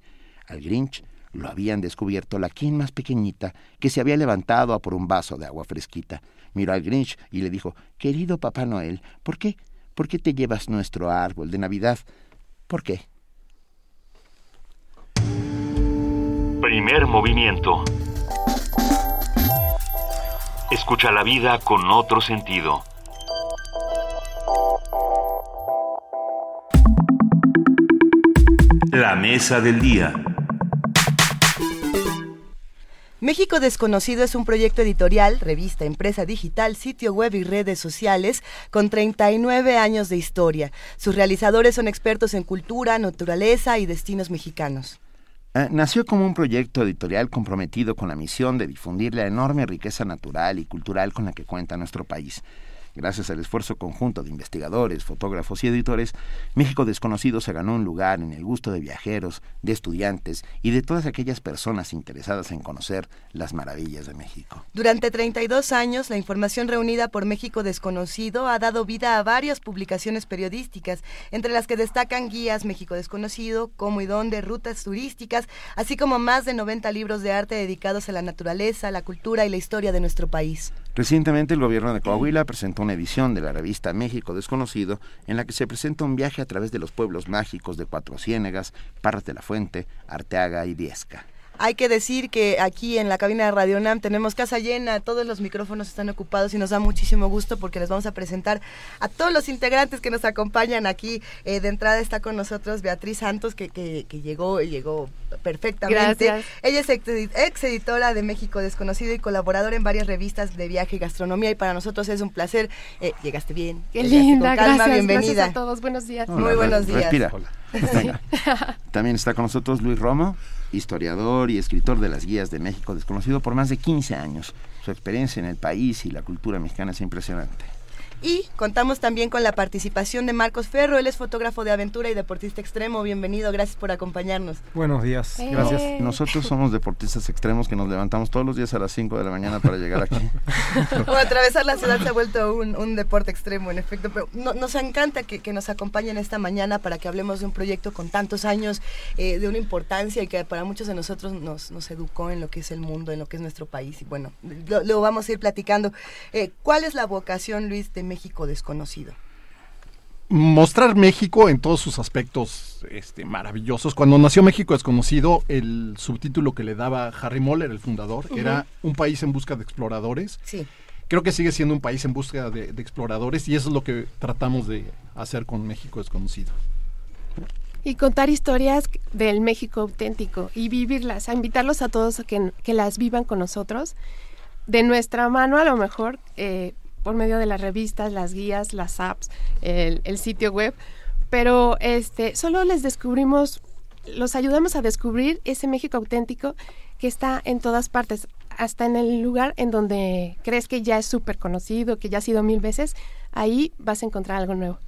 Al Grinch lo habían descubierto la quien más pequeñita, que se había levantado a por un vaso de agua fresquita. Miró al Grinch y le dijo, Querido Papá Noel, ¿por qué? ¿Por qué te llevas nuestro árbol de Navidad? ¿Por qué? Primer movimiento. Escucha la vida con otro sentido. La mesa del día. México Desconocido es un proyecto editorial, revista, empresa digital, sitio web y redes sociales con 39 años de historia. Sus realizadores son expertos en cultura, naturaleza y destinos mexicanos. Eh, nació como un proyecto editorial comprometido con la misión de difundir la enorme riqueza natural y cultural con la que cuenta nuestro país. Gracias al esfuerzo conjunto de investigadores, fotógrafos y editores, México Desconocido se ganó un lugar en el gusto de viajeros, de estudiantes y de todas aquellas personas interesadas en conocer las maravillas de México. Durante 32 años, la información reunida por México Desconocido ha dado vida a varias publicaciones periodísticas, entre las que destacan guías México Desconocido, cómo y dónde, rutas turísticas, así como más de 90 libros de arte dedicados a la naturaleza, la cultura y la historia de nuestro país. Recientemente el gobierno de Coahuila presentó una edición de la revista México Desconocido en la que se presenta un viaje a través de los pueblos mágicos de Cuatro Ciénegas, Parras de la Fuente, Arteaga y Viesca. Hay que decir que aquí en la cabina de Radio Nam tenemos casa llena, todos los micrófonos están ocupados y nos da muchísimo gusto porque les vamos a presentar a todos los integrantes que nos acompañan aquí. Eh, de entrada está con nosotros Beatriz Santos, que, que, que llegó, llegó perfectamente. Ella es ex editora de México Desconocido y colaboradora en varias revistas de viaje y gastronomía y para nosotros es un placer. Eh, llegaste bien. Qué linda, gracias. Bienvenida. Gracias a todos, buenos días. Muy buenos días. Respira. También está con nosotros Luis Romo, historiador y escritor de las guías de México Desconocido por más de 15 años. Su experiencia en el país y la cultura mexicana es impresionante. Y contamos también con la participación de Marcos Ferro, él es fotógrafo de aventura y deportista extremo. Bienvenido, gracias por acompañarnos. Buenos días, Eh. gracias. Nosotros somos deportistas extremos que nos levantamos todos los días a las 5 de la mañana para llegar aquí. O atravesar la ciudad se ha vuelto un, un deporte extremo, en efecto. Pero no- nos encanta que, que nos acompañen esta mañana para que hablemos de un proyecto con tantos años, eh, de una importancia y que para muchos de nosotros nos, nos educó en lo que es el mundo, en lo que es nuestro país. Y bueno, lo, lo vamos a ir platicando. Eh, ¿Cuál es la vocación, Luis, de México desconocido? Mostrar México en todos sus aspectos este, maravillosos. Cuando nació México Desconocido, el subtítulo que le daba Harry Moller, el fundador, era Un país en busca de exploradores. Sí. Creo que sigue siendo un país en busca de, de exploradores y eso es lo que tratamos de hacer con México Desconocido. Y contar historias del México auténtico y vivirlas, a invitarlos a todos a que, que las vivan con nosotros, de nuestra mano a lo mejor, eh, por medio de las revistas, las guías, las apps, el, el sitio web, pero este, solo les descubrimos, los ayudamos a descubrir ese México auténtico que está en todas partes, hasta en el lugar en donde crees que ya es súper conocido, que ya ha sido mil veces, ahí vas a encontrar algo nuevo.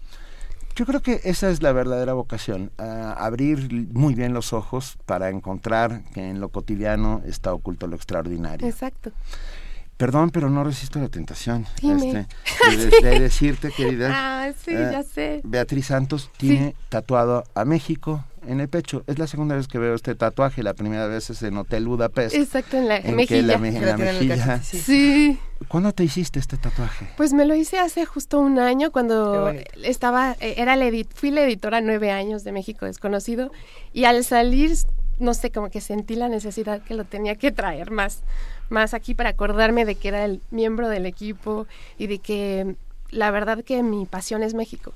Yo creo que esa es la verdadera vocación, ah, abrir muy bien los ojos para encontrar que en lo cotidiano está oculto lo extraordinario. Exacto. Perdón, pero no resisto la tentación Dime. este, de, de decirte, querida. Ah, sí, eh, ya sé. Beatriz Santos tiene tatuado a México en el pecho. Es la segunda vez que veo este tatuaje. La primera vez es en Hotel Budapest. Exacto, en la en mejilla. la, me- en la mejilla. Sí. ¿Cuándo te hiciste este tatuaje? Pues me lo hice hace justo un año cuando estaba, eh, era la edit, fui la editora nueve años de México Desconocido y al salir, no sé, como que sentí la necesidad que lo tenía que traer más, más aquí para acordarme de que era el miembro del equipo y de que la verdad que mi pasión es México.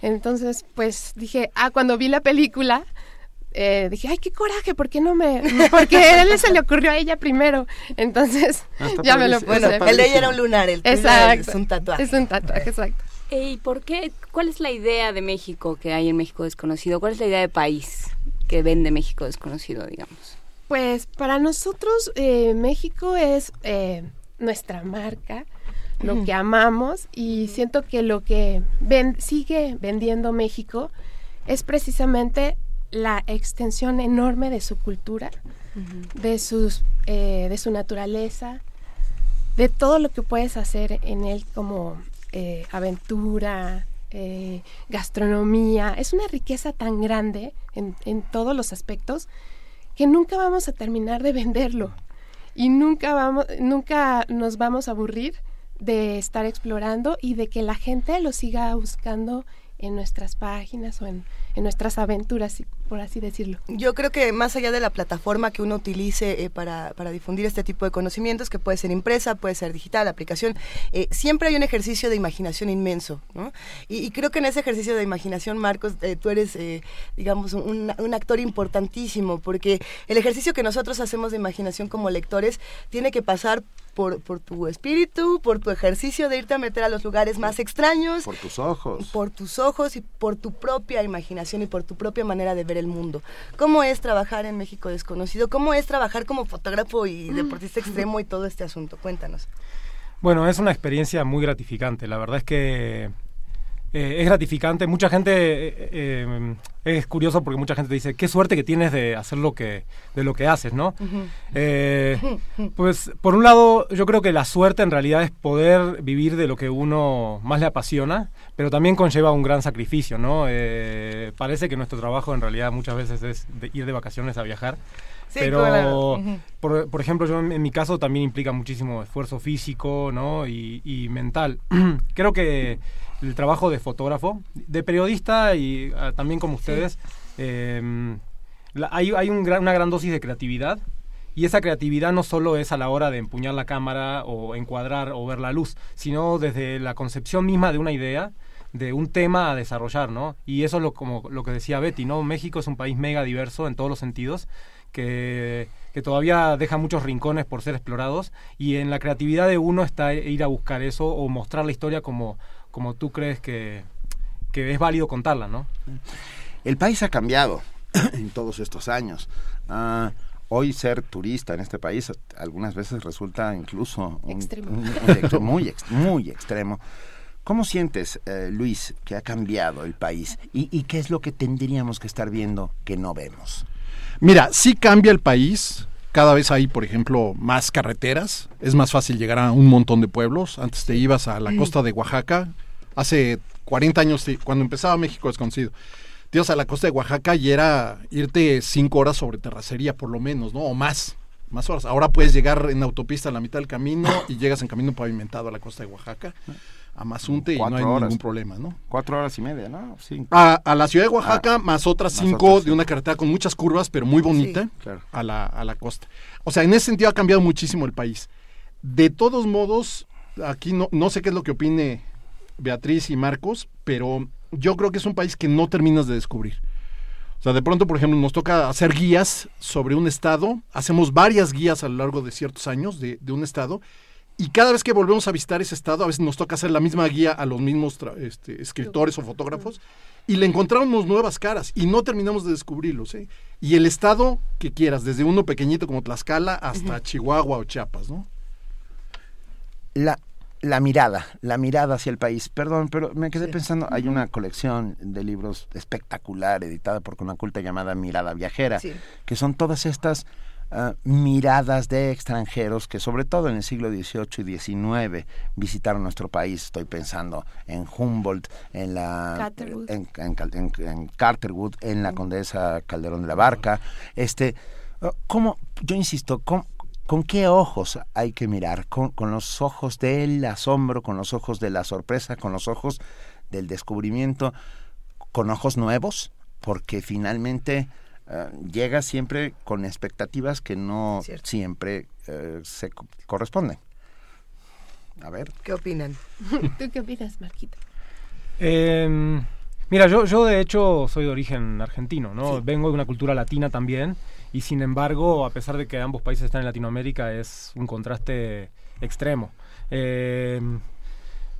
Entonces, pues dije, ah, cuando vi la película, eh, dije, ay, qué coraje, ¿por qué no me...? Porque a él se le ocurrió a ella primero. Entonces, Ah, ya me lo puse. Bueno, el de ella era un lunar, el Exacto. es un tatuaje. Es un tatuaje, exacto. ¿Y por qué? ¿Cuál es la idea de México que hay en México desconocido? ¿Cuál es la idea de país que vende México desconocido, digamos? Pues para nosotros eh, México es eh, nuestra marca, lo que amamos y siento que lo que ven- sigue vendiendo México es precisamente la extensión enorme de su cultura, de, sus, eh, de su naturaleza, de todo lo que puedes hacer en él como eh, aventura, eh, gastronomía. Es una riqueza tan grande en, en todos los aspectos que nunca vamos a terminar de venderlo y nunca vamos, nunca nos vamos a aburrir de estar explorando y de que la gente lo siga buscando en nuestras páginas o en, en nuestras aventuras, por así decirlo. Yo creo que más allá de la plataforma que uno utilice eh, para, para difundir este tipo de conocimientos, que puede ser impresa, puede ser digital, aplicación, eh, siempre hay un ejercicio de imaginación inmenso, y creo que en ese ejercicio de imaginación, Marcos, eh, tú eres, eh, digamos, un, un actor importantísimo, porque el ejercicio que nosotros hacemos de imaginación como lectores tiene que pasar por, por tu espíritu, por tu ejercicio de irte a meter a los lugares más extraños, Por tus ojos. por tus ojos y por tu propia imaginación y por tu propia manera de ver el mundo. ¿Cómo es trabajar en México desconocido? ¿Cómo es trabajar como fotógrafo y deportista extremo y todo este asunto? Cuéntanos. Bueno, es una experiencia muy gratificante. La verdad es que eh, es gratificante. Mucha gente eh, eh, es curioso porque mucha gente dice qué suerte que tienes de hacer lo que de lo que haces, ¿no? Eh, pues por un lado yo creo que la suerte en realidad es poder vivir de lo que uno más le apasiona, pero también conlleva un gran sacrificio, ¿no? Parece que nuestro trabajo en realidad muchas veces es de ir de vacaciones a viajar. Sí, pero claro. Ujú. por, por ejemplo, yo en, en mi caso también implica muchísimo esfuerzo físico ¿no? y, y mental. Creo que el trabajo de fotógrafo, de periodista y ah, también como ustedes, eh, la- hay, hay un gran- una gran dosis de creatividad. Y esa creatividad no solo es a la hora de empuñar la cámara o encuadrar o ver la luz, sino desde la concepción misma de una idea, de un tema a desarrollar, ¿no? Y eso es lo, como lo que decía Betty, ¿no? México es un país mega diverso en todos los sentidos, que, que todavía deja muchos rincones por ser explorados, y en la creatividad de uno está ir a buscar eso o mostrar la historia como, como tú crees que, que es válido contarla, ¿no? El país ha cambiado en todos estos años. Ah, hoy ser turista en este país algunas veces resulta incluso un, Extremo. un- un- muy, ex- muy extremo. ¿Cómo sientes, eh, Luis, que ha cambiado el país? ¿Y, y qué es lo que tendríamos que estar viendo que no vemos? Mira, sí cambia el país. Cada vez hay, por ejemplo, más carreteras. Es más fácil llegar a un montón de pueblos. Antes te ibas a la costa de Oaxaca. Hace 40 años, cuando empezaba México desconocido, te ibas a la costa de Oaxaca y era irte cinco horas sobre terracería, por lo menos, ¿no? O más. Más horas. Ahora puedes llegar en autopista a la mitad del camino y llegas en camino pavimentado a la costa de Oaxaca, a Mazunte y no hay horas. ningún problema, ¿no? Cuatro horas y media, ¿no? A, a la ciudad de Oaxaca, Ah, más otras más cinco otras, de una carretera con muchas curvas, pero muy bonita, Sí, claro. a, la, a la costa. O sea, en ese sentido ha cambiado muchísimo el país. De todos modos, aquí no, no sé qué es lo que opine Beatriz y Marcos, pero yo creo que es un país que no terminas de descubrir. O sea, de pronto, por ejemplo, nos toca hacer guías sobre un estado, hacemos varias guías a lo largo de ciertos años de, de un estado, y cada vez que volvemos a visitar ese estado, a veces nos toca hacer la misma guía a los mismos este, escritores o fotógrafos, y le encontramos nuevas caras, y no terminamos de descubrirlos. ¿eh? Y el estado que quieras, desde uno pequeñito como Tlaxcala hasta Chihuahua o Chiapas, ¿no? La, la mirada, la mirada hacia el país. Perdón, pero me quedé pensando, hay una colección de libros espectacular editada por Conaculta llamada Mirada Viajera, Sí. que son todas estas ah, miradas de extranjeros que sobre todo en el siglo XVIII y XIX visitaron nuestro país. Estoy pensando en Humboldt, en la Catherwood. en, en en- en Carterwood, en la Condesa Calderón de la Barca. Este, ah, ¿cómo? Yo insisto, ¿cómo, ¿Con qué ojos hay que mirar? ¿Con, con los ojos del asombro, con los ojos de la sorpresa, con los ojos del descubrimiento, con ojos nuevos? Porque finalmente eh, llega siempre con expectativas que no Cierto. siempre eh, se co- corresponden. A ver. ¿Qué opinan? ¿Tú qué opinas, Marquita? Eh, mira, yo, yo de hecho soy de origen argentino, ¿no? Vengo de una cultura latina también y sin embargo, a pesar de que ambos países están en Latinoamérica, es un contraste extremo. Eh,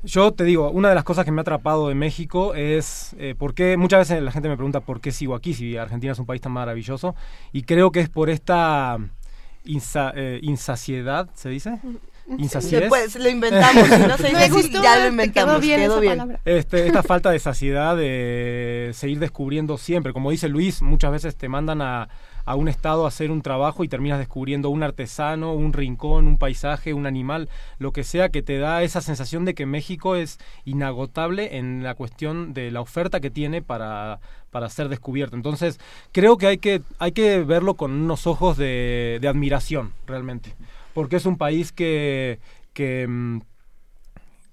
yo te digo, una de las cosas que me ha atrapado de México es eh, por qué, muchas veces la gente me pregunta por qué sigo aquí si Argentina es un país tan maravilloso y creo que es por esta insa- eh, insaciedad, ¿se dice? Insaciedad. Pues lo inventamos, si no se dice Me así, gustó, ya lo inventamos, quedó bien quedó bien. Este, esta falta de saciedad de seguir descubriendo siempre. Como dice Luis, muchas veces te mandan a, a un estado hacer un trabajo y terminas descubriendo un artesano, un rincón, un paisaje, un animal, lo que sea que te da esa sensación de que México es inagotable en la cuestión de la oferta que tiene para, para ser descubierto. Entonces, creo que hay que, hay que verlo con unos ojos de, de admiración, realmente. Porque es un país que, que mm,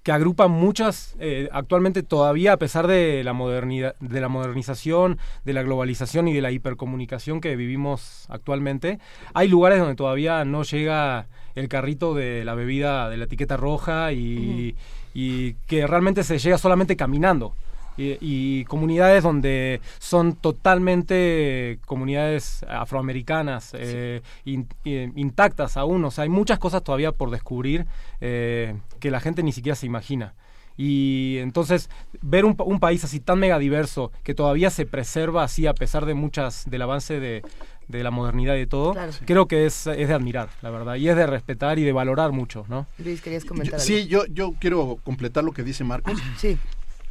que agrupa muchas, eh, actualmente todavía a pesar de la, modernidad, de la modernización, de la globalización y de la hipercomunicación que vivimos actualmente, hay lugares donde todavía no llega el carrito de la bebida de la etiqueta roja y, y que realmente se llega solamente caminando. Y, y comunidades donde son totalmente comunidades afroamericanas eh, in- eh, intactas aún, o sea, hay muchas cosas todavía por descubrir eh, que la gente ni siquiera se imagina. Y entonces ver un, pa- un país así tan mega diverso que todavía se preserva así a pesar de muchas del avance de, de la modernidad y de todo, Claro. creo que es, es de admirar, la verdad, y es de respetar y de valorar mucho, ¿no? Luis, querías Yo- comentar algo. sí, yo, yo quiero completar lo que dice Marcos. Sí.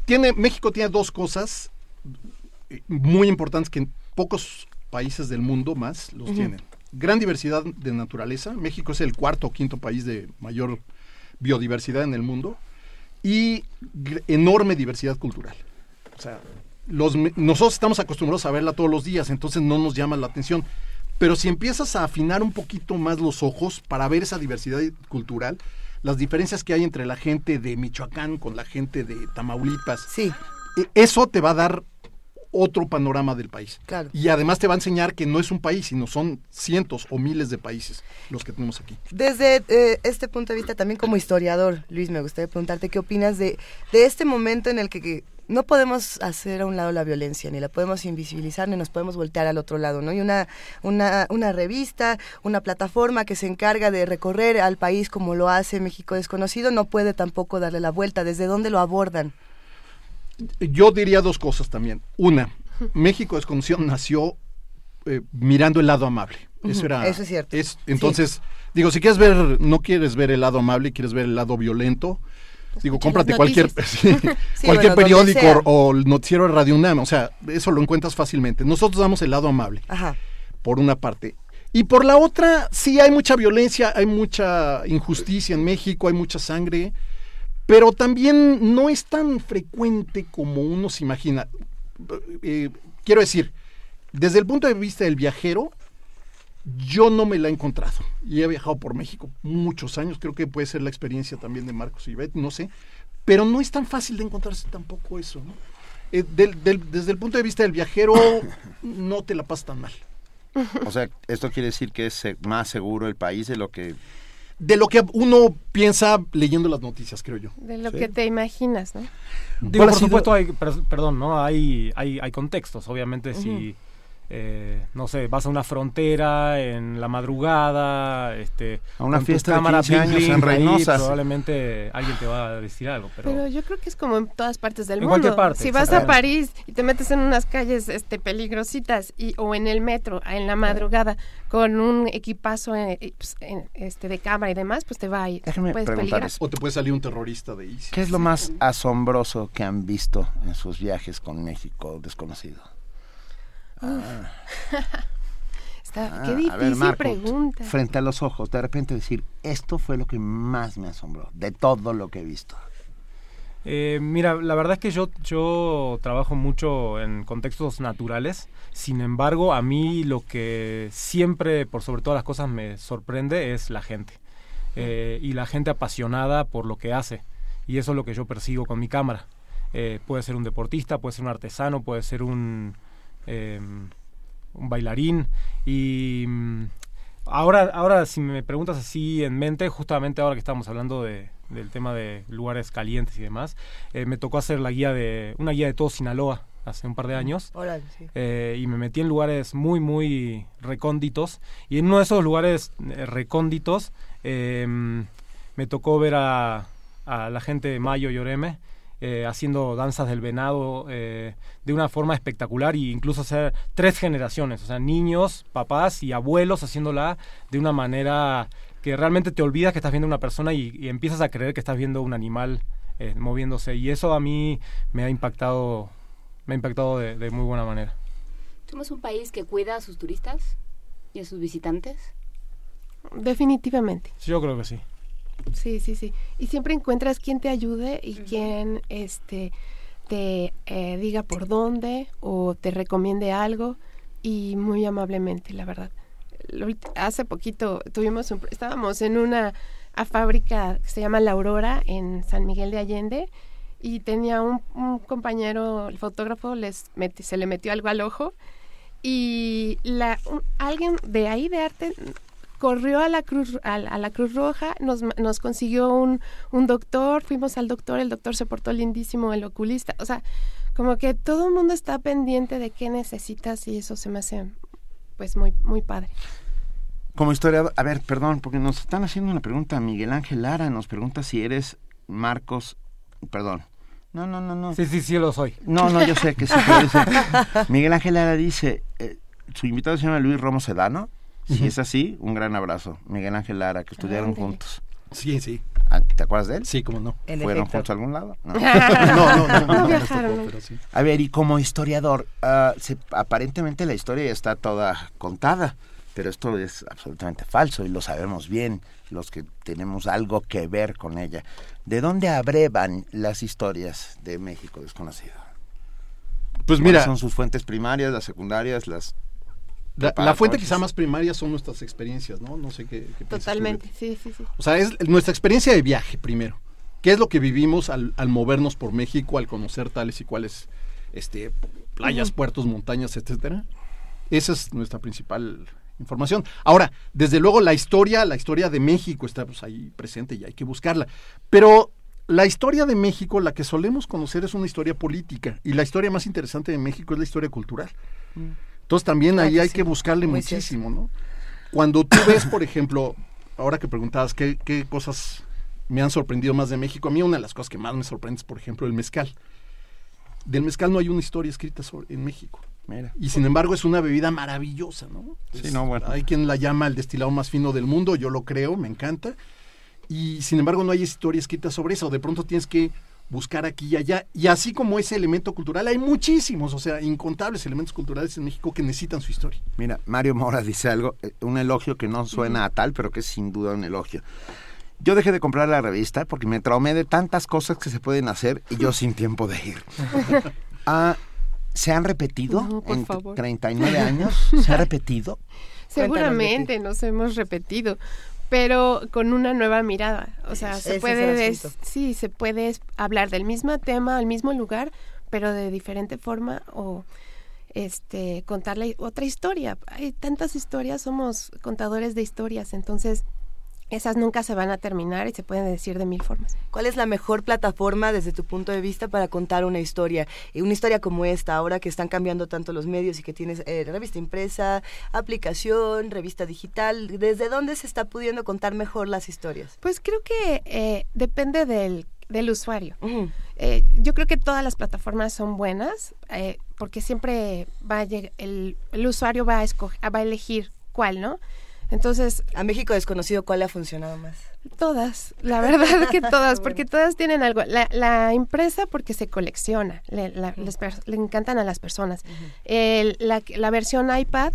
Tiene, México tiene dos cosas eh, muy importantes que en pocos países del mundo más los tienen. Gran diversidad de naturaleza. México es el cuarto o quinto país de mayor biodiversidad en el mundo. Y enorme diversidad cultural. O sea, los, nosotros estamos acostumbrados a verla todos los días, entonces no nos llama la atención. Pero si empiezas a afinar un poquito más los ojos para ver esa diversidad cultural, las diferencias que hay entre la gente de Michoacán con la gente de Tamaulipas, sí. eso te va a dar otro panorama del país. Claro. Y además te va a enseñar que no es un país, sino son cientos o miles de países los que tenemos aquí. Desde eh, este punto de vista, también como historiador, Luis, me gustaría preguntarte qué opinas de, de este momento en el que, que no podemos hacer a un lado la violencia, ni la podemos invisibilizar, ni nos podemos voltear al otro lado, ¿no? Y una, una, una revista, una plataforma que se encarga de recorrer al país como lo hace México Desconocido, no puede tampoco darle la vuelta. ¿Desde dónde lo abordan? Yo diría dos cosas también. Una, México Desconocido nació eh, mirando el lado amable. Eso era. Eso es cierto. Es, entonces, digo, si quieres ver, no quieres ver el lado amable, quieres ver el lado violento, digo, cómprate cualquier, sí, Sí, cualquier bueno, periódico o el noticiero de Radio UNAM. O sea, eso lo encuentras fácilmente. Nosotros damos el lado amable, Ajá. por una parte. Y por la otra, sí hay mucha violencia, hay mucha injusticia en México, hay mucha sangre, pero también no es tan frecuente como uno se imagina. Eh, quiero decir, desde el punto de vista del viajero, yo no me la he encontrado. Y he viajado por México muchos años, creo que puede ser la experiencia también de Marcos y Beth, no sé. Pero no es tan fácil de encontrarse tampoco eso, ¿no? Eh, del- del- desde el punto de vista del viajero, no te la pasas tan mal. O sea, esto quiere decir que es más seguro el país de lo que... De lo que uno piensa leyendo las noticias, creo yo. De lo Sí. que te imaginas, ¿no? Digo, ¿Cuál ha por sido- supuesto, hay, per- perdón, ¿no? Hay, hay, hay contextos, obviamente, si, eh, no sé, vas a una frontera en la madrugada, este, A una fiesta de cámara 15 años bling, en ahí Reynosa, probablemente alguien te va a decir algo, pero... Pero yo creo que es como en todas partes del En mundo. cualquier parte, si vas a. París y te metes en unas calles este peligrositas y o en el metro en la madrugada con un equipazo eh, pues, en- este de cámara y demás, pues te va a ir. Déjenme puedes preguntarles. O te puede salir un terrorista de ISIS. ¿Qué es lo más asombroso que han visto en sus viajes con México desconocido? Ah, Está, ah, qué a difícil ver, Marco, pregunta. Frente a los ojos, de repente decir, esto fue lo que más me asombró, de todo lo que he visto. Eh, mira, la verdad es que yo, yo trabajo mucho en contextos naturales, sin embargo, a mí lo que siempre, por sobre todas las cosas, me sorprende es la gente. Eh, y la gente apasionada por lo que hace. Y eso es lo que yo persigo con mi cámara. Eh, puede ser un deportista, puede ser un artesano, puede ser un, eh, un bailarín. Y mm, ahora, ahora, si me preguntas así en mente, justamente ahora que estamos hablando de, del tema de lugares calientes y demás, eh, me tocó hacer la guía de una guía de todo Sinaloa hace un par de años. Órale, sí. Eh, y me metí en lugares muy, muy recónditos. Y en uno de esos lugares eh, recónditos eh, me tocó ver a, a la gente de Mayo y Oreme eh, haciendo danzas del venado eh, de una forma espectacular e incluso hacer tres generaciones, o sea, niños, papás y abuelos haciéndola de una manera que realmente te olvidas que estás viendo una persona y, y empiezas a creer que estás viendo un animal eh, moviéndose. Y eso a mí me ha impactado, me ha impactado de, de muy buena manera. ¿Somos un país que cuida a sus turistas y a sus visitantes? Definitivamente. Yo creo que sí. Sí, sí, sí. Y siempre encuentras quien te ayude y quien este te eh, diga por dónde o te recomiende algo y muy amablemente, la verdad. Lo- Hace poquito tuvimos un, estábamos en una a fábrica que se llama La Aurora en San Miguel de Allende y tenía un, un compañero, el fotógrafo, les meti- se le metió algo al ojo y la, un- alguien de ahí de arte corrió a la Cruz, a, la- a la Cruz Roja, nos, consiguió un, un doctor, fuimos al doctor, el doctor se portó lindísimo, el oculista, o sea, como que todo el mundo está pendiente de qué necesitas y eso se me hace pues muy, muy padre. Como historiador, a ver, perdón, porque nos están haciendo una pregunta. Miguel Ángel Lara nos pregunta si eres Marcos, perdón. No, no, no, no. Sí, sí, sí lo soy. No, no, yo sé que sí. Miguel Ángel Lara dice, eh, su invitado se llama Luis Romo Sedano. Si es así, un gran abrazo. Miguel Ángel Lara, que estudiaron juntos. Sí, sí. Ah, ¿Te acuerdas de él? Sí, cómo no. ¿Fueron efecto. juntos a algún lado? No, No, no, no, no, viajaron, pero sí. A ver, y como historiador, ah, se- aparentemente la historia ya está toda contada, pero esto es absolutamente falso y lo sabemos bien los que tenemos algo que ver con ella. ¿De dónde abrevan las historias de México desconocido? Pues ¿Cuáles mira, son sus fuentes primarias, las secundarias, las... la, la fuente quizá más primaria son nuestras experiencias, ¿no? No sé qué, qué Totalmente, sí, sí, sí. O sea, es nuestra experiencia de viaje primero. ¿Qué es lo que vivimos al, al movernos por México, al conocer tales y cuales este, playas, puertos, montañas, etcétera? Esa es nuestra principal información. Ahora, desde luego la historia, la historia de México está pues, ahí presente y hay que buscarla. Pero la historia de México, la que solemos conocer, es una historia política. Y la historia más interesante de México es la historia cultural. Mm. Entonces también ahí hay que buscarle muchísimo, ¿no? Cuando tú ves, por ejemplo, ahora que preguntabas qué, qué cosas me han sorprendido más de México, a mí una de las cosas que más me sorprende es, por ejemplo, el mezcal. Del mezcal no hay una historia escrita sobre, en México. Y sin embargo es una bebida maravillosa, ¿no? Sí, no, bueno. Hay quien la llama el destilado más fino del mundo, yo lo creo, me encanta. Y sin embargo no hay historia escrita sobre eso. De pronto tienes que buscar aquí y allá. Y así como ese elemento cultural, hay muchísimos, o sea, incontables elementos culturales en México que necesitan su historia. Mira, Mario Mora dice algo, eh, un elogio que no suena a tal, pero que es sin duda un elogio. Yo dejé de comprar la revista porque me traumé de tantas cosas que se pueden hacer y yo sin tiempo de ir. ah, ¿Se han repetido en 39 años? ¿Se ha repetido? Seguramente nos hemos repetido, pero con una nueva mirada. O sea, se puede, sí, se puede hablar del mismo tema, al mismo lugar, pero de diferente forma o este contarle otra historia. Hay tantas historias, somos contadores de historias, entonces esas nunca se van a terminar y se pueden decir de mil formas. ¿Cuál es la mejor plataforma desde tu punto de vista para contar una historia? Y una historia como esta, ahora que están cambiando tanto los medios y que tienes eh, revista impresa, aplicación, revista digital, ¿desde dónde se está pudiendo contar mejor las historias? Pues creo que eh, depende del, del usuario. Eh, yo creo que todas las plataformas son buenas porque siempre va a el, el usuario va a, escoger, va a elegir cuál, ¿no? Entonces... A México desconocido, ¿cuál le ha funcionado más? Todas, la verdad que todas, porque todas tienen algo. La, la empresa porque se colecciona, le, le encantan a las personas. la, la versión iPad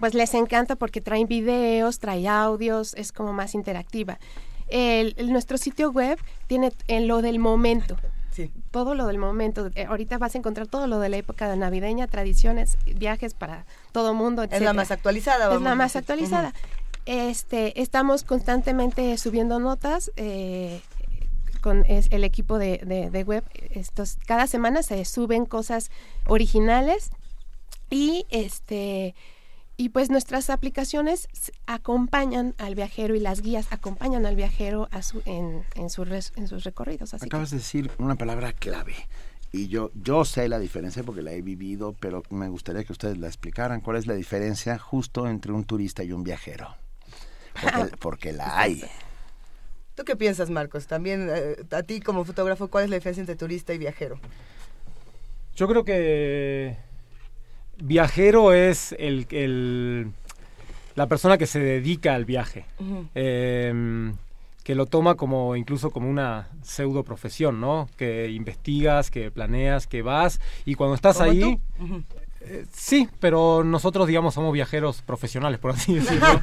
pues les encanta porque traen videos, trae audios, es como más interactiva. El, nuestro sitio web tiene en lo del momento. Todo lo del momento. Eh, ahorita vas a encontrar todo lo de la época navideña, tradiciones, viajes para todo mundo. Es la más actualizada. Vamos es la más actualizada. Este, estamos constantemente subiendo notas. Eh, con el equipo de, de, web. Estos, cada semana se suben cosas originales y este y pues nuestras aplicaciones acompañan al viajero y las guías acompañan al viajero a su, en, en, en sus recorridos. Acabas de decir una palabra clave. Y yo, yo sé la diferencia porque la he vivido, pero me gustaría que ustedes la explicaran. ¿Cuál es la diferencia justo entre un turista y un viajero? Porque, porque la hay. ¿Tú qué piensas, Marcos? También eh, a ti como fotógrafo, ¿cuál es la diferencia entre turista y viajero? Yo creo que viajero es el, la persona que se dedica al viaje. Em, que lo toma como incluso como una pseudo profesión, ¿no? Que investigas, que planeas, que vas y cuando estás ahí eh, sí, pero nosotros digamos somos viajeros profesionales, por así decirlo.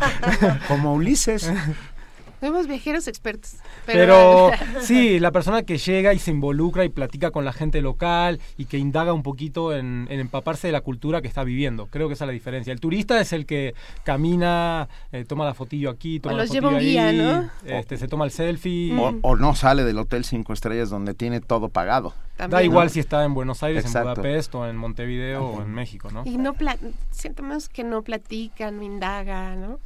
como Ulises. Somos viajeros expertos. Pero, sí, la persona que llega y se involucra y platica con la gente local y que indaga un poquito en, empaparse de la cultura que está viviendo. Creo que esa es la diferencia. El turista es el que camina, eh, toma la fotillo aquí, toma la fotillo ahí, ¿no? este, se toma el selfie. O, no sale del hotel cinco estrellas donde tiene todo pagado. da igual si está en Buenos Aires, en Budapest o en Montevideo o en México, ¿no? Y no siento que no platican, no indagan, ¿no?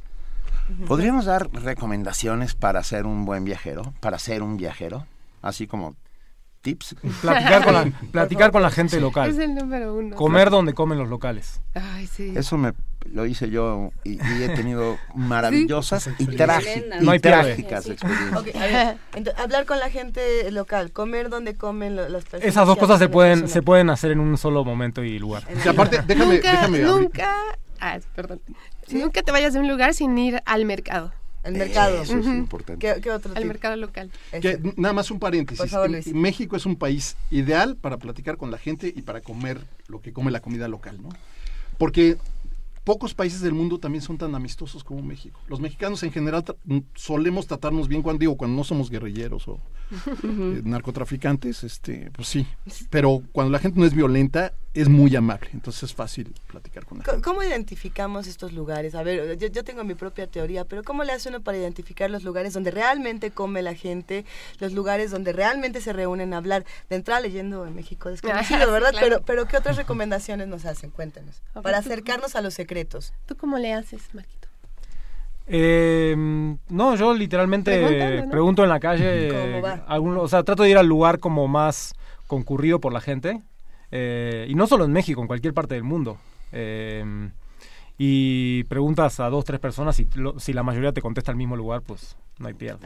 ¿Podríamos dar recomendaciones para ser un buen viajero? Para ser un viajero, así como tips. Platicar con la, platicar con la gente local. Es el número uno. Comer donde comen los locales. Ay, sí. Eso me lo hice yo y, he tenido maravillosas y, trágicas experiencias. hablar con la gente local, comer donde comen las personas. Esas dos cosas se pueden se pueden hacer en un solo momento y lugar. aparte, déjame, nunca, déjame nunca, ah, perdón, Nunca te vayas de un lugar sin ir al mercado. El mercado. Eso es importante. ¿Qué, otro Al mercado local. nada más un paréntesis. México es un país ideal para platicar con la gente y para comer lo que come la comida local, ¿no? Porque pocos países del mundo también son tan amistosos como México. Los mexicanos en general solemos tratarnos bien cuando digo cuando no somos guerrilleros o eh, narcotraficantes, este, pues sí. Pero cuando la gente no es violenta, es muy amable, entonces es fácil platicar con él. ¿Cómo identificamos estos lugares? A ver, yo, tengo mi propia teoría, pero ¿cómo le hace uno para identificar los lugares donde realmente come la gente, los lugares donde realmente se reúnen a hablar? De entrada leyendo en México desconocido, ¿verdad? Pero, pero ¿qué otras recomendaciones nos hacen? Cuéntenos. Para acercarnos a los secretos. ¿Tú cómo le haces, Marquito? Eh, no, yo literalmente pregunto en la calle, o sea, trato de ir al lugar como más concurrido por la gente, eh, y no solo en México, en cualquier parte del mundo. Eh, y preguntas a dos, tres personas y si la mayoría te contesta al mismo lugar, pues no hay pierde.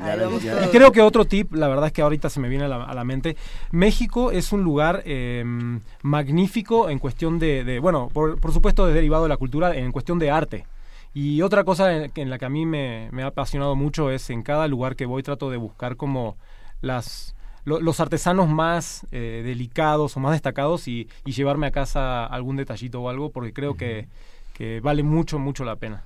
Y creo que otro tip, la verdad es que ahorita se me viene a la, mente, México es un lugar em, magnífico en cuestión de, bueno, por, por, supuesto de derivado de la cultura, en cuestión de arte. Y otra cosa en, la que a mí me, ha apasionado mucho es en cada lugar que voy trato de buscar como las los artesanos más eh, delicados o más destacados y, llevarme a casa algún detallito o algo porque creo que que vale mucho, mucho la pena.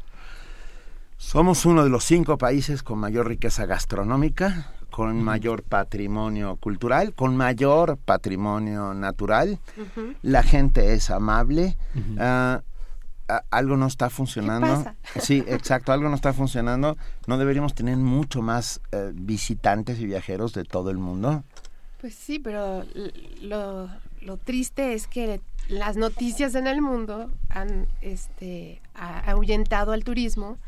Somos uno de los cinco países con mayor riqueza gastronómica, con mayor patrimonio cultural, con mayor patrimonio natural. La gente es amable. Algo no está funcionando. Sí, exacto, algo no está funcionando. ¿No deberíamos tener mucho más eh, visitantes y viajeros de todo el mundo? Pues sí, pero lo, lo triste es que las noticias en el mundo han este, ahuyentado al turismo,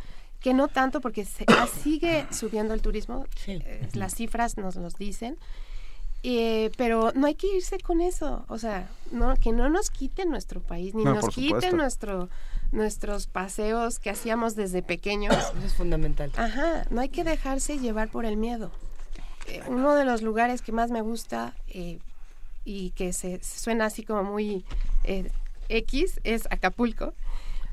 que no tanto porque se, ah, sigue subiendo el turismo, eh, las cifras nos los dicen, eh, pero no hay que irse con eso, o sea, no, que no nos quiten nuestro país, ni nos quiten nuestro, nuestros paseos que hacíamos desde pequeños. Eso es fundamental. Ajá, no hay que dejarse llevar por el miedo. Eh, uno de los lugares que más me gusta, y que se, suena así como muy eh, X es Acapulco.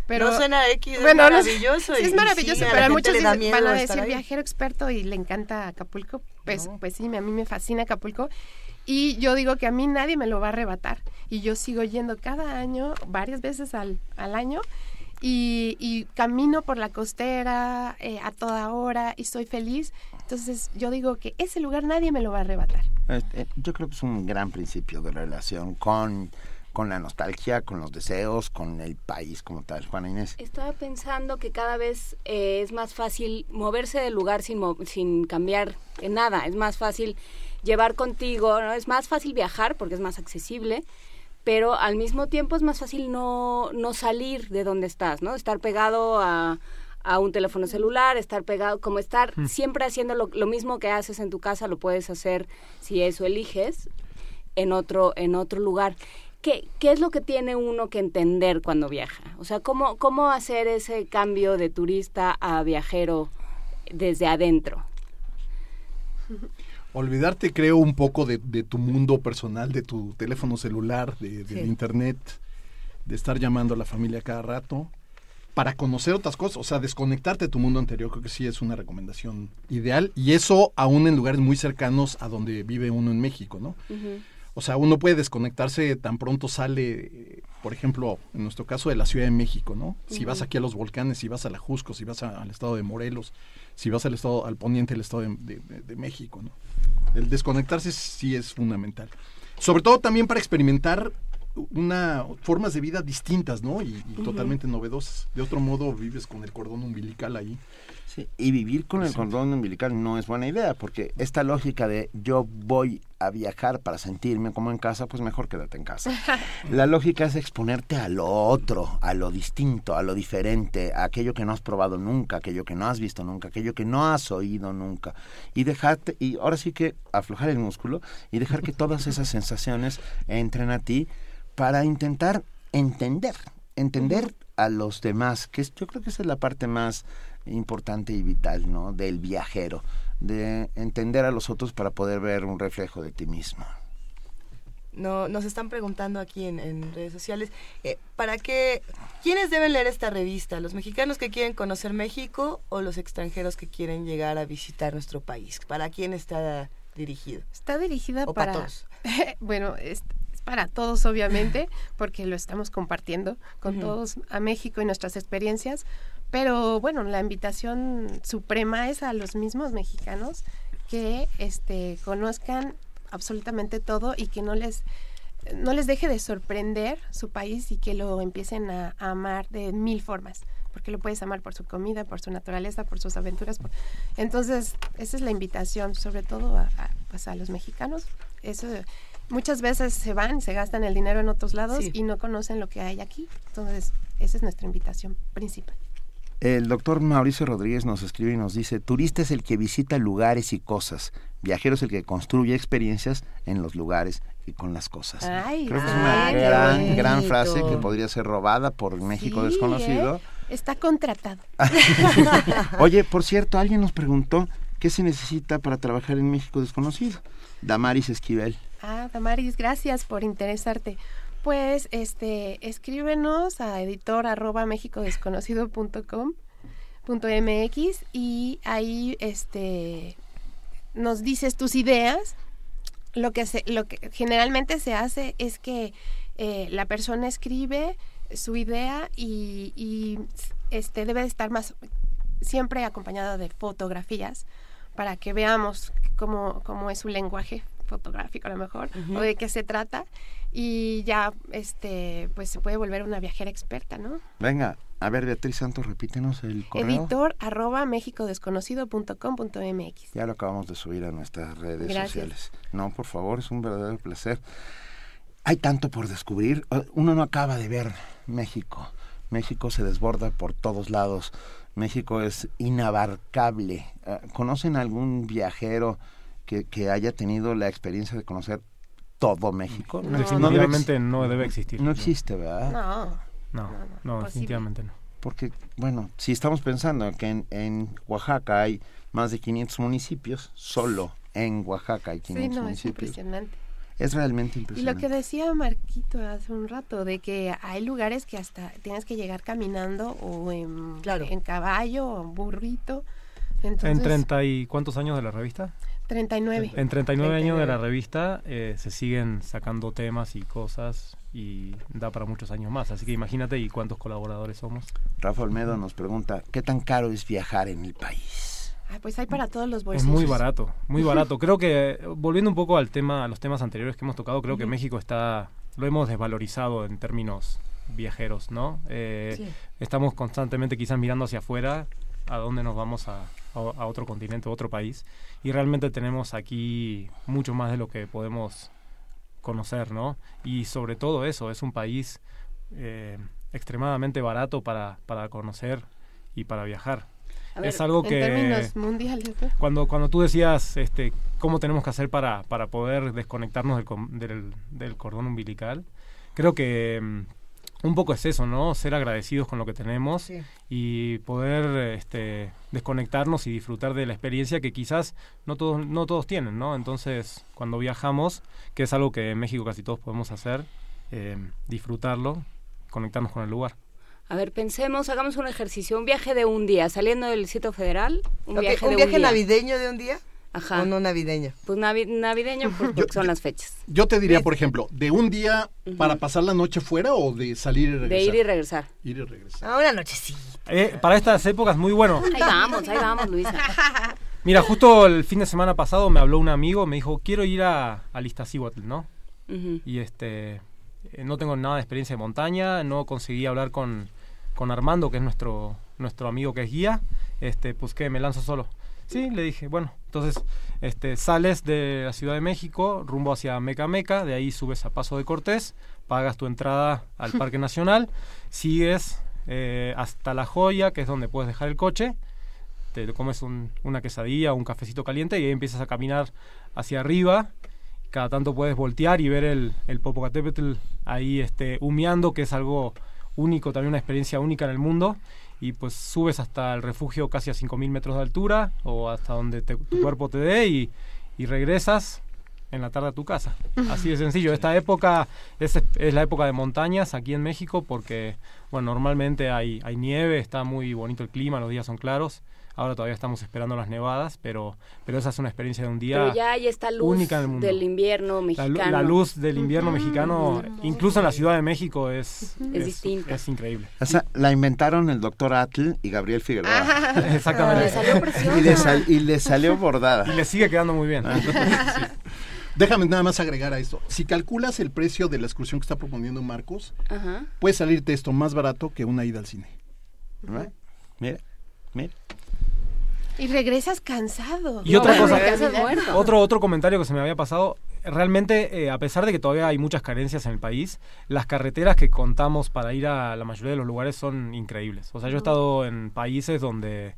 Pero, no suena X, es maravilloso. es maravilloso, pero muchos van a decir viajero experto y le encanta Acapulco. Pues, pues sí, a mí me fascina Acapulco. Y yo digo que a mí nadie me lo va a arrebatar. Y yo sigo yendo cada año, varias veces al, al año, y, camino por la costera eh, a toda hora y soy feliz. Entonces yo digo que ese lugar nadie me lo va a arrebatar. Este, yo creo que es un gran principio de relación con, con la nostalgia, con los deseos, con el país como tal. Juana Inés. Estaba pensando que cada vez eh, es más fácil moverse del lugar sin, sin cambiar en nada. Es más fácil llevar contigo, ¿no? es más fácil viajar porque es más accesible pero al mismo tiempo es más fácil no, no salir de donde estás, ¿no? Estar pegado a, a un teléfono celular, estar pegado, como estar mm. siempre haciendo lo, lo, mismo que haces en tu casa, lo puedes hacer si eso eliges en otro, en otro lugar. ¿Qué, ¿Qué es lo que tiene uno que entender cuando viaja? O sea, ¿cómo, cómo hacer ese cambio de turista a viajero desde adentro? olvidarte, creo, un poco de, tu mundo personal, de tu teléfono celular, de, internet, de estar llamando a la familia cada rato, para conocer otras cosas, o sea, desconectarte de tu mundo anterior, creo que sí es una recomendación ideal, y eso aún en lugares muy cercanos a donde vive uno en México, ¿no? O sea, uno puede desconectarse tan pronto sale, por ejemplo, en nuestro caso de la Ciudad de México, ¿no? Si vas aquí a los volcanes, si vas a la Jusco, si vas al estado de Morelos, si vas al estado, al poniente del estado de México, ¿no? El desconectarse sí es fundamental. Sobre todo también para experimentar una formas de vida distintas, ¿no? Y, totalmente novedosas. De otro modo vives con el cordón umbilical ahí. Sí, y vivir con el cordón umbilical no es buena idea, porque esta lógica de yo voy a viajar para sentirme como en casa, pues mejor quédate en casa. La lógica es exponerte a lo otro, a lo distinto, a lo diferente, a aquello que no has probado nunca, aquello que no has visto nunca, aquello que no has oído nunca. Y dejarte, y ahora sí que aflojar el músculo y dejar que todas esas sensaciones entren a ti para intentar entender, entender a los demás, que yo creo que esa es la parte más importante y vital, ¿no? Del viajero, de entender a los otros para poder ver un reflejo de ti mismo. No, nos están preguntando aquí en, redes sociales, eh, ¿para qué, quiénes deben leer esta revista? ¿Los mexicanos que quieren conocer México o los extranjeros que quieren llegar a visitar nuestro país? ¿Para quién está dirigido? Está dirigida para, todos. bueno, es, para todos, obviamente, porque lo estamos compartiendo con todos a México y nuestras experiencias. Pero bueno, la invitación suprema es a los mismos mexicanos que este, conozcan absolutamente todo y que no les no les deje de sorprender su país y que lo empiecen a, amar de mil formas porque lo puedes amar por su comida, por su naturaleza, por sus aventuras. Entonces, esa es la invitación, sobre todo a, a, pues, a los mexicanos. Eso muchas veces se van, se gastan el dinero en otros lados y no conocen lo que hay aquí. Entonces, esa es nuestra invitación principal. El doctor Mauricio Rodríguez nos escribe y nos dice, turista es el que visita lugares y cosas, viajero es el que construye experiencias en los lugares y con las cosas. Ay, Creo que es una gran, gran frase que podría ser robada por México Sí, desconocido. ¿eh? Está contratado. Oye, por cierto, alguien nos preguntó qué se necesita para trabajar en México desconocido. Damaris Esquivel. Ah, Damaris, gracias por interesarte. Pues, este, escríbenos a editor arroba punto mx y ahí, este, nos dices tus ideas. Lo que se, lo que generalmente se hace es que eh, la persona escribe su idea y, este debe de estar más siempre acompañada de fotografías para que veamos cómo, cómo es su lenguaje fotográfico a lo mejor o de qué se trata y ya este pues se puede volver una viajera experta, ¿no? Venga, a ver, Beatriz Santos, repítenos el correo. Editor arroba mexicodesconocido.com.mx. Ya lo acabamos de subir a nuestras redes Gracias. sociales. No, por favor, es un verdadero placer. Hay tanto por descubrir. Uno no acaba de ver México. México se desborda por todos lados. México es inabarcable. Eh, ¿Conocen algún viajero que, que haya tenido la experiencia de conocer todo México? No. Definitivamente no debe existir. No existe, ¿verdad? No. No, no, definitivamente no. Porque, bueno, si estamos pensando que en, en Oaxaca hay más de 500 municipios, solo en Oaxaca hay 500 Sí, no, es municipios. impresionante. Es realmente Y lo impresionante. que decía Marquito hace un rato, de que hay lugares que hasta tienes que llegar caminando o en, en caballo o en burrito. Entonces, ¿En 30 y cuántos años de la revista? 39. En 39 años de la 39. revista eh, se siguen sacando temas y cosas y da para muchos años más. Así que imagínate y cuántos colaboradores somos. Rafa Olmedo nos pregunta, ¿qué tan caro es viajar en el país? Ah, pues hay para todos los Es bolsillos. muy barato, muy barato. Creo que, volviendo un poco al tema, a los temas anteriores que hemos tocado, creo que Ujú. México está, lo hemos desvalorizado en términos viajeros, ¿no? Eh, Sí. Estamos constantemente quizás mirando hacia afuera, a dónde nos vamos a, a, a otro continente, a otro país, y realmente tenemos aquí mucho más de lo que podemos conocer, ¿no? Y sobre todo eso, es un país eh, extremadamente barato para, para conocer y para viajar. A ver, es algo en que términos mundiales, ¿no? cuando cuando tú decías este cómo tenemos que hacer para, para poder desconectarnos del, del, del cordón umbilical creo que mm, un poco es eso no ser agradecidos con lo que tenemos Sí. y poder este desconectarnos y disfrutar de la experiencia que quizás no todos no todos tienen no entonces cuando viajamos que es algo que en México casi todos podemos hacer eh, disfrutarlo conectarnos con el lugar A ver, pensemos, hagamos un ejercicio, un viaje de un día, saliendo del sitio federal, un viaje ¿Un de viaje un día. navideño de un día? Ajá. ¿O no navideño? Pues navi- navideño por- porque son las fechas. Yo te diría, por ejemplo, de un día para pasar la noche fuera o de salir y regresar. De ir y regresar. Ir y regresar. Ah, una nochecita. Eh, para estas épocas muy bueno Ahí vamos, ahí vamos, Luisa. Mira, justo el fin de semana pasado me habló un amigo, me dijo, quiero ir a, a Iztaccíhuatl, ¿no? Ujú. Y este, eh, no tengo nada de experiencia de montaña, no conseguí hablar con, con Armando, que es nuestro, nuestro amigo que es guía, este, pues que me lanzo solo. Sí, le dije, bueno, entonces este, sales de la Ciudad de México rumbo hacia Meca Meca, de ahí subes a Paso de Cortés, pagas tu entrada al Parque Nacional, sigues eh, hasta La Joya, que es donde puedes dejar el coche, te comes un- una quesadilla o un cafecito caliente y ahí empiezas a caminar hacia arriba. Cada tanto puedes voltear y ver el, el Popocatépetl ahí este, humeando, que es algo único, también una experiencia única en el mundo. Y pues subes hasta el refugio casi a 5.000 metros de altura o hasta donde te- tu cuerpo te dé y, y regresas en la tarde a tu casa. Así de sencillo. Esta época es, es la época de montañas aquí en México porque, bueno, normalmente hay, hay nieve, está muy bonito el clima, los días son claros. Ahora todavía estamos esperando las nevadas, pero, pero esa es una experiencia de un día Pero ya hay esta luz única en el mundo. del invierno mexicano. la luz del invierno mexicano, incluso en la Ciudad de México, es, Es distinta. es increíble. La inventaron el doctor Atl y Gabriel Figueroa. Ah, Exactamente. Le salió preciosa. y, le sal- y le salió bordada. Y le sigue quedando muy bien. Déjame nada más agregar a esto. Si calculas el precio de la excursión que está proponiendo Marcos, Ajá. puede salirte esto más barato que una ida al cine. Mira, mira. Y regresas cansado. Y otra cosa, otro, otro comentario que se me había pasado, realmente, eh, a pesar de que todavía hay muchas carencias en el país, las carreteras que contamos para ir a la mayoría de los lugares son increíbles. O sea, yo he estado en países donde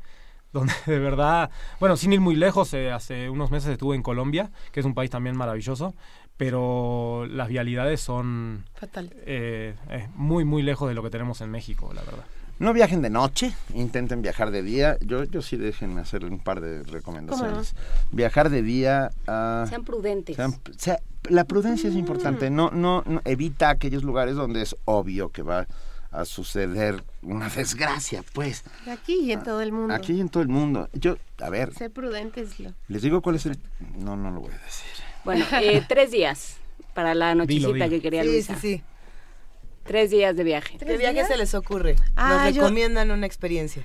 donde de verdad, bueno, sin ir muy lejos, eh, hace unos meses estuve en Colombia, que es un país también maravilloso, pero las vialidades son eh, muy, muy lejos de lo que tenemos en México, la verdad. No viajen de noche, intenten viajar de día. Yo, yo sí déjenme hacer un par de recomendaciones. Viajar de día. a... sean prudentes. la prudencia es importante. No, no, no, evita aquellos lugares donde es obvio que va a suceder una desgracia, pues. Aquí y en todo el mundo. Aquí y en todo el mundo. Yo, a ver. Sé prudentes. Les digo cuál es el. No, no lo voy a decir. Bueno, eh, tres días para la nochecita que quería Sí, sí, sí. Tres días de viaje. ¿Qué viaje se les ocurre? Ah, Nos yo- recomiendan una experiencia.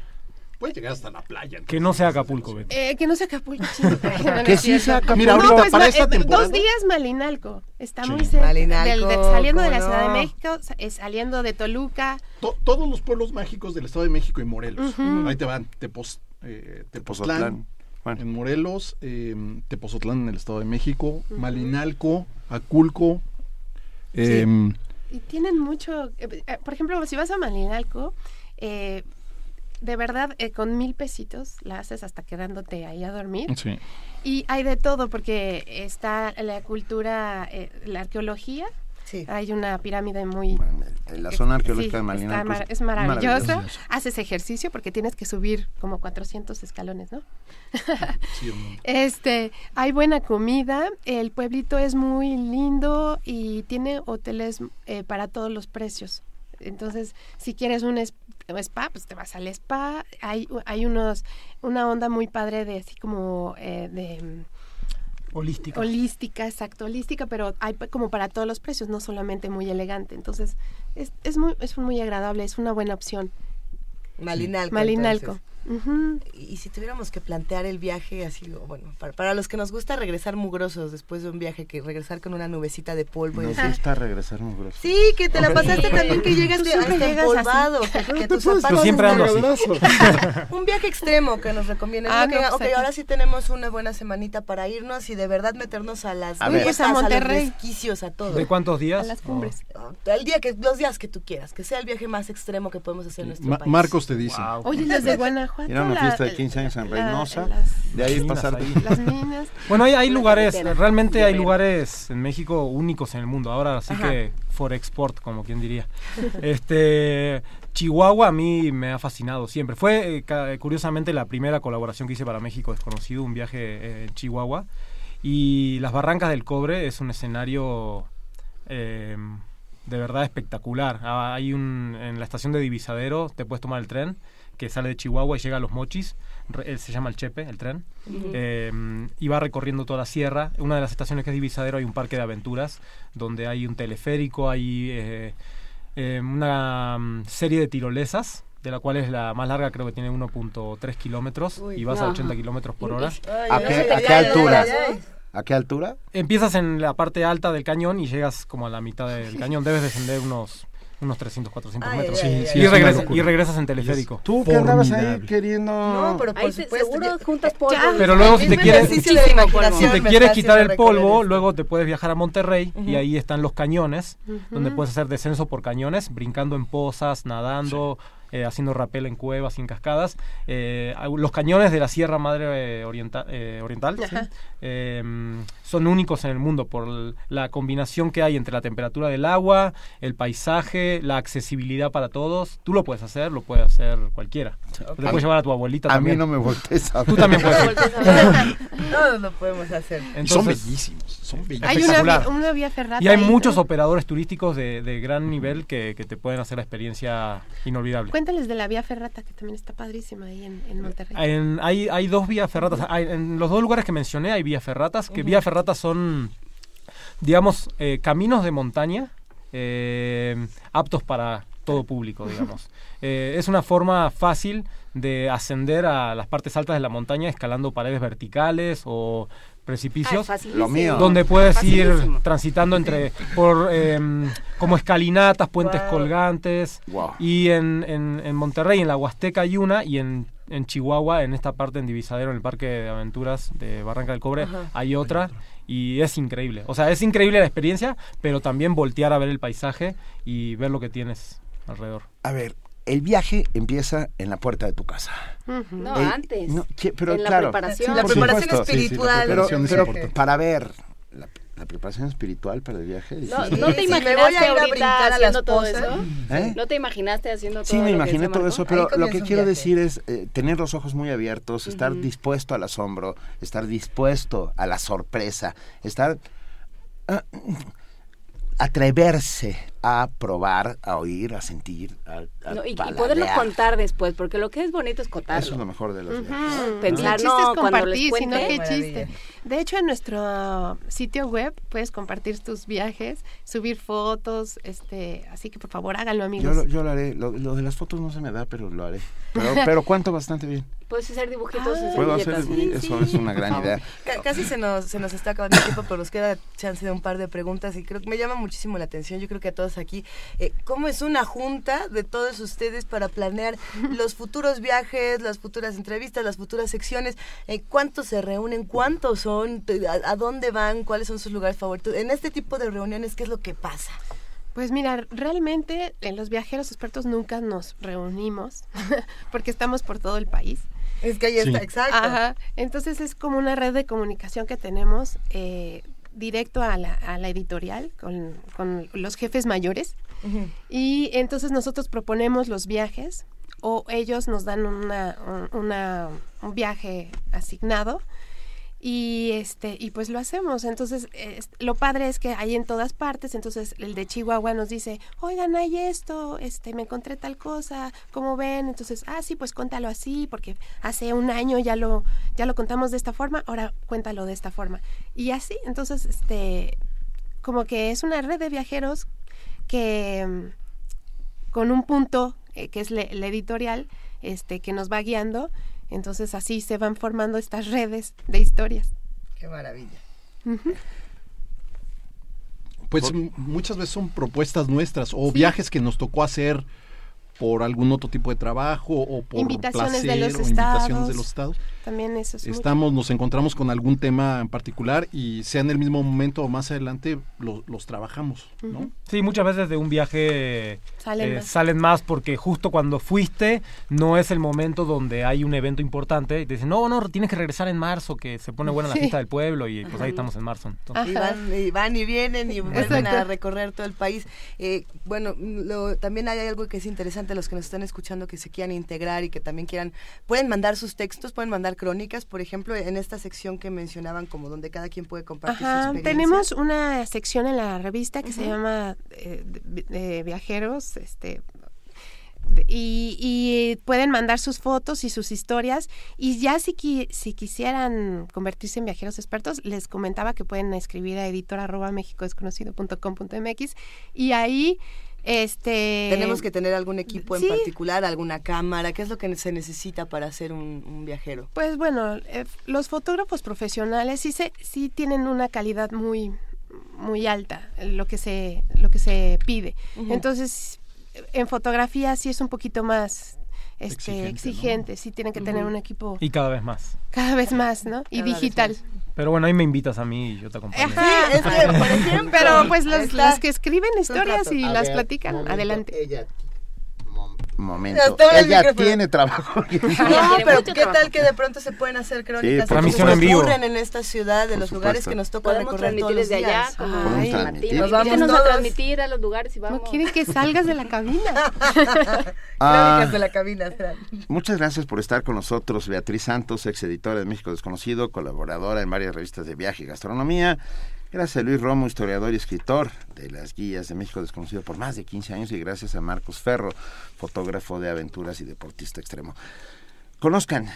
Puede llegar hasta la playa. Que no sea Acapulco, Betty. Eh, que no se Acapulco. No, Que sí sea Acapulco. Mira, ahorita, No, pues, para esta eh, temporada- Dos días Malinalco. Está Sí. muy cerca. Malinalco, del- de- saliendo de la ¿cómo Ciudad de? México, eh, saliendo de Toluca. To- todos los pueblos mágicos del Estado de México y Morelos. Ahí te van. Tepos, eh, Tepoztlán, Tepozotlán. Bueno. en Morelos, eh, Tepozotlán en el Estado de México, Malinalco, Aculco. em, Y tienen mucho. eh, eh, por ejemplo, si vas a Malinalco, eh, de verdad, eh, con mil pesitos la haces hasta quedándote ahí a dormir. sí. Y hay de todo, porque está la cultura, eh, la arqueología. Hay una pirámide muy... En la zona arqueológica Sí, de mar- es maravillosa. Haces ejercicio porque tienes que subir como 400 escalones, ¿no? Sí. Este, hay buena comida, el pueblito es muy lindo y tiene hoteles eh, para todos los precios. Entonces, si quieres un spa, pues te vas al spa. Hay, hay unos, una onda muy padre de así como eh, de Holística. holística, exacto, holística, pero hay como para todos los precios, no solamente muy elegante. Entonces, es, es muy, es muy agradable, es una buena opción. Malinalco. Malinalco. entonces. Y si tuviéramos que plantear el viaje así, bueno, para, para los que nos gusta regresar mugrosos después de un viaje, que regresar con una nubecita de polvo. y Nos gusta regresar muy grueso. Sí, que te la pasaste también, que llegas de- hasta llegas empolvado, así. que, que tus zapatos... siempre ando así. un viaje extremo que nos recomienden. Ah, ¿no? Pues ok, ahora sí tenemos una buena semanita para irnos y de verdad meternos a las A ver. Pues a los Monterrey. resquicios, a todo. ¿De cuántos días? A las cumbres. El día que, los días que tú quieras, que sea el viaje más extremo que podemos hacer en nuestro Ma- país. Marcos te dice. Oye, los de Guanajuato. Ir a una la- fiesta de la- 15 años en la- Reynosa, las- de ahí Minas pasar ahí. Las minas. Bueno, hay, hay lugares, carretera. realmente hay lugares en México únicos en el mundo. Ahora sí Ajá. que for export, como quien diría. Este Chihuahua a mí me ha fascinado siempre. Fue eh, curiosamente la primera colaboración que hice para México Desconocido, un viaje eh, en Chihuahua. Y las Barrancas del Cobre es un escenario eh, de verdad espectacular. Ah, hay un en la estación de Divisadero te puedes tomar el tren que sale de Chihuahua y llega a Los Mochis. Eh, se llama el Chepe, el tren. Eh, y va recorriendo toda la sierra. Una de las estaciones que es Divisadero hay un parque de aventuras donde hay un teleférico, hay eh, eh, una mm, serie de tirolesas de la cual es la más larga, creo que tiene 1.3 kilómetros y vas a Ajá. 80 kilómetros por hora. Ay, ¿A qué, a qué altura? ¿A qué altura? Empiezas en la parte alta del cañón y llegas como a la mitad del cañón. Debes descender unos, unos 300, 400 Ay, metros. ay, ay, y, ay, regresa- ay. y regresas en teleférico. Tú que andabas ahí queriendo... No, pero por Ahí se- supuesto. seguro juntas polvo. Ya. Pero luego si te quieres, si te quieres quitar el polvo, esto. luego te puedes viajar a Monterrey y ahí están los cañones, donde puedes hacer descenso por cañones, brincando en pozas, nadando, eh, haciendo rappel en cuevas y en cascadas. Eh, los cañones de la Sierra Madre eh, Orienta- eh, Oriental ¿sí? Eh, son únicos en el mundo por la combinación que hay entre la temperatura del agua, el paisaje, la accesibilidad para todos. Tú lo puedes hacer, lo puede hacer cualquiera. Te puedes llevar a tu abuelita A mí también. no me voltees a Tú ver. también puedes. Todos lo podemos hacer. Y son bellísimos. Son bellísimos. Hay una, Espectacular. vía- una vía ferrata. Y hay ahí, muchos ¿no? operadores turísticos de, de gran nivel que, que te pueden hacer la experiencia inolvidable. Cuéntales de la vía ferrata, que también está padrísima ahí en, en Monterrey. En- hay, hay dos vías ferratas. Hay- en los dos lugares que mencioné hay vías ferratas, que vías ferratas son, digamos, eh, caminos de montaña eh, aptos para todo público, digamos. Eh, es una forma fácil de ascender a las partes altas de la montaña escalando paredes verticales o precipicios. Lo mío. donde puedes ir transitando entre por em, como escalinatas, puentes Wow. colgantes Wow. y en, en, en Monterrey, en la Huasteca hay una y en en Chihuahua, en esta parte en Divisadero, en el Parque de Aventuras de Barranca del Cobre, Ajá. hay otra y es increíble. O sea, es increíble la experiencia, pero también voltear a ver el paisaje y ver lo que tienes alrededor. A ver, el viaje empieza en la puerta de tu casa. No, antes. no, que- pero en la claro, preparación. La preparación espiritual. Pero, preparación es pero importante. para ver la, la preparación espiritual para el viaje. No, difícil. ¿No te imaginaste ahorita haciendo todo eso? ¿Eh? ¿No te imaginaste haciendo todo Sí, me imaginé todo eso, pero lo que quiero viaje. decir es eh, tener los ojos muy abiertos, estar dispuesto al asombro, estar dispuesto a la sorpresa, estar ah, atreverse a probar, a oír, a sentir, a, a No, y, y poderlo contar después, porque lo que es bonito es contarlo. Eso es lo mejor de los viajes. Ujú. Pensar, no, es cuando les compartir, si no, cuente. qué chiste. De hecho, en nuestro sitio web puedes compartir tus viajes, subir fotos, este, así que por favor háganlo, Yo, amigos. lo- yo lo haré. Lo, lo de las fotos no se me da, pero lo haré. Pero, pero cuento bastante bien. Puedes hacer dibujitos en Puedo hacer, servilletas. eso es una gran idea. Ca- Casi se nos, se nos está acabando el tiempo, pero nos queda chance de un par de preguntas y creo que me llama muchísimo la atención. Yo creo que a todos aquí, eh, ¿cómo es una junta de todos ustedes para planear los futuros viajes, las futuras entrevistas, las futuras secciones? Eh, ¿Cuántos se reúnen? ¿Cuántos son? Te- ¿A, a dónde van? ¿Cuáles son sus lugares favoritos? En este tipo de reuniones, ¿qué es lo que pasa? Pues mira, realmente en los viajeros expertos nunca nos reunimos porque estamos por todo el país. Es que ahí está, exacto. Ajá. Entonces es como una red de comunicación que tenemos eh, directo a la, a la editorial con, con los jefes mayores. Y entonces nosotros proponemos los viajes o ellos nos dan una, un- una- un viaje asignado y este y pues lo hacemos. Entonces es- lo padre es que hay en todas partes. Entonces el de Chihuahua nos dice oigan hay esto este me encontré tal cosa cómo ven entonces ah sí pues cuéntalo así porque hace un año ya lo ya lo contamos de esta forma ahora cuéntalo de esta forma y así entonces este como que es una red de viajeros que mm, con un punto eh, que es la editorial este que nos va guiando entonces así se van formando estas redes de historias Qué maravilla. Pues muchas veces son propuestas nuestras o viajes que nos tocó hacer por algún otro tipo de trabajo o por invitaciones placer de los o invitaciones de estados. los estados. También eso es mucho. Estamos, nos encontramos con algún tema en particular y sea en el mismo momento o más adelante lo- los trabajamos, ¿no? Sí, muchas veces de un viaje Salen eh, más. salen más porque justo cuando fuiste no es el momento donde hay un evento importante y te dicen, no, no, tienes que regresar en marzo, que se pone buena la fiesta del pueblo y pues ahí estamos en marzo. entonces. Y van, y van y vienen y vuelven a recorrer todo el país. Eh, bueno, lo- también hay algo que es interesante, los que nos están escuchando que se quieran integrar y que también quieran, pueden mandar sus textos, pueden mandar crónicas, por ejemplo, en esta sección que mencionaban, como donde cada quien puede compartir su Ajá, experiencia. tenemos una sección en la revista que se llama eh, de- viajeros, este y, y pueden mandar sus fotos y sus historias y ya si, qui- si quisieran convertirse en viajeros expertos les comentaba que pueden escribir a editor arroba mexicodesconocido.com.mx y ahí este Tenemos que tener algún equipo en sí. particular, alguna cámara, ¿qué es lo que se necesita para ser un, un viajero? Pues bueno, eh, los fotógrafos profesionales sí se, sí tienen una calidad muy muy alta, lo que se lo que se pide. Entonces, en fotografía sí es un poquito más Exigente, este ¿no? exigente, sí tienen que tener un equipo Y cada vez más. cada vez más, ¿no? Y Cada vez digital. Pero bueno, ahí me invitas a mí y yo te acompaño. Ajá. es que, por ejemplo, Pero pues los, está. los que escriben historias y A las ver, platican, momento, adelante. Ella, momento. El Ella micrófono. tiene trabajo. No, pero ¿qué trabajo. tal que de pronto se pueden hacer crónicas Sí, transmisión que en vivo. ocurren en esta ciudad, de los lugares que nos toca recorrer todos transmitir los desde allá, días? como Podemos Ay, transmitir. Nos vamos a transmitir a los lugares y vamos. No quieren que salgas de la cabina. Ah, Crónicas de la cabina, Fran. Muchas gracias por estar con nosotros, Beatriz Santos, ex editora de México Desconocido, colaboradora en varias revistas de viaje y gastronomía. Gracias a Luis Romo, historiador y escritor de las guías de México Desconocido por más de 15 años y gracias a Marcos Ferro, fotógrafo de aventuras y deportista extremo. Conozcan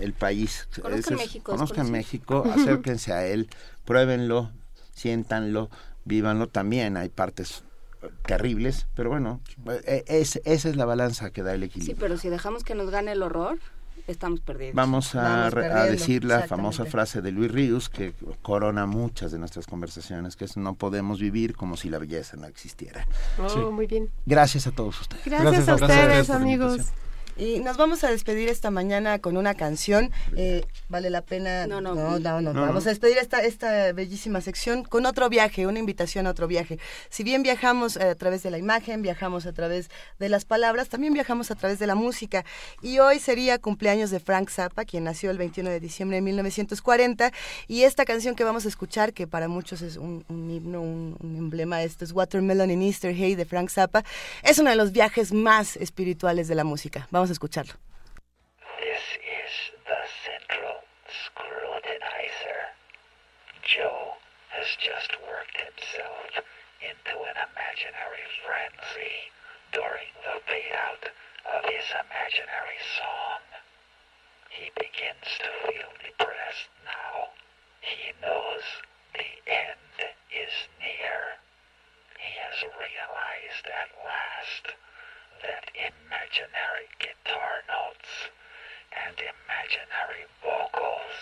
el país, Conozcan es- México conozcan. México, acérquense a él, pruébenlo, siéntanlo, vívanlo. También hay partes terribles, pero bueno, eh, es, esa es la balanza que da el Sí, equilibrio. pero si dejamos que nos gane el horror, estamos perdidos. Vamos a, Vamos a decir la famosa frase de Luis Ríos que corona muchas de nuestras conversaciones, que es no podemos vivir como si la belleza no existiera. Oh, muy bien. Gracias a todos ustedes. Gracias, Gracias a a ustedes, amigos. Y nos vamos a despedir esta mañana con una canción. Eh, vale la pena. No, no, no, no, Vamos a despedir esta, esta bellísima sección con otro viaje, una invitación a otro viaje. Si bien viajamos a través de la imagen, viajamos a través de las palabras, también viajamos a través de la música. Y hoy sería cumpleaños de Frank Zappa, quien nació el 21 de diciembre de 1940. Y esta canción que vamos a escuchar, que para muchos es un, himno, un, emblema, esto es Watermelon in Easter Hay de Frank Zappa, es uno de los viajes más espirituales de la música. Vamos a escucharlo. This is the central scrutinizer. Joe has just worked himself into an imaginary frenzy during the fade out of his imaginary song. He begins to feel depressed now. He knows the end is near. He has realized at last that imaginary guitar notes and imaginary vocals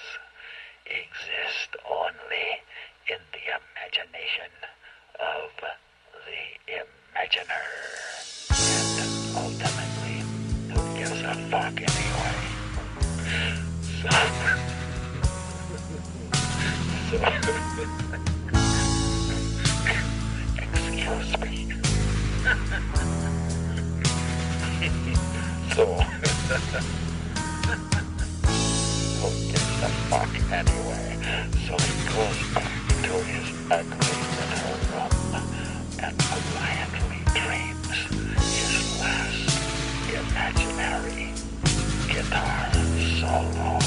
exist only in the imagination of the imaginer. And ultimately, who gives a fuck anyway? So, so excuse me. so. Who gives a fuck anyway? So he goes back to his ugly little room and quietly dreams his last imaginary guitar solo.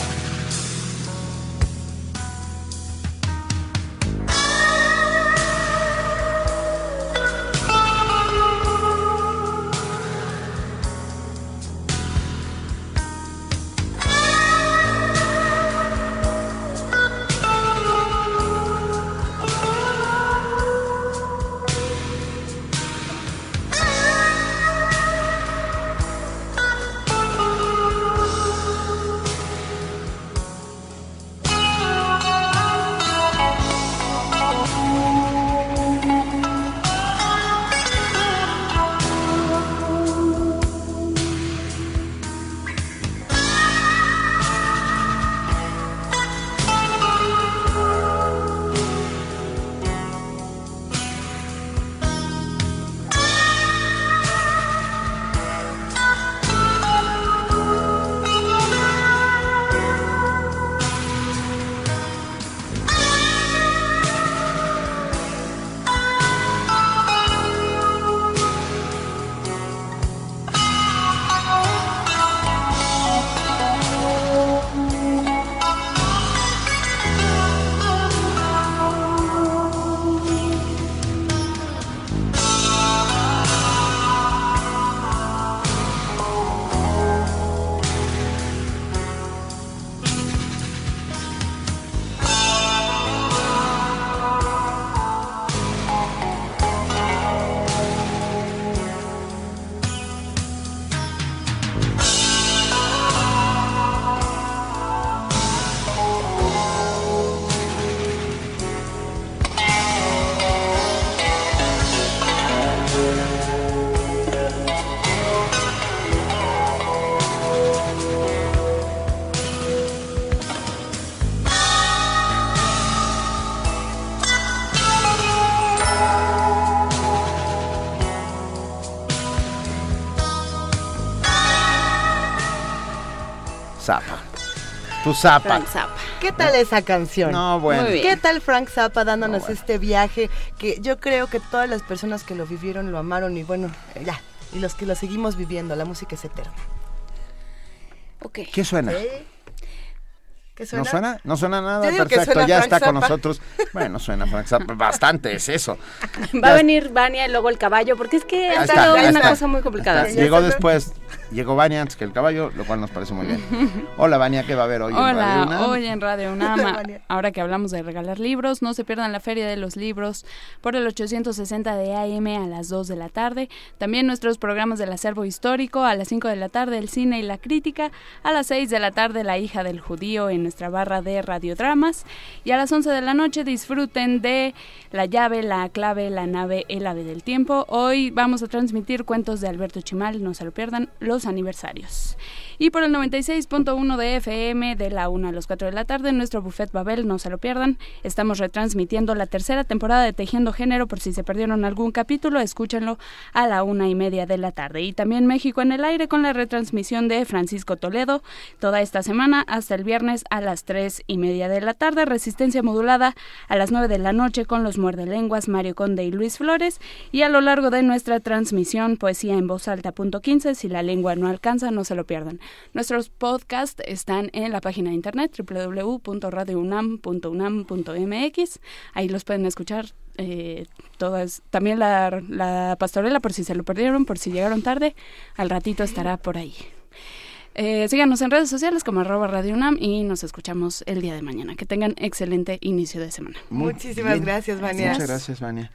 Zappa. ¿Qué tal esa canción? No, bueno. ¿Qué tal Frank Zappa dándonos este viaje que yo creo que todas las personas que lo vivieron lo amaron y bueno, ya, y los que lo seguimos viviendo, la música es eterna. Okay. ¿Qué suena? ¿Qué suena? ¿No suena? No suena nada, perfecto, ya está con nosotros. Bueno, suena Frank Zappa, bastante es eso. Va a venir Vania y luego el caballo, porque es que ha estado una cosa muy complicada. Llegó después Llegó Vania antes que el caballo, lo cual nos parece muy bien. Hola Vania, ¿qué va a haber hoy Hola, en Radio UNAM? hoy en Radio UNAM, ahora que hablamos de regalar libros, no se pierdan la Feria de los Libros por el 860 de AM a las 2 de la tarde. También nuestros programas del acervo histórico, a las 5 de la tarde el cine y la crítica, a las 6 de la tarde la hija del judío en nuestra barra de radiodramas y a las 11 de la noche disfruten de La llave, la clave, la nave, el ave del tiempo. Hoy vamos a transmitir cuentos de Alberto Chimal, no se lo pierdan los aniversarios. Y por el 96.1 de FM de la 1 a las 4 de la tarde, nuestro Buffet Babel, no se lo pierdan. Estamos retransmitiendo la tercera temporada de Tejiendo Género, por si se perdieron algún capítulo, escúchenlo a la una y media de la tarde. Y también México en el aire con la retransmisión de Francisco Toledo toda esta semana hasta el viernes a las 3 y media de la tarde. Resistencia modulada a las 9 de la noche con los muerdelenguas Mario Conde y Luis Flores. Y a lo largo de nuestra transmisión, poesía en voz alta punto 15, si la lengua no alcanza, no se lo pierdan. Nuestros podcasts están en la página de internet www.radiounam.unam.mx. Ahí los pueden escuchar eh, todas. También la, la pastorela, por si se lo perdieron, por si llegaron tarde, al ratito estará por ahí. Eh, síganos en redes sociales como arroba Radio UNAM y nos escuchamos el día de mañana. Que tengan excelente inicio de semana. Muchísimas gracias, Vania. Muchas gracias, Vania.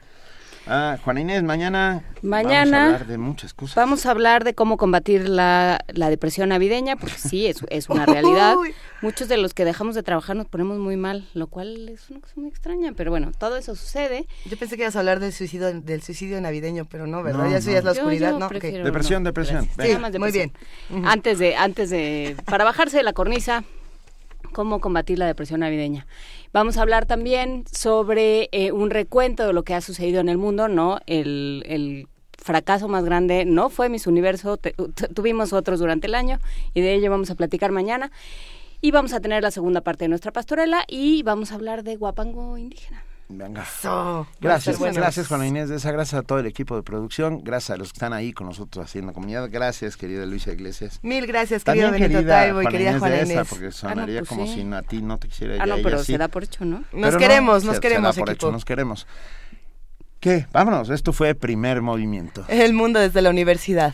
Ah, Juana Inés, mañana, mañana vamos a hablar de muchas cosas. Vamos a hablar de cómo combatir la, la depresión navideña, porque sí, es, es una realidad. Muchos de los que dejamos de trabajar nos ponemos muy mal, lo cual es una cosa muy extraña, pero bueno, todo eso sucede. Yo pensé que ibas a hablar del suicidio, del suicidio navideño, pero no, ¿verdad? ya eso ya es la oscuridad, yo ¿no? Depresión, no, depresión. más Muy bien. Antes de, antes de, para bajarse de la cornisa, cómo combatir la depresión navideña. Vamos a hablar también sobre eh, un recuento de lo que ha sucedido en el mundo, ¿no? El, el fracaso más grande no fue Miss Universo, te- tu- tuvimos otros durante el año y de ello vamos a platicar mañana. Y vamos a tener la segunda parte de nuestra pastorela y vamos a hablar de guapango indígena. Venga. Gracias, gracias Juana Inés de esa, gracias a todo el equipo de producción, gracias a los que están ahí con nosotros haciendo comunidad, gracias querida Luisa Iglesias. Mil gracias, También querido Benito querida Taibo y Juana querida Inés Juana de esa, Inés. porque sonaría pues como sí. si a ti no te quisiera Ah, ya no, pero sí. se da por hecho, ¿no? Nos Pero queremos, se- nos se queremos, da por equipo. hecho, nos queremos. ¿Qué? Vámonos, esto fue primer movimiento. El mundo desde la universidad.